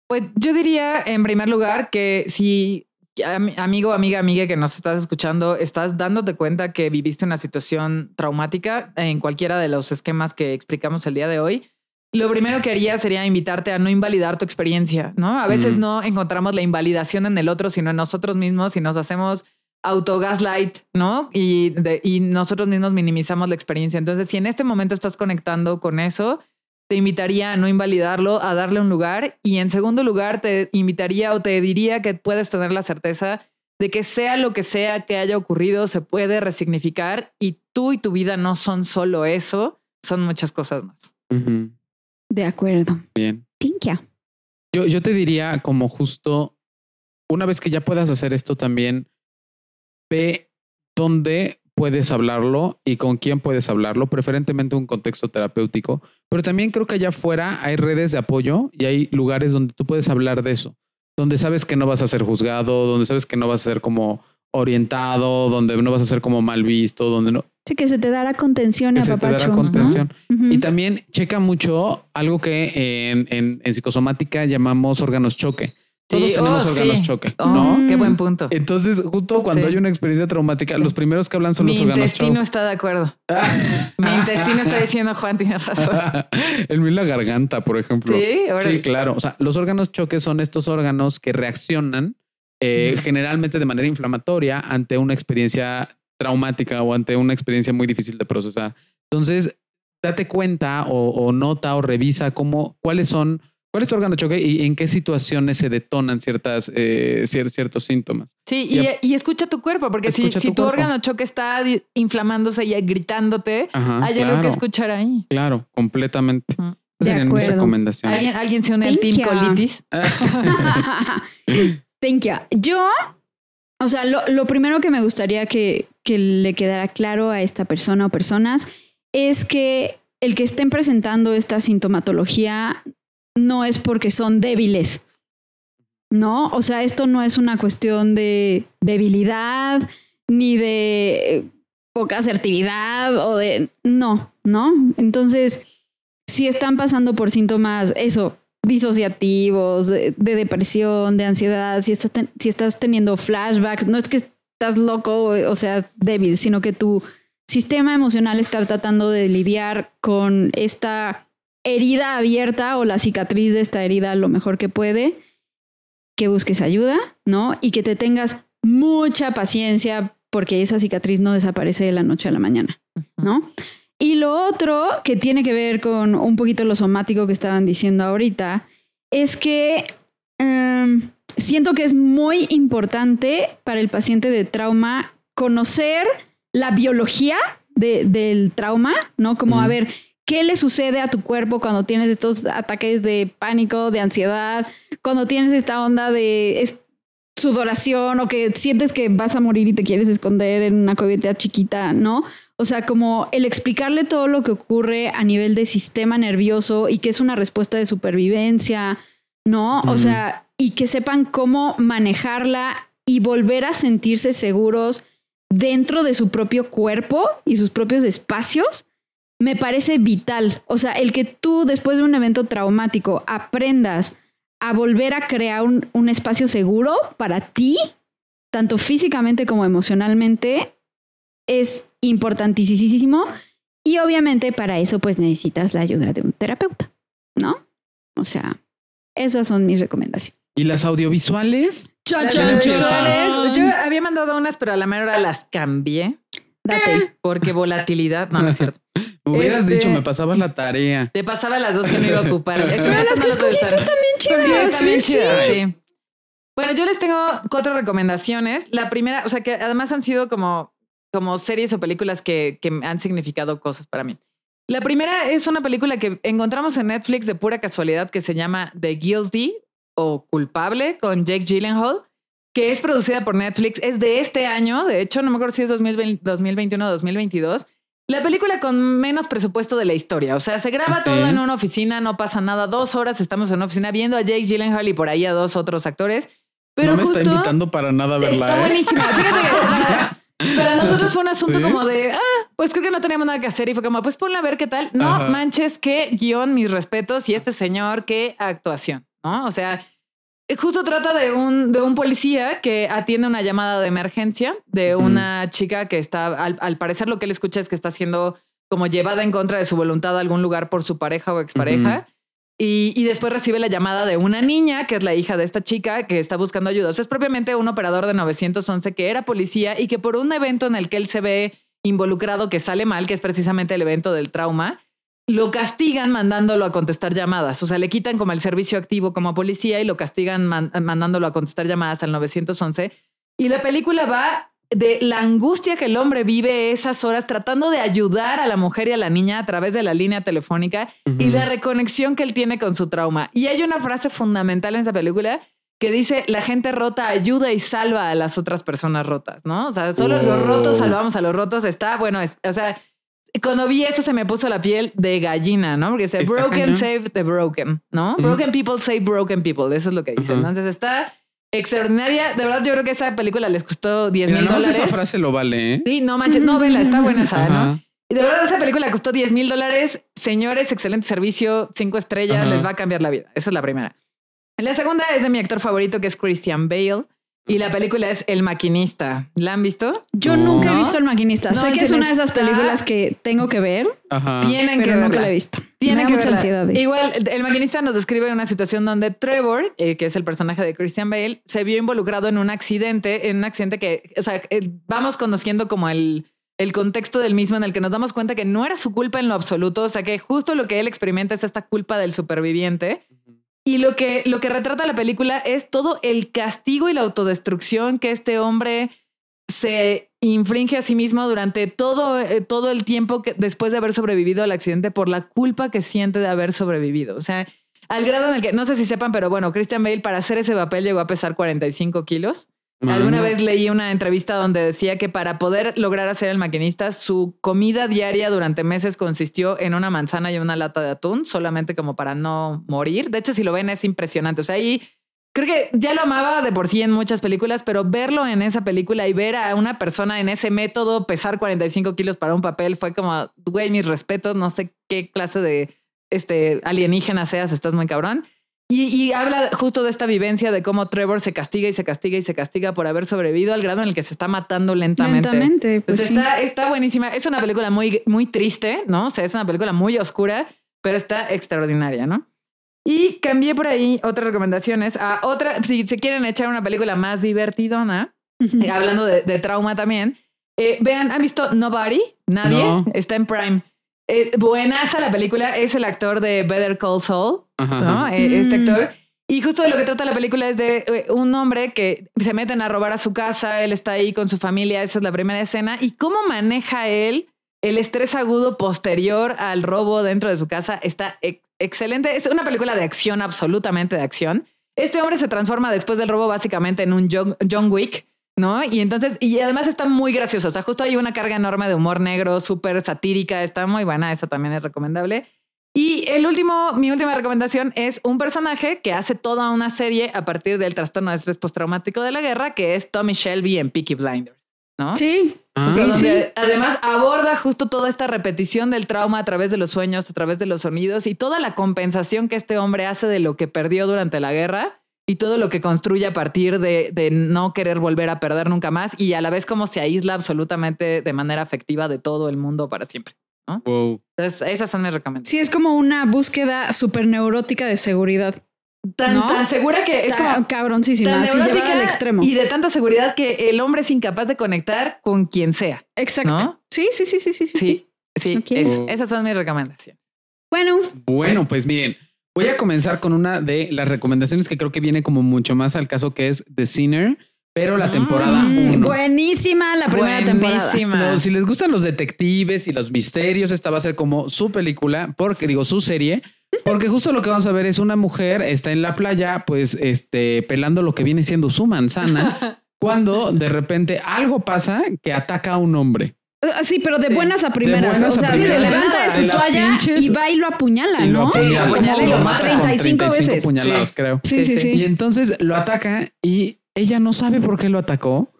Pues yo diría, en primer lugar, que si am- amigo, amiga, amiga que nos estás escuchando, estás dándote cuenta que viviste una situación traumática en cualquiera de los esquemas que explicamos el día de hoy, lo primero que haría sería invitarte a no invalidar tu experiencia, ¿no? A veces Mm. no encontramos la invalidación en el otro, sino en nosotros mismos y nos hacemos autogaslight, ¿no? Y, de- y nosotros mismos minimizamos la experiencia. Entonces, si en este momento estás conectando con eso, te invitaría a no invalidarlo, a darle un lugar. Y en segundo lugar, te invitaría o te diría que puedes tener la certeza de que sea lo que sea que haya ocurrido, se puede resignificar y tú y tu vida no son solo eso, son muchas cosas más. De acuerdo. Bien. Tinkia. Yo, yo te diría como justo, una vez que ya puedas hacer esto también, ve dónde puedes hablarlo y con quién puedes hablarlo, preferentemente un contexto terapéutico, pero también creo que allá afuera hay redes de apoyo y hay lugares donde tú puedes hablar de eso, donde sabes que no vas a ser juzgado, donde sabes que no vas a ser como orientado, donde no vas a ser como mal visto, donde no Sí, que se te dará contención que se te dará contención. Y también checa mucho algo que en, en, en psicosomática llamamos órganos choque. Todos Sí, tenemos oh, órganos sí. choque, Oh, ¿no? Qué buen punto. Entonces, justo cuando Sí. hay una experiencia traumática, los primeros que hablan son Mi los órganos intestino choque. está de acuerdo. Mi intestino está diciendo, Juan tiene razón. El mío la garganta, por ejemplo. Sí, órale. Sí, claro. O sea, los órganos choque son estos órganos que reaccionan eh, generalmente de manera inflamatoria ante una experiencia traumática o ante una experiencia muy difícil de procesar. Entonces, date cuenta o, o nota o revisa cómo, cuáles son, cuál es tu órgano choque y en qué situaciones se detonan ciertas, eh, cier- ciertos síntomas. Sí, Ya. y, y escucha tu cuerpo, porque si, Escucha si tu tu, órgano choque está inflamándose y gritándote, Ajá, hay algo que claro, escuchar ahí. Claro, completamente. Ujú. Esas De serían mis acuerdo. recomendaciones. ¿Alguien, alguien se une al Thank team colitis? Thank. Yo, o sea, lo, lo primero que me gustaría que, que le quedara claro a esta persona o personas es que el que estén presentando esta sintomatología no es porque son débiles. No, o sea, esto no es una cuestión de debilidad ni de poca asertividad o de no, ¿no? Entonces, si están pasando por síntomas, eso, disociativos, de, de depresión, de ansiedad, si estás, ten- si estás teniendo flashbacks, no es que estás loco o sea débil, sino que tu sistema emocional está tratando de lidiar con esta herida abierta o la cicatriz de esta herida lo mejor que puede, que busques ayuda, ¿no? Y que te tengas mucha paciencia porque esa cicatriz no desaparece de la noche a la mañana, ¿no? Y lo otro que tiene que ver con un poquito lo somático que estaban diciendo ahorita es que em, siento que es muy importante para el paciente de trauma conocer la biología de- del trauma, ¿no? Como a ver, ¿qué le sucede a tu cuerpo cuando tienes estos ataques de pánico, de ansiedad, cuando tienes esta onda de sudoración o que sientes que vas a morir y te quieres esconder en una cubeta chiquita, ¿no? O sea, como el explicarle todo lo que ocurre a nivel de sistema nervioso y que es una respuesta de supervivencia, ¿no? O sea, y que sepan cómo manejarla y volver a sentirse seguros dentro de su propio cuerpo y sus propios espacios, me parece vital. O sea, el que tú después de un evento traumático aprendas a volver a crear un, un espacio seguro para ti, tanto físicamente como emocionalmente, es importantísimo. Y obviamente para eso pues necesitas la ayuda de un terapeuta, ¿no? O sea, esas son mis recomendaciones. ¿Y las audiovisuales? Las audiovisuales, Yo había mandado unas, pero a la mera hora las cambié Date. porque volatilidad. No, no es cierto. Hubieras Este- dicho, me pasabas la tarea. Te pasaba las dos que no iba a ocupar. Este, Pero las que escogiste están bien chidas. Sí, chidas, sí. sí. Bueno, yo les tengo cuatro recomendaciones. La primera, o sea, que además han sido como, como series o películas que, que han significado cosas para mí. La primera es una película que encontramos en Netflix de pura casualidad que se llama The Guilty o Culpable con Jake Gyllenhaal, que es producida por Netflix. Es de este año, de hecho, no me acuerdo si es 2020, 2021 o 2022. La película con menos presupuesto de la historia. O sea, se graba Sí. todo en una oficina, no pasa nada. Dos horas estamos en una oficina viendo a Jake Gyllenhaal y por ahí a dos otros actores. Pero no me justo está invitando para nada a verla. está ¿eh? buenísima. Fíjate que, o sea, para nosotros fue un asunto Sí. como de, ah, pues creo que no teníamos nada que hacer y fue como, pues ponla a ver qué tal. No Ajá. manches, qué guion, mis respetos y este señor, qué actuación, ¿no? O sea, justo trata de un, de un policía que atiende una llamada de emergencia de una chica que está, al, al parecer lo que él escucha es que está siendo como llevada en contra de su voluntad a algún lugar por su pareja o expareja. Y, después recibe la llamada de una niña, que es la hija de esta chica, que está buscando ayuda. O sea, es propiamente un operador de 911 que era policía y que por un evento en el que él se ve involucrado que sale mal, que es precisamente el evento del trauma, lo castigan mandándolo a contestar llamadas. O sea, le quitan como el servicio activo como policía y lo castigan man- mandándolo a contestar llamadas al 911. Y la película va de la angustia que el hombre vive esas horas tratando de ayudar a la mujer y a la niña a través de la línea telefónica y la reconexión que él tiene con su trauma. Y hay una frase fundamental en esa película que dice, la gente rota ayuda y salva a las otras personas rotas, ¿no? O sea, solo los rotos salvamos a los rotos. Está, bueno, es- o sea, cuando vi eso se me puso la piel de gallina, ¿no? Porque dice, broken save the broken, ¿no? Broken people save broken people. Eso es lo que dice. Ajá. Entonces está extraordinaria. De verdad, yo creo que esa película les costó 10 Mira, mil no dólares. esa frase lo vale, ¿eh? Sí, no manches, no, vela, está buena esa, ¿no? Y de verdad, esa película costó 10 mil dólares. Señores, excelente servicio, cinco estrellas, Ajá. les va a cambiar la vida. Esa es la primera. La segunda es de mi actor favorito, que es Christian Bale. Y la película es El Maquinista. ¿La han visto? Yo No. nunca he visto El Maquinista. No, sé que es una de esas películas que tengo que ver, Ajá. Tienen que pero nunca verla. la he visto. Tienen que mucha verla. ansiedad. Igual, el maquinista nos describe una situación donde Trevor, eh, que es el personaje de Christian Bale, se vio involucrado en un accidente, en un accidente que, o sea, eh, vamos conociendo como el, el contexto del mismo en el que nos damos cuenta que no era su culpa en lo absoluto, o sea, que justo lo que él experimenta es esta culpa del superviviente. Y lo que, lo que retrata la película es todo el castigo y la autodestrucción que este hombre se infringe a sí mismo durante todo, eh, todo el tiempo que, después de haber sobrevivido al accidente por la culpa que siente de haber sobrevivido. O sea, al grado en el que, no sé si sepan, pero bueno, Christian Bale para hacer ese papel llegó a pesar 45 kilos. Alguna vez leí una entrevista donde decía que para poder lograr hacer el maquinista, su comida diaria durante meses consistió en una manzana y una lata de atún, solamente como para no morir. De hecho, si lo ven es impresionante. O sea, ahí creo que ya lo amaba de por sí en muchas películas, pero verlo en esa película y ver a una persona en ese método pesar 45 kilos para un papel fue como, güey, mis respetos, no sé qué clase de este, alienígena seas, estás muy cabrón. Y, y habla justo de esta vivencia de cómo Trevor se castiga y se castiga y se castiga por haber sobrevivido al grado en el que se está matando lentamente. Lentamente, pues Entonces sí. está, está buenísima. Es una película muy, muy triste, ¿no? O sea, es una película muy oscura, pero está extraordinaria, ¿no? Y cambié por ahí otras recomendaciones a otra, si se quieren echar una película más divertidona, eh, hablando de, de trauma también, eh, vean, ¿han visto Nobody? Nadie. No. Está en Prime. Eh, buenaza la película. Es el actor de Better Call Saul, Ajá, ¿no? ajá. Eh, Este Mm. actor. Y justo de lo que trata la película es de eh, un hombre que se meten a robar a su casa, él está ahí con su familia, esa es la primera escena, y cómo maneja él el estrés agudo posterior al robo dentro de su casa está ex- excelente. Es una película de acción, absolutamente de acción. Este hombre se transforma después del robo básicamente en un John, John Wick, ¿no? Y entonces, y además está muy gracioso. O sea, justo hay una carga enorme de humor negro, súper satírica, está muy buena, esa también es recomendable. Y el último, mi última recomendación es un personaje que hace toda una serie a partir del trastorno de estrés postraumático de la guerra, que es Tommy Shelby en Peaky Blinders, ¿no? Sí. Ah, O sea, Sí, sí. Además, aborda justo toda esta repetición del trauma a través de los sueños, a través de los sonidos y toda la compensación que este hombre hace de lo que perdió durante la guerra y todo lo que construye a partir de, de no querer volver a perder nunca más y a la vez como se aísla absolutamente de manera afectiva de todo el mundo para siempre. wow. Entonces, esas son mis recomendaciones. Sí, es como una búsqueda súper neurótica de seguridad. Tan, ¿No? tan segura que es Está como cabroncísima, tan así neurótica llevada al extremo. y de tanta seguridad que el hombre es incapaz de conectar con quien sea. Exacto. ¿No? Sí, sí, sí, sí, sí, sí. Sí, sí, Ok. es- esas son mis recomendaciones. Bueno, Bueno, pues miren, voy a comenzar con una de las recomendaciones que creo que viene como mucho más al caso que es The Sinner, pero la temporada mm, 1. buenísima la primera temporada. No, si les gustan los detectives y los misterios, esta va a ser como su película, porque digo su serie, porque justo lo que vamos a ver es una mujer está en la playa, pues este pelando lo que viene siendo su manzana, cuando de repente algo pasa que ataca a un hombre. Ah, Sí, pero de Sí. buenas a primeras. buenas o a sea, primeras. se levanta de su la toalla pinches y va y lo apuñala, Y lo ¿no? Sí, lo apuñala, apuñala y lo mata. con 35 veces. puñaladas, Sí. creo. Sí, sí, sí. Y entonces lo ataca y ella no sabe por qué lo atacó.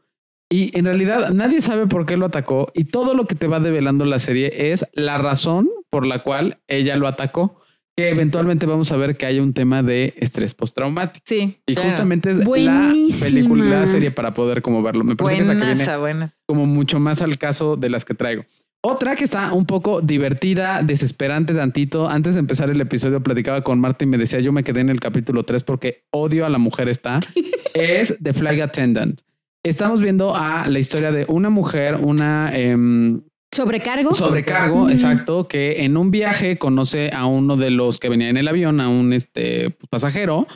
Y en realidad nadie sabe por qué lo atacó. Y todo lo que te va develando la serie es la razón por la cual ella lo atacó. Que eventualmente vamos a ver que hay un tema de estrés postraumático. Sí. Y claro. justamente es la película, la serie para poder como verlo. Me parece que es la que viene buenas. como mucho más al caso de las que traigo. Otra que está un poco divertida, desesperante tantito. Antes de empezar el episodio platicaba con Marta y me decía, yo me quedé en el capítulo 3 porque odio a la mujer esta. es The Flag Attendant. Estamos viendo a la historia de una mujer, una em, Sobrecargo. sobrecargo, exacto, que en un viaje conoce a uno de los que venía en el avión, a un este, pues, pasajero.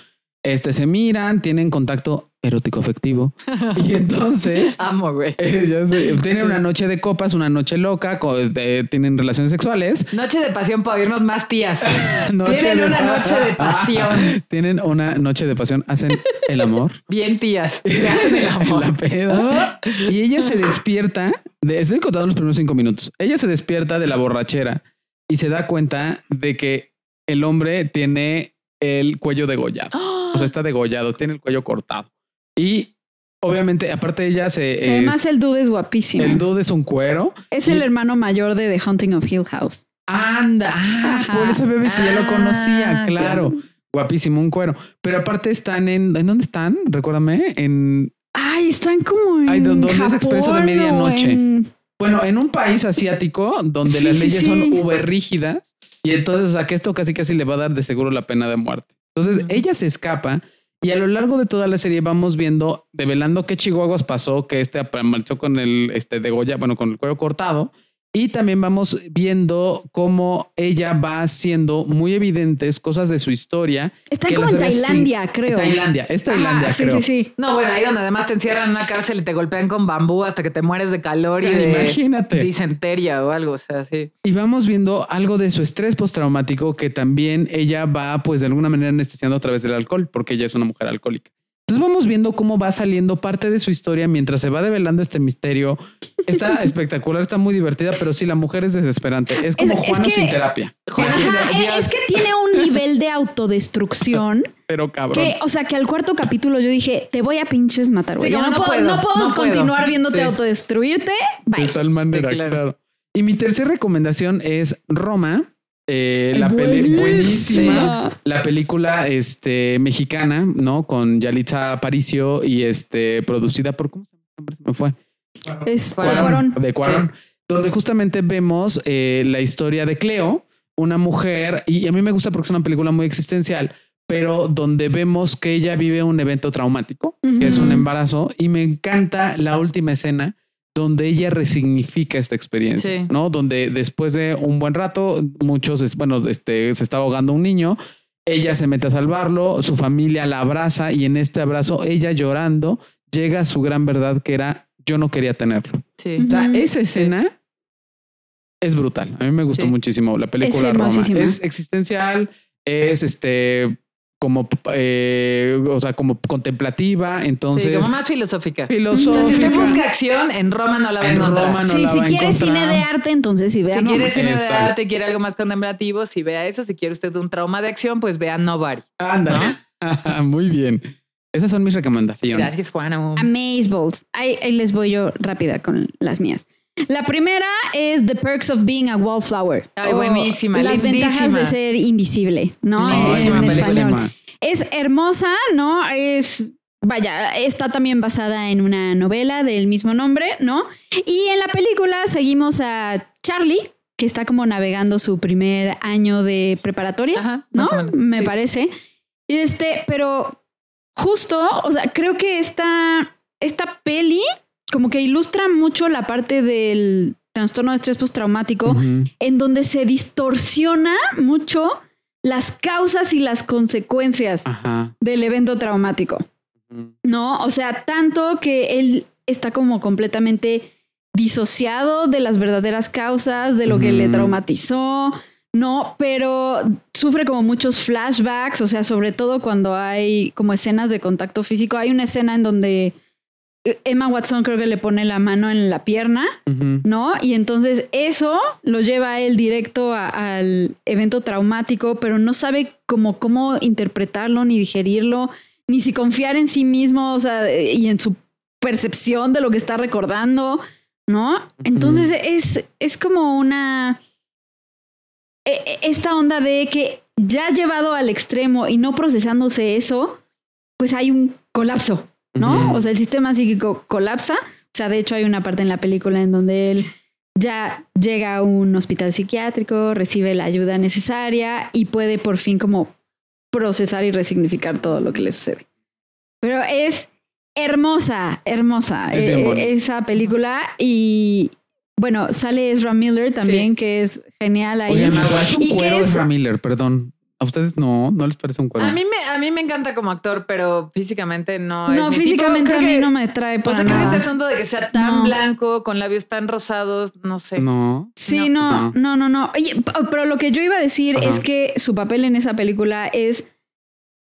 Este se miran, tienen contacto erótico afectivo. y entonces Amo, güey. eh. Tienen una noche de copas, una noche loca, este, tienen relaciones sexuales. Noche de pasión para oírnos más tías. Noche Tienen de- una noche de pasión. Tienen una noche de pasión, hacen el amor. Bien tías. Hacen el amor. la peda. Y ella se despierta. De, estoy contando los primeros cinco minutos. Ella se despierta de la borrachera y se da cuenta de que el hombre tiene el cuello degollado. O sea, está degollado, tiene el cuello cortado. Y obviamente, aparte de ella, se. es- Además, el dude es guapísimo. el dude es un cuero. es y- el hermano mayor de The Haunting of Hill House. Anda, ah, por eso bebé si ya lo conocía, Ah, claro. Guapísimo, un cuero. Pero aparte están en. ¿En dónde están? Recuérdame. En. Ay, están como en Ay, ¿dó- dónde es Japón Expreso de Medianoche? en- Bueno, en un país asiático donde Sí, las leyes sí. son uber rígidas. Y entonces, o sea, que esto casi casi le va a dar de seguro la pena de muerte. Entonces, ella se escapa. Y a lo largo de toda la serie vamos viendo, develando qué chihuahuas pasó, que este marchó con el este de Goya, bueno, con el cuello cortado. Y también vamos viendo cómo ella va haciendo muy evidentes cosas de su historia. Están que como en ves sin- Tailandia, creo. Tailandia, es Tailandia, Ajá, sí, creo. sí, sí. No, bueno, ahí donde además te encierran en una cárcel y te golpean con bambú hasta que te mueres de calor y Ay, de Imagínate. disenteria o algo. O sea, sí. Y vamos viendo algo de su estrés postraumático que también ella va, pues de alguna manera anestesiando a través del alcohol, porque ella es una mujer alcohólica. Entonces vamos viendo cómo va saliendo parte de su historia mientras se va develando este misterio. Está espectacular, está muy divertida, pero sí, la mujer es desesperante. Es como Es- es Juano que- sin terapia. Juana Ajá, sin terapia. es que tiene un nivel de autodestrucción Pero cabrón. que, o sea, que al cuarto capítulo yo dije, te voy a pinches matar, güey. Sí, no, no puedo, puedo, no puedo no puedo. continuar viéndote Sí. autodestruirte. Bye. De tal manera, Sí, claro. claro. Y mi tercera recomendación es Roma. eh, la peli Buenísima. La película este, mexicana, ¿no? Con Yalitza Aparicio y este, producida por. ¿Cómo se llama? el nombre? Se me fue. Es Cuarón. De Cuarón, donde justamente vemos eh, la historia de Cleo, una mujer, y a mí me gusta porque es una película muy existencial, pero donde vemos que ella vive un evento traumático, que es un embarazo, y me encanta la última escena donde ella resignifica esta experiencia, Sí. ¿no? Donde después de un buen rato, muchos, bueno, este, se está ahogando un niño ella se mete a salvarlo, su familia la abraza y en este abrazo, ella llorando, llega a su gran verdad que era yo no quería tenerlo. Sí. O sea, esa escena es brutal. A mí me gustó Sí. muchísimo la película Es Roma. Es existencial, es este como eh, o sea, como contemplativa, Sí, entonces como más filosófica. O filosófica. sea, si usted busca acción, en Roma no la va a En encontrar. Roma no sí, la si va quieres cine de arte, entonces sí, vean. Si quiere cine de arte, quiere algo más contemplativo, si vea eso. Si quiere usted un trauma de acción, pues vea Nobody. Anda. Muy bien. Esas son mis recomendaciones. Gracias, Juana. Amazeballs. Ahí, ahí les voy yo rápida con las mías. La primera es The Perks of Being a Wallflower. Ay, buenísima, Las lindísima. ventajas de ser invisible, ¿no? Lindísima en español. Es hermosa, ¿no? Es, vaya, está también basada en una novela del mismo nombre, ¿no? Y en la película seguimos a Charlie, que está como navegando su primer año de preparatoria, Ajá, ¿no? Me sí. parece. Y este, pero justo, o sea, creo que esta, esta peli como que ilustra mucho la parte del trastorno de estrés postraumático Ujú. en donde se distorsiona mucho las causas y las consecuencias Ajá. del evento traumático. ¿no? O sea, tanto que él está como completamente disociado de las verdaderas causas, de lo que le traumatizó, ¿no? Pero sufre como muchos flashbacks, o sea, sobre todo cuando hay como escenas de contacto físico. Hay una escena en donde Emma Watson creo que le pone la mano en la pierna. ¿no? Y entonces eso lo lleva a él directo a- al evento traumático, pero no sabe cómo, cómo interpretarlo, ni digerirlo, ni si confiar en sí mismo, o sea, y en su percepción de lo que está recordando, ¿no? Entonces es, es como una... e- e- Esta onda de que ya llevado al extremo y no procesándose eso, pues hay un colapso, ¿no? Ujú. O sea, el sistema psíquico colapsa. O sea, de hecho hay una parte en la película en donde él ya llega a un hospital psiquiátrico, recibe la ayuda necesaria y puede por fin como procesar y resignificar todo lo que le sucede. Pero es hermosa, hermosa Es eh, esa película y bueno, sale Ezra Miller también, que es genial ahí. Oigan, agua, es un Y cuero es- Ezra Miller, perdón. ¿A ustedes no? ¿No les parece un cuero? A mí, me, a mí me encanta como actor, pero físicamente no. es no, mi tipo. físicamente Creo a mí que- no me trae O para sea, creo que nada. este asunto de que sea tan No. blanco, con labios tan rosados, no sé. No. Sí, no, no, no, no. Oye, p- pero lo que yo iba a decir Ajá. es que su papel en esa película es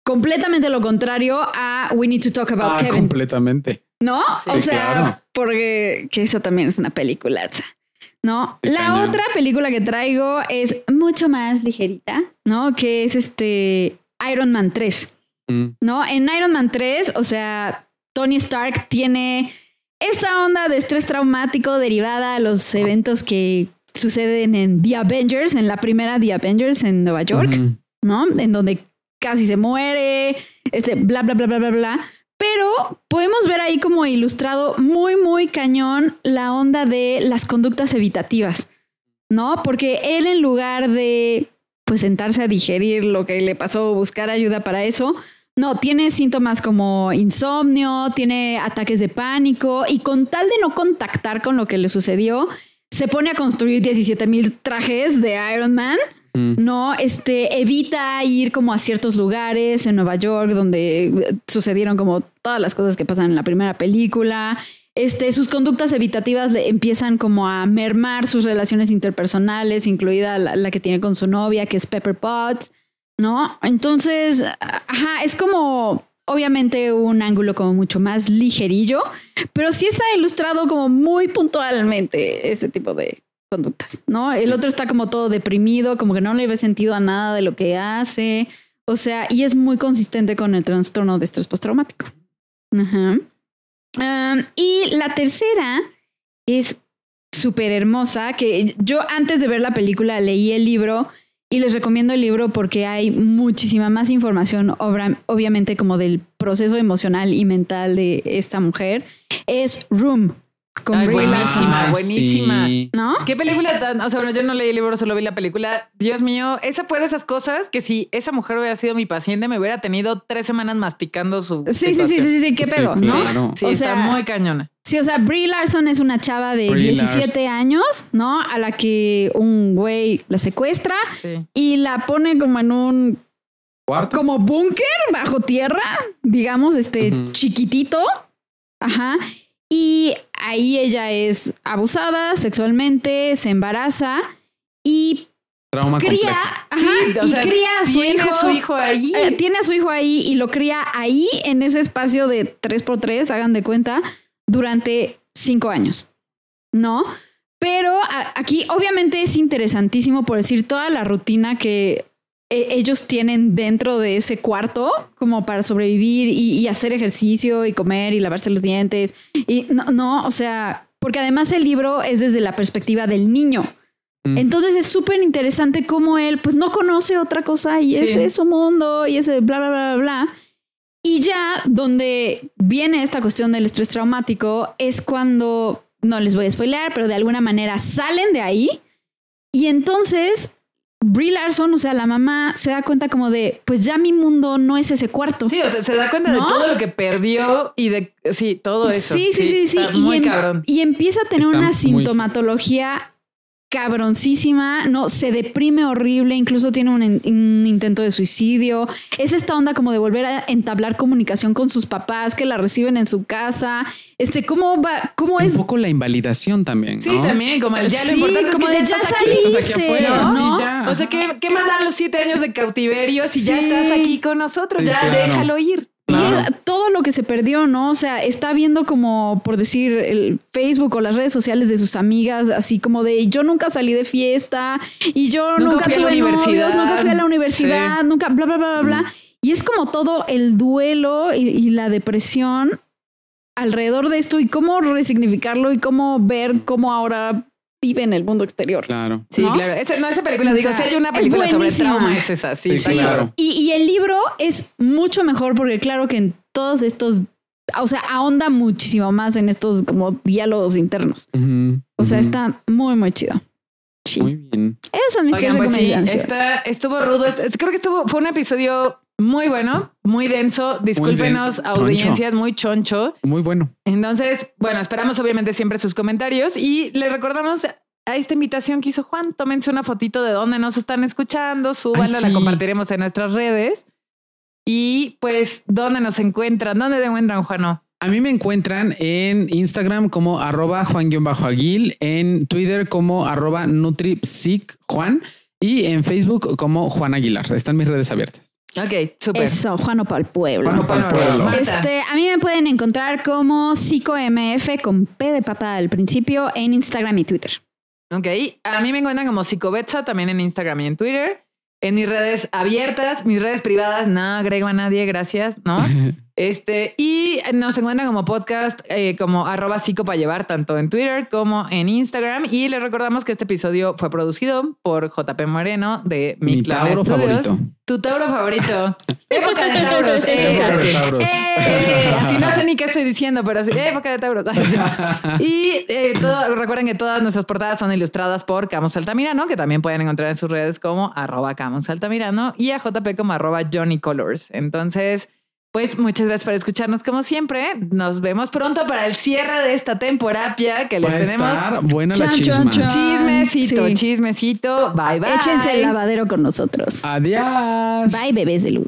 completamente lo contrario a We Need to Talk About Ah, Kevin, completamente. ¿No? Sí, o sea, claro. porque que esa también es una película. ¿No? Sí, La otra película que traigo es mucho más ligerita, ¿no? Que es este Iron Man 3. Mm. ¿no? En Iron Man 3, o sea, Tony Stark tiene esa onda de estrés traumático derivada a los eventos que suceden en The Avengers, en la primera The Avengers en Nueva York. ¿no? En donde casi se muere, este, bla, bla, bla, bla, bla, bla. Pero podemos ver ahí como ilustrado muy, muy cañón la onda de las conductas evitativas, ¿no? Porque él en lugar de pues sentarse a digerir lo que le pasó, buscar ayuda para eso, no, tiene síntomas como insomnio, tiene ataques de pánico y con tal de no contactar con lo que le sucedió, se pone a construir 17 mil trajes de Iron Man Mm. no, este, evita ir como a ciertos lugares en Nueva York donde eh, sucedieron como todas las cosas que pasan en la primera película. Este, sus conductas evitativas le empiezan como a mermar sus relaciones interpersonales, incluida la, la que tiene con su novia, que es Pepper Potts, ¿no? Entonces, ajá, es como obviamente un ángulo como mucho más ligerillo, pero sí está ilustrado como muy puntualmente ese tipo de conductas, ¿no? El otro está como todo deprimido, como que no le ve sentido a nada de lo que hace, o sea, y es muy consistente con el trastorno de estrés postraumático. Ajá. Y la tercera es súper hermosa, que yo antes de ver la película leí el libro y les recomiendo el libro porque hay muchísima más información, obviamente como del proceso emocional y mental de esta mujer. Es Room, con Ay, Brie buenísima, Larson, buenísima. sí. ¿no? ¿Qué película tan.? O sea, bueno, yo no leí el libro, solo vi la película. Dios mío, esa fue de esas cosas que si esa mujer hubiera sido mi paciente, me hubiera tenido tres semanas masticando su. Sí, sí, sí, sí, sí, qué Sí, pedo, ¿no? claro. Sí, O está sea, muy cañona. Sí, o sea, Brie Larson es una chava de Brie 17 años, ¿no? A la que un güey la secuestra Sí. y la pone como en un ¿Cuarto? como búnker bajo tierra, digamos, este chiquitito. Ajá. Y ahí ella es abusada sexualmente, se embaraza y Trauma cría, complejo. ajá, Sí, o y sea, cría a su tiene hijo. su hijo ahí. eh, tiene a su hijo ahí y lo cría ahí en ese espacio de 3x3, hagan de cuenta, durante cinco años. ¿No? Pero a- aquí obviamente es interesantísimo por decir toda la rutina que ellos tienen dentro de ese cuarto como para sobrevivir y, y hacer ejercicio y comer y lavarse los dientes. Y no, no, o sea, porque además el libro es desde la perspectiva del niño. Mm. Entonces es súper interesante cómo él pues no conoce otra cosa y Sí. ese es su mundo y ese bla, bla, bla, bla, bla. Y ya donde viene esta cuestión del estrés traumático es cuando, no les voy a spoilear, pero de alguna manera salen de ahí y entonces Brie Larson, o sea, la mamá se da cuenta como de, pues ya mi mundo no es ese cuarto. Sí, o sea, se da cuenta ¿No? de todo lo que perdió y de sí, todo eso. Sí, sí, sí, sí. está Y, muy em- cabrón. y empieza a tener Está una muy- sintomatología cabroncísima, no, se deprime horrible, incluso tiene un, un intento de suicidio. Es esta onda como de volver a entablar comunicación con sus papás que la reciben en su casa. Este, ¿cómo va? ¿Cómo Un es? poco la invalidación también. Sí, también, como el ya lo Sí, importante como es que de ya, ya estás aquí. saliste, Estás aquí afuera, ¿no? sí, ya. O sea, ¿qué, qué más dan los siete años de cautiverio si ya estás aquí con nosotros? Sí, ya claro. déjalo ir. Y Claro. es todo lo que se perdió, ¿no? O sea, está viendo como, por decir, el Facebook o las redes sociales de sus amigas, así como de yo nunca salí de fiesta y yo Nunca nunca, fui a la tuve novios, universidad". nunca fui a la universidad, nunca, bla, bla, bla, bla, bla. Y es como todo el duelo y, y la depresión alrededor de esto y cómo resignificarlo y cómo ver cómo ahora vive en el mundo exterior. Claro. Sí, ¿No? claro. Esa, no, esa película, O digo, sea, si hay una película sobre buenísima. trauma, es esa. Sí, Sí, claro. y, y el libro es mucho mejor porque claro que en todos estos, o sea, ahonda muchísimo más en estos como diálogos internos. O sea, está muy, muy chido. Sí. Muy bien. Esas son mis Oigan, tres pues sí, recomendaciones. está, estuvo rudo. Creo que estuvo, fue un episodio muy bueno, muy denso. Discúlpenos, denso. audiencias, muy choncho. Muy bueno. Entonces, bueno, esperamos obviamente siempre sus comentarios y les recordamos a esta invitación que hizo Juan. Tómense una fotito de dónde nos están escuchando, súbanla, Ay, la compartiremos en nuestras redes. Y pues, ¿dónde nos encuentran? ¿Dónde te encuentran, Juano? A mí me encuentran en Instagram como arroba Juan-Aguil, en Twitter como arroba NutriPsicJuan y en Facebook como Juan Aguilar. Están mis redes abiertas. Ok, súper. Eso, Juano para el pueblo. Juano pa'l pueblo. Marta. Este, a mí me pueden encontrar como PsicoMF con P de papa al principio en Instagram y Twitter. Ok, a mí me encuentran como Psicobetsa también en Instagram y en Twitter. En mis redes abiertas, mis redes privadas, no agrego a nadie, gracias, ¿no? Este, y nos encuentran como podcast, eh, como arroba psico para llevar, tanto en Twitter como en Instagram. Y les recordamos que este episodio fue producido por JP Moreno de Mi, Mi Tauro Studios. favorito. Tu Tauro favorito. Época de Tauros. eh, Época de así. Tauros. Eh, así no sé ni qué estoy diciendo, pero sí, época de Tauros. y eh, todo- recuerden que todas nuestras portadas son ilustradas por Camus Altamirano, que también pueden encontrar en sus redes como arroba Camus Altamirano y a JP como arroba Johnny Colors. Entonces, pues muchas gracias por escucharnos como siempre. Nos vemos pronto para el cierre de esta temporada que les Va a tenemos. estar buena la Chan, chisma. chan, chan. Chismecito, Sí. chismecito. Bye, bye. Échense el lavadero con nosotros. Adiós. Bye, bebés de luz.